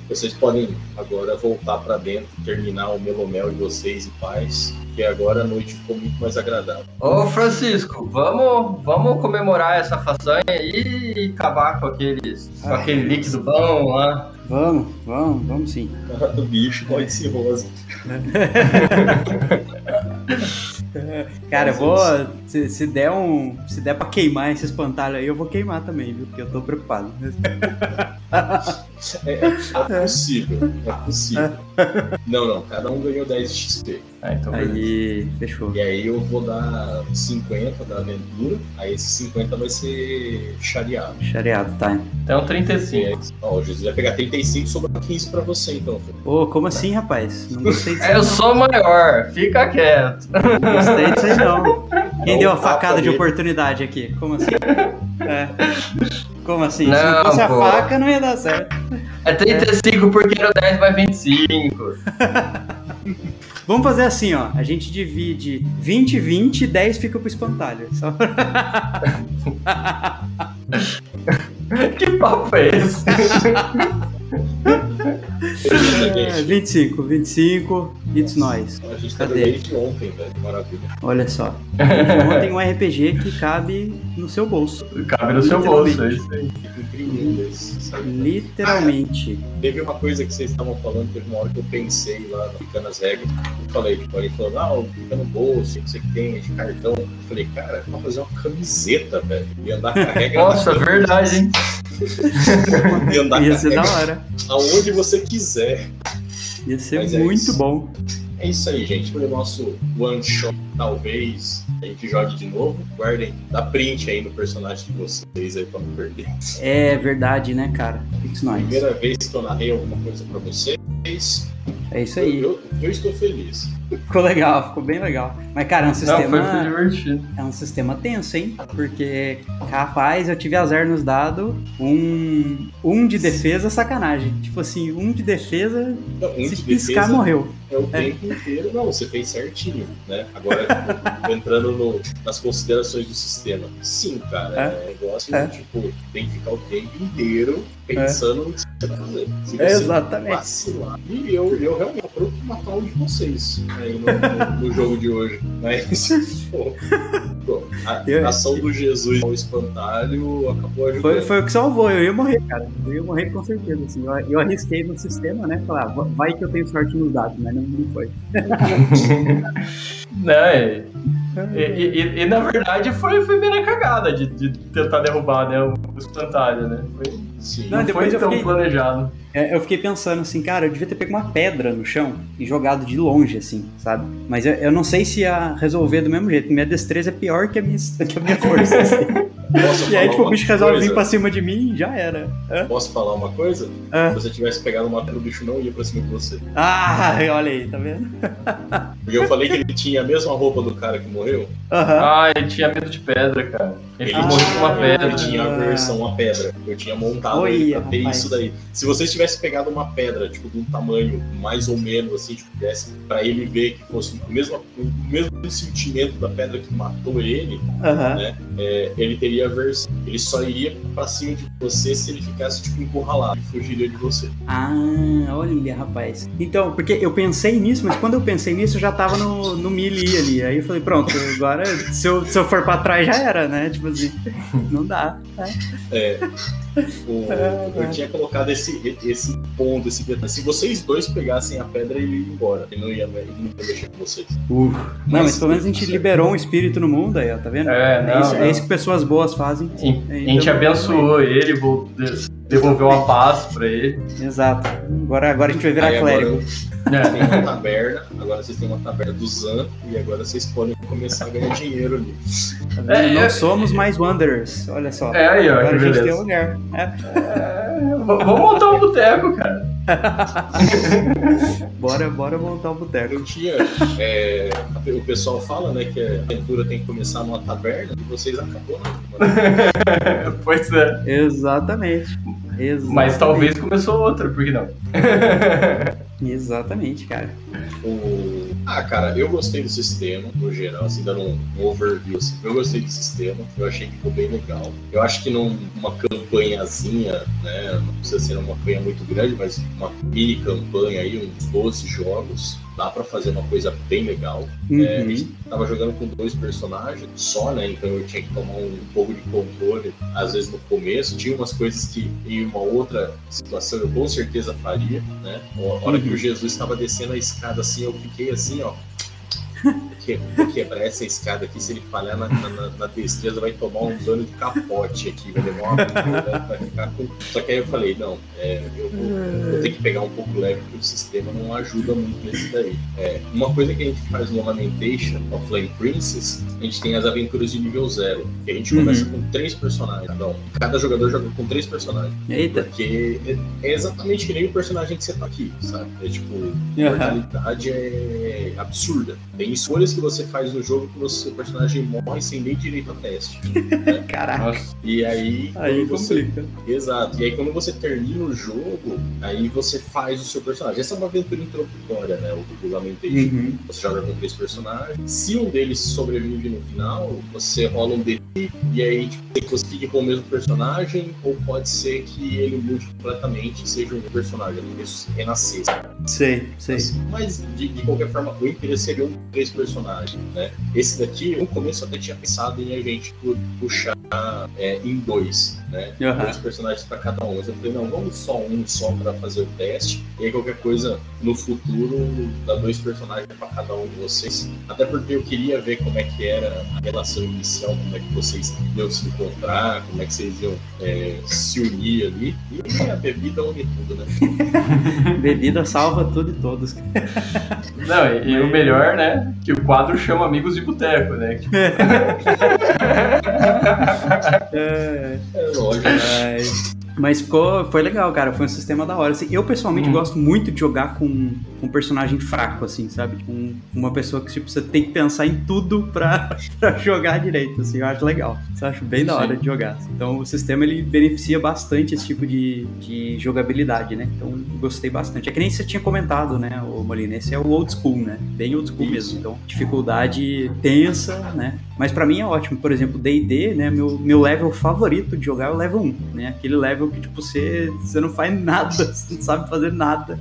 vocês podem agora voltar para dentro, terminar o melomel de vocês em paz, que agora a noite ficou muito mais agradável. Ô Francisco, vamos, vamos comemorar essa façanha e acabar com aqueles, com aquele líquido bom lá. Vamos, vamos, vamos sim. Cara do bicho, pode ser rosa. (laughs) Cara, eu vou. Se, se, der um. Se der pra queimar esse espantalho aí, eu vou queimar também, viu? Porque eu tô preocupado. É, é possível, é possível. (laughs) Não, não, cada um ganhou 10 XP. Ah, então aí, fechou. E aí eu vou dar 50 da aventura, aí esse 50 vai ser chareado. Chareado, tá. Então 35. Ó, o Jesus vai pegar 35 e sobra 15 pra você, então. Ô, oh, como assim, rapaz? Não gostei disso. É, (laughs) eu sou maior, fica quieto. Não gostei disso aí, não. (laughs) Quem deu a facada de oportunidade aqui? Como assim? É. Como assim? Não, Se não fosse pô. a faca, não ia dar certo. É 35 é. porque no 10 vai 25. (laughs) Vamos fazer assim, ó. A gente divide 20, 20 e 10 fica pro espantalho. Só... (laughs) que papo é esse? (laughs) É, 25, 25, it's nós. A gente tá Cadê? desde ontem, velho. Maravilha. Olha só. (laughs) Ontem um RPG que cabe no seu bolso. Cabe no seu bolso, é isso aí. Literalmente. Ah, teve uma coisa que vocês estavam falando, teve uma hora que eu pensei lá, aplicando as regras. Eu falei, tipo, ele falou, ah, fica no bolso, não sei o que tem, de cartão. Eu falei, cara, vamos fazer uma camiseta, velho. E andar com a regra. Nossa, verdade, hein? (laughs) e andar Ia ser da hora. Aonde você quiser. Ia ser Mas é muito é bom. É isso aí, gente. Foi o nosso one shot. Talvez a gente jogue de novo. Guardem, dá print aí no personagem de vocês aí pra não perder. É verdade, né, cara? Fix Primeira vez que eu narrei alguma coisa pra É isso aí. Eu, eu, eu, estou feliz. Ficou legal, ficou bem legal. Mas, cara, é um sistema. Não, foi divertido. É um sistema tenso, hein? Porque, rapaz, eu tive azar nos dados. Um, um de defesa, sacanagem. Tipo assim, um de defesa. Não, um se de piscar, defesa morreu. É o é. tempo inteiro. Não, você fez certinho, né? Agora, (laughs) entrando no, nas considerações do sistema. Sim, cara, é, é um negócio é. tipo, tem que ficar o tempo inteiro pensando é. Se você Exatamente. vacilar. E eu, eu realmente pronto pra matar um de vocês aí no, no, no jogo de hoje. Mas, (laughs) pô, pô, a, a ação do Jesus ao espantalho acabou ajudando. Foi, foi o que salvou, eu ia morrer, cara. Eu ia morrer com certeza. Assim. Eu, eu arrisquei no sistema, né? Falar, "Va- vai que eu tenho sorte no dado, mas não, não foi. (laughs) né? E, e- e- na verdade foi, foi bem na cagada de, de tentar derrubar né, o espantalho, né? Foi, Sim. Não, não foi tão fiquei- planejado. É, eu fiquei pensando assim, cara, eu devia ter pego uma pedra no chão e jogado de longe, assim, sabe? Mas eu, eu não sei se ia resolver do mesmo jeito. Minha destreza é pior que a minha, (laughs) que a minha força. assim. Posso E aí, tipo, o uma bicho resolve vir pra cima de mim e já era. Hã? Posso falar uma coisa? Ah. Se você tivesse pegado uma pedra, o bicho não ia pra cima de você. Ah, (laughs) olha aí, tá vendo? Porque eu falei que ele tinha a mesma roupa do cara que morreu. Aham. Ah, ele tinha medo de pedra, cara. Ele, Ele morreu com uma pedra. Ele tinha a versão a pedra. Eu tinha montado Olha, ele pra ter rapaz. isso daí. Se vocês tivessem pegado uma pedra, tipo, de um tamanho mais ou menos assim, tipo, desse, pra ele ver que fosse o mesmo, o mesmo sentimento da pedra que matou ele, Aham. é, ele teria a versão. Ele só iria pra cima de você se ele ficasse, tipo, encurralado e fugiria de você. Ah, olha, rapaz. Então, porque eu pensei nisso, mas quando eu pensei nisso, eu já tava no, no melee ali. Aí eu falei, pronto, agora se eu, se eu for pra trás já era, né? Tipo assim, não dá. É, o- É, eu é. tinha colocado esse, esse ponto, esse detalhe. Se vocês dois pegassem a pedra, ele ia embora. Ele não ia, ele não ia mexer com vocês. Uh. Não, mas pelo menos a gente liberou um espírito no mundo aí, ó, tá vendo? É, não, isso, não. é isso que pessoas boas fazem. A gente- a gente Então, abençoou ele, devolveu a paz pra ele. Exato. Agora, agora a gente vai virar Aí agora clérigo. vocês É. têm uma taberna, agora vocês têm uma taberna do Zan, e agora vocês podem começar a ganhar dinheiro ali. É, não é- somos mais Wanderers. Olha só. É aí, ó, Agora a gente tem beleza. um lugar. É. É, vamos montar um boteco, cara. (laughs) Bora, bora montar o boteco. Eu tinha. é, o pessoal fala, né, que a aventura tem que começar numa taberna, e vocês acabou na (laughs) Pois é. Exatamente. Exatamente. Mas talvez começou outra, por que não? (laughs) Exatamente, cara. O... Ah, cara, eu gostei do sistema, no geral, assim, dando um, overview. Assim. Eu gostei do sistema, eu achei que ficou bem legal. Eu acho que numa campanhazinha, né, não precisa ser uma campanha muito grande, mas uma mini campanha aí, uns 12 jogos, dá pra fazer uma coisa bem legal. É, a Uhum. gente tava jogando com dois personagens só, né? Então eu tinha que tomar um, pouco de controle, às vezes no começo. Tinha umas coisas que em uma outra situação eu com certeza faria, né? A hora que o Jesus estava descendo a escada assim, eu fiquei assim, ó. (laughs) Que, vou quebrar essa escada aqui, se ele falhar na, na, na destreza, vai tomar um dano de capote aqui, vai levar uma vai ficar com... Só que aí eu falei, não, é, eu vou, vou ter que pegar um pouco leve, porque o sistema não ajuda muito nesse daí. É, uma coisa que a gente faz no Lamentation of Flame Princess, a gente tem as aventuras de nível zero. Que a gente Uhum. começa com três personagens. Não, cada jogador joga com três personagens. Eita. Porque é, é exatamente que nem o personagem que você tá aqui, sabe? É tipo, a mortalidade é absurda. Tem escolhas que você faz no jogo que o seu personagem morre sem nem direito a teste. (laughs) Caraca. Nossa. E aí, Aí você complica. Exato. E aí quando você termina o jogo, aí você faz o seu personagem. Essa é uma aventura introdutória, né? O do Lamentation. Uhum. Você joga com três personagens. Se um deles sobrevive no final, você rola um D e aí tipo, você fique com o mesmo personagem, ou pode ser que ele mude completamente e seja um personagem. Isso renascer. Sei, sei. Mas de, de qualquer forma, o interesse seria um três personagens, né? Esse daqui, no começo eu até tinha pensado em a gente pu- puxar é, em dois, né? Aham. Dois personagens para cada um. Mas eu falei, não, vamos só um só para fazer o teste. E aí qualquer coisa no futuro dá dois personagens para cada um de vocês. Até porque eu queria ver como é que era a relação inicial, como é que vocês iam se encontrar, como é que vocês iam é, se unir ali. E a bebida une tudo, né? (laughs) Bebida salva tudo e todos. (laughs) Não, e, e o melhor, né? Que o quadro chama Amigos de Boteco, né? (laughs) É, É lógico. Mas- Mas ficou, foi legal, cara. Foi um sistema da hora. Assim, eu pessoalmente Hum. gosto muito de jogar com tipo um personagem fraco, assim, sabe? Tipo, um, uma pessoa que tipo, você tem que pensar em tudo pra, (laughs) pra jogar direito, assim, eu acho legal. Isso eu acho bem da hora de jogar. Assim. Então o sistema ele beneficia bastante esse tipo de, de jogabilidade, né? Então gostei bastante. É que nem você tinha comentado, né, o Molina? Esse é o old school, né? Bem old school Isso. mesmo. Então, dificuldade tensa, né? Mas para mim é ótimo. Por exemplo, D&D, né? Meu, meu level favorito de jogar é o level 1, né? Aquele level que, tipo, você, você não faz nada, (laughs) você não sabe fazer nada.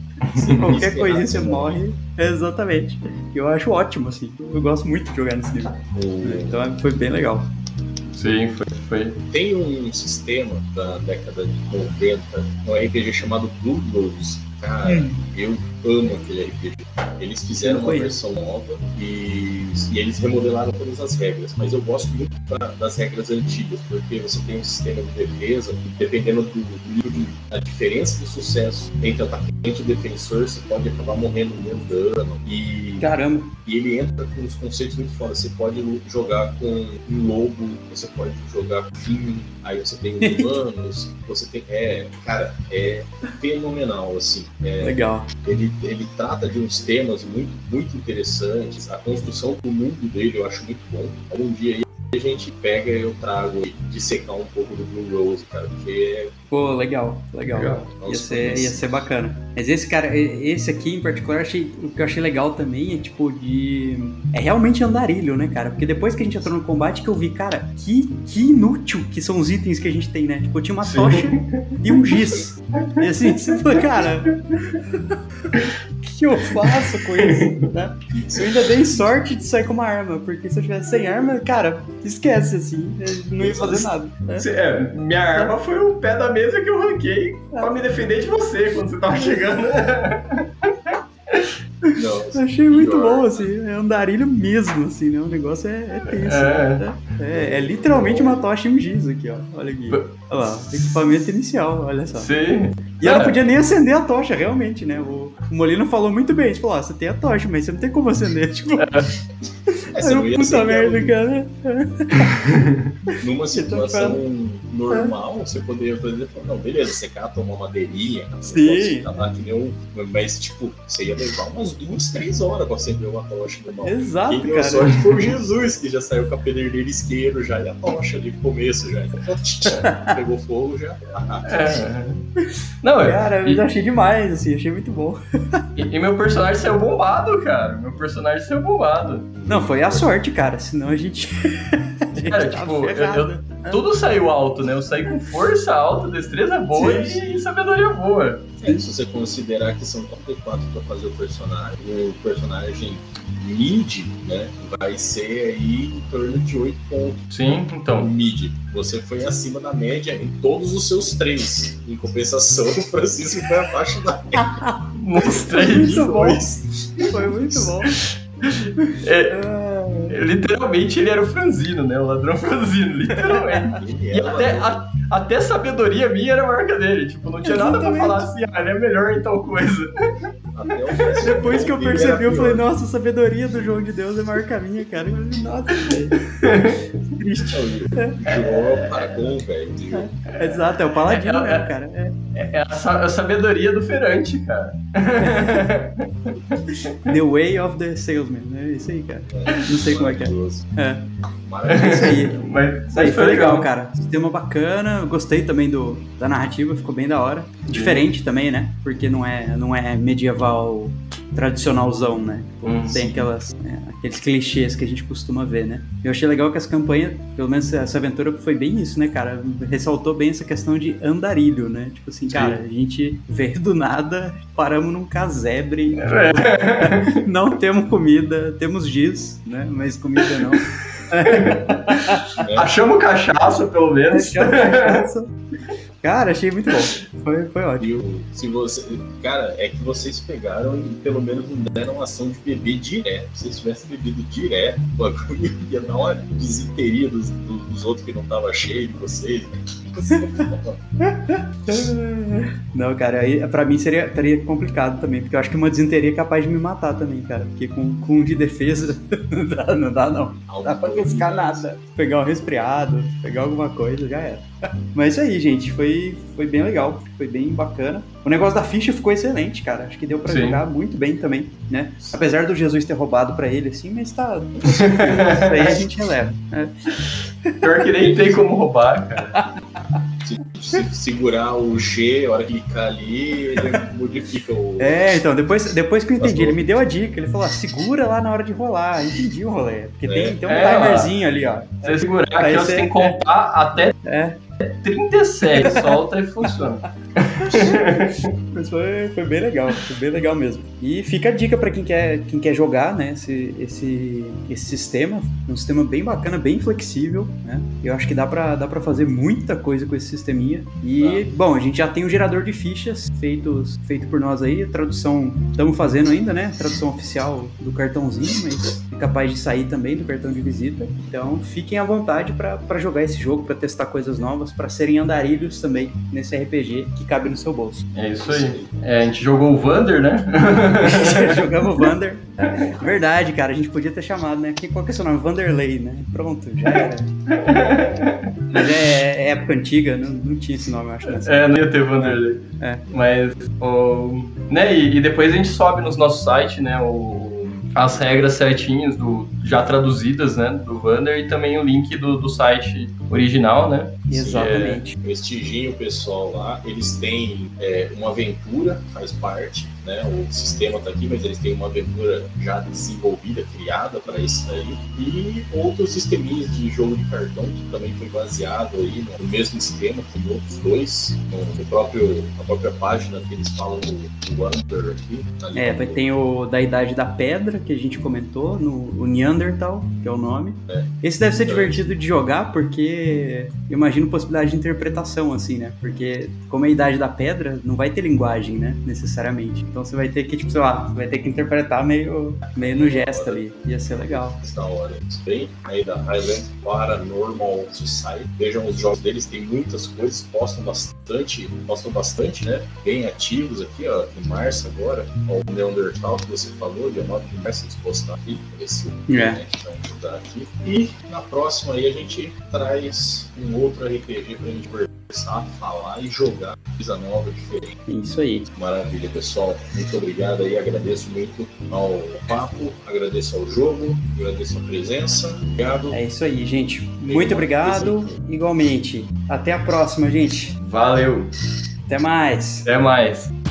Qualquer coisinha você morre. Exatamente. Eu acho ótimo, assim. Eu gosto muito de jogar nesse nível. Então foi bem legal. Sim, foi, foi. Tem um sistema da década de 90, um RPG chamado Blue Rose. Cara, hum. eu amo aquele RPG. Eles fizeram uma versão nova e, e, eles remodelaram todas as regras. Mas eu gosto muito da, das regras antigas, porque você tem um sistema de defesa, dependendo do, do nível de, da diferença de sucesso entre atacante e defensor, você pode acabar morrendo no dano. E, Caramba! E ele entra com uns conceitos muito foda. Você pode jogar com um lobo, você pode jogar com vinho, aí você tem (laughs) humanos, você tem. É, cara, é fenomenal, assim. É, Legal. Ele, ele trata de uns temas muito, muito interessantes. A construção do mundo dele eu acho muito bom. Um dia a gente pega e eu trago de secar um pouco do Blue Rose, cara, porque é Pô, legal, legal. legal. Ia, ser, ia ser bacana. Mas esse cara, esse aqui em particular, achei, o que eu achei legal também é tipo de. É realmente andarilho, né, cara? Porque depois que a gente entrou no combate que eu vi, cara, que, que inútil que são os itens que a gente tem, né? Tipo, eu tinha uma Sim. tocha e um giz. E assim, você fala, (laughs) cara. O que eu faço com isso? Né? Eu ainda dei sorte de sair com uma arma, porque se eu tivesse sem arma, cara, esquece, assim, não ia fazer nada. Né? É, minha arma foi o pé da mesa que eu ranquei pra me defender de você quando você tava chegando. Nossa, Achei muito pior. bom, assim, é andarilho mesmo, assim, né? O negócio é, é tenso. É. Né? É, é, literalmente uma tocha e um giz aqui, ó. Olha aqui. Olha lá, equipamento inicial, olha só. Sim. E ela é. podia nem acender a tocha, realmente, né? O, o Molino falou muito bem, ele falou, ó, você tem a tocha, mas você não tem como acender, tipo... Essa é, não puta merda, cara. (laughs) Numa tá situação normal, você poderia fazer, não, beleza, você cata uma madeirinha, Sim. Tá que nem um, mas, tipo, você ia levar umas duas, três horas pra acender uma tocha normal. Exato, Quem deu cara. sorte foi o Jesus, que já saiu com a pederneira isqueiro já e a tocha ali no começo já. (laughs) Pegou fogo já. É. Não, cara, eu e... achei demais, assim, achei muito bom. E, e, meu personagem saiu bombado, cara. Meu personagem saiu bombado. Não, foi a sorte, cara, senão a gente. (laughs) a gente cara, tipo, eu, eu, tudo saiu alto, né? Eu saí com força alta, destreza boa sim, e sabedoria boa. É, se você considerar que são 34 para fazer o personagem, o personagem mid, né, vai ser aí em torno de 8 pontos. Sim, então. Mid. Você foi acima da média em todos os seus três. Em compensação, (laughs) o Francisco foi abaixo da média. Nos três. Muito bom. Foi muito bom. É, literalmente ele era o franzino, né? O ladrão franzino, (laughs) literalmente. e até, a, até sabedoria minha era a marca dele. Tipo, não tinha Exatamente. nada pra falar assim, ah, ele é melhor em tal coisa. Depois que eu percebi, eu falei, nossa, a sabedoria do João de Deus é marca minha, cara. Eu falei, nossa, velho. Triste. É. Paragon, velho. É, exato, é o paladino, é, né, cara? É, é a, a, sabedoria do feirante, cara. (laughs) the way of the salesman, é isso aí, cara. Não sei como é que é. É. É isso aí. (laughs) Mas, isso aí foi legal, legal, cara. Sistema bacana. Gostei também do, da narrativa, ficou bem da hora. Diferente também, né? Porque não é, não é medieval tradicionalzão, né? Tipo, hum, tem aquelas, né, aqueles clichês que a gente costuma ver, né? Eu achei legal que essa campanha, pelo menos essa aventura foi bem isso, né, cara? Ressaltou bem essa questão de andarilho, né? Tipo assim, cara, a gente veio do nada, paramos num casebre, é. (laughs) não temos comida, temos giz, né? Mas comida não. (laughs) É. (laughs) Achamos cachaça, pelo menos. Achamos cachaça. (laughs) Cara, achei muito bom. Foi, foi ótimo. se você, cara, é que vocês pegaram e pelo menos não deram ação de beber direto. Se vocês tivessem bebido direto, o bagulho ia dar uma desinteria dos, dos outros que não tava cheio de vocês. Né? (laughs) Não, cara, aí pra mim seria, seria complicado também, porque eu acho que uma desinteria é capaz de me matar também, cara. Porque com, com um de defesa (laughs) não dá, não dá, não. Não dá pra riscar nada. Pegar um resfriado, pegar alguma coisa, já era. (laughs) Mas isso aí, gente. Foi foi, bem legal, foi bem bacana. O negócio da ficha ficou excelente, cara. Acho que deu para jogar muito bem também, né? Apesar do Jesus ter roubado para ele, assim, mas tá. Isso aí (laughs) a gente releva. Né? Pior que nem tem como roubar, cara. (laughs) Se, se, segurar o G, a hora que clicar ali, ele modifica o. É, então, depois, depois que eu entendi, ele me deu a dica, ele falou, ó, segura lá na hora de rolar. Entendi o rolê. Porque é. tem, tem um é, timerzinho ali, ó. Você segurar aqui, você tem que contar até é. 37, solta e funciona. (laughs) Mas foi, foi bem legal, foi bem legal mesmo. E fica a dica para quem quer, quem quer jogar, né, esse, esse, esse sistema, um sistema bem bacana, bem flexível, né? Eu acho que dá para dá pra fazer muita coisa com esse sisteminha. E, ah. bom, a gente já tem um gerador de fichas feitos, feito por nós aí, a tradução estamos fazendo ainda, né? Tradução oficial do cartãozinho, mas é capaz de sair também do cartão de visita. Então, fiquem à vontade para jogar esse jogo, para testar coisas novas, para serem andarilhos também nesse RPG que cabe no seu bolso. É isso aí. É, a gente jogou o Vander, né? (laughs) Jogamos o Vander. (laughs) Verdade, cara, a gente podia ter chamado, né? Qual que é seu nome? Vanderlei, né? Pronto, já era. Mas é, é época antiga, não, não tinha esse nome, eu acho. Né? É, não ia ter Vanderlei. É. Mas, o, né, e, e, depois a gente sobe nos nossos sites, né, o, as regras certinhas do já traduzidas, né, do Vander e também o link do, do site original, né? Exatamente. É, o pessoal lá. Eles têm é, uma aventura, faz parte, né? O sistema tá aqui, mas eles têm uma aventura já desenvolvida, criada para isso aí. E outros sisteminhas de jogo de cartão que também foi baseado aí no mesmo esquema com outros dois, no próprio a própria página que eles falam do, do aqui. É, vai ter o da Idade da Pedra que a gente comentou, no o Neanderthal, que é o nome. É. Esse deve ser é. divertido de jogar porque imagino possibilidade de interpretação assim, né? Porque como é a Idade da Pedra, não vai ter linguagem, né, necessariamente. Então você vai ter que, tipo, sei lá, vai ter que interpretar meio, meio no gesto ali. Ia ser legal. Da hora. Bem aí da Highland Paranormal Society. Vejam os jogos deles, tem muitas coisas, postam bastante, postam bastante, né? Bem ativos aqui, ó. Em março agora, ó, o Neanderthal que você falou, dia 9 de março eles postaram aqui, esse é. né? Então, tá aqui. E na próxima aí a gente traz um outro RPG pra gente conversar, falar e jogar coisa nova, diferente. Isso aí. Maravilha, pessoal. Muito obrigado aí, agradeço muito ao papo, agradeço ao jogo, agradeço a presença. Obrigado. É isso aí, gente. Muito obrigado. Igualmente. Até a próxima, gente. Valeu. Até mais. Até mais.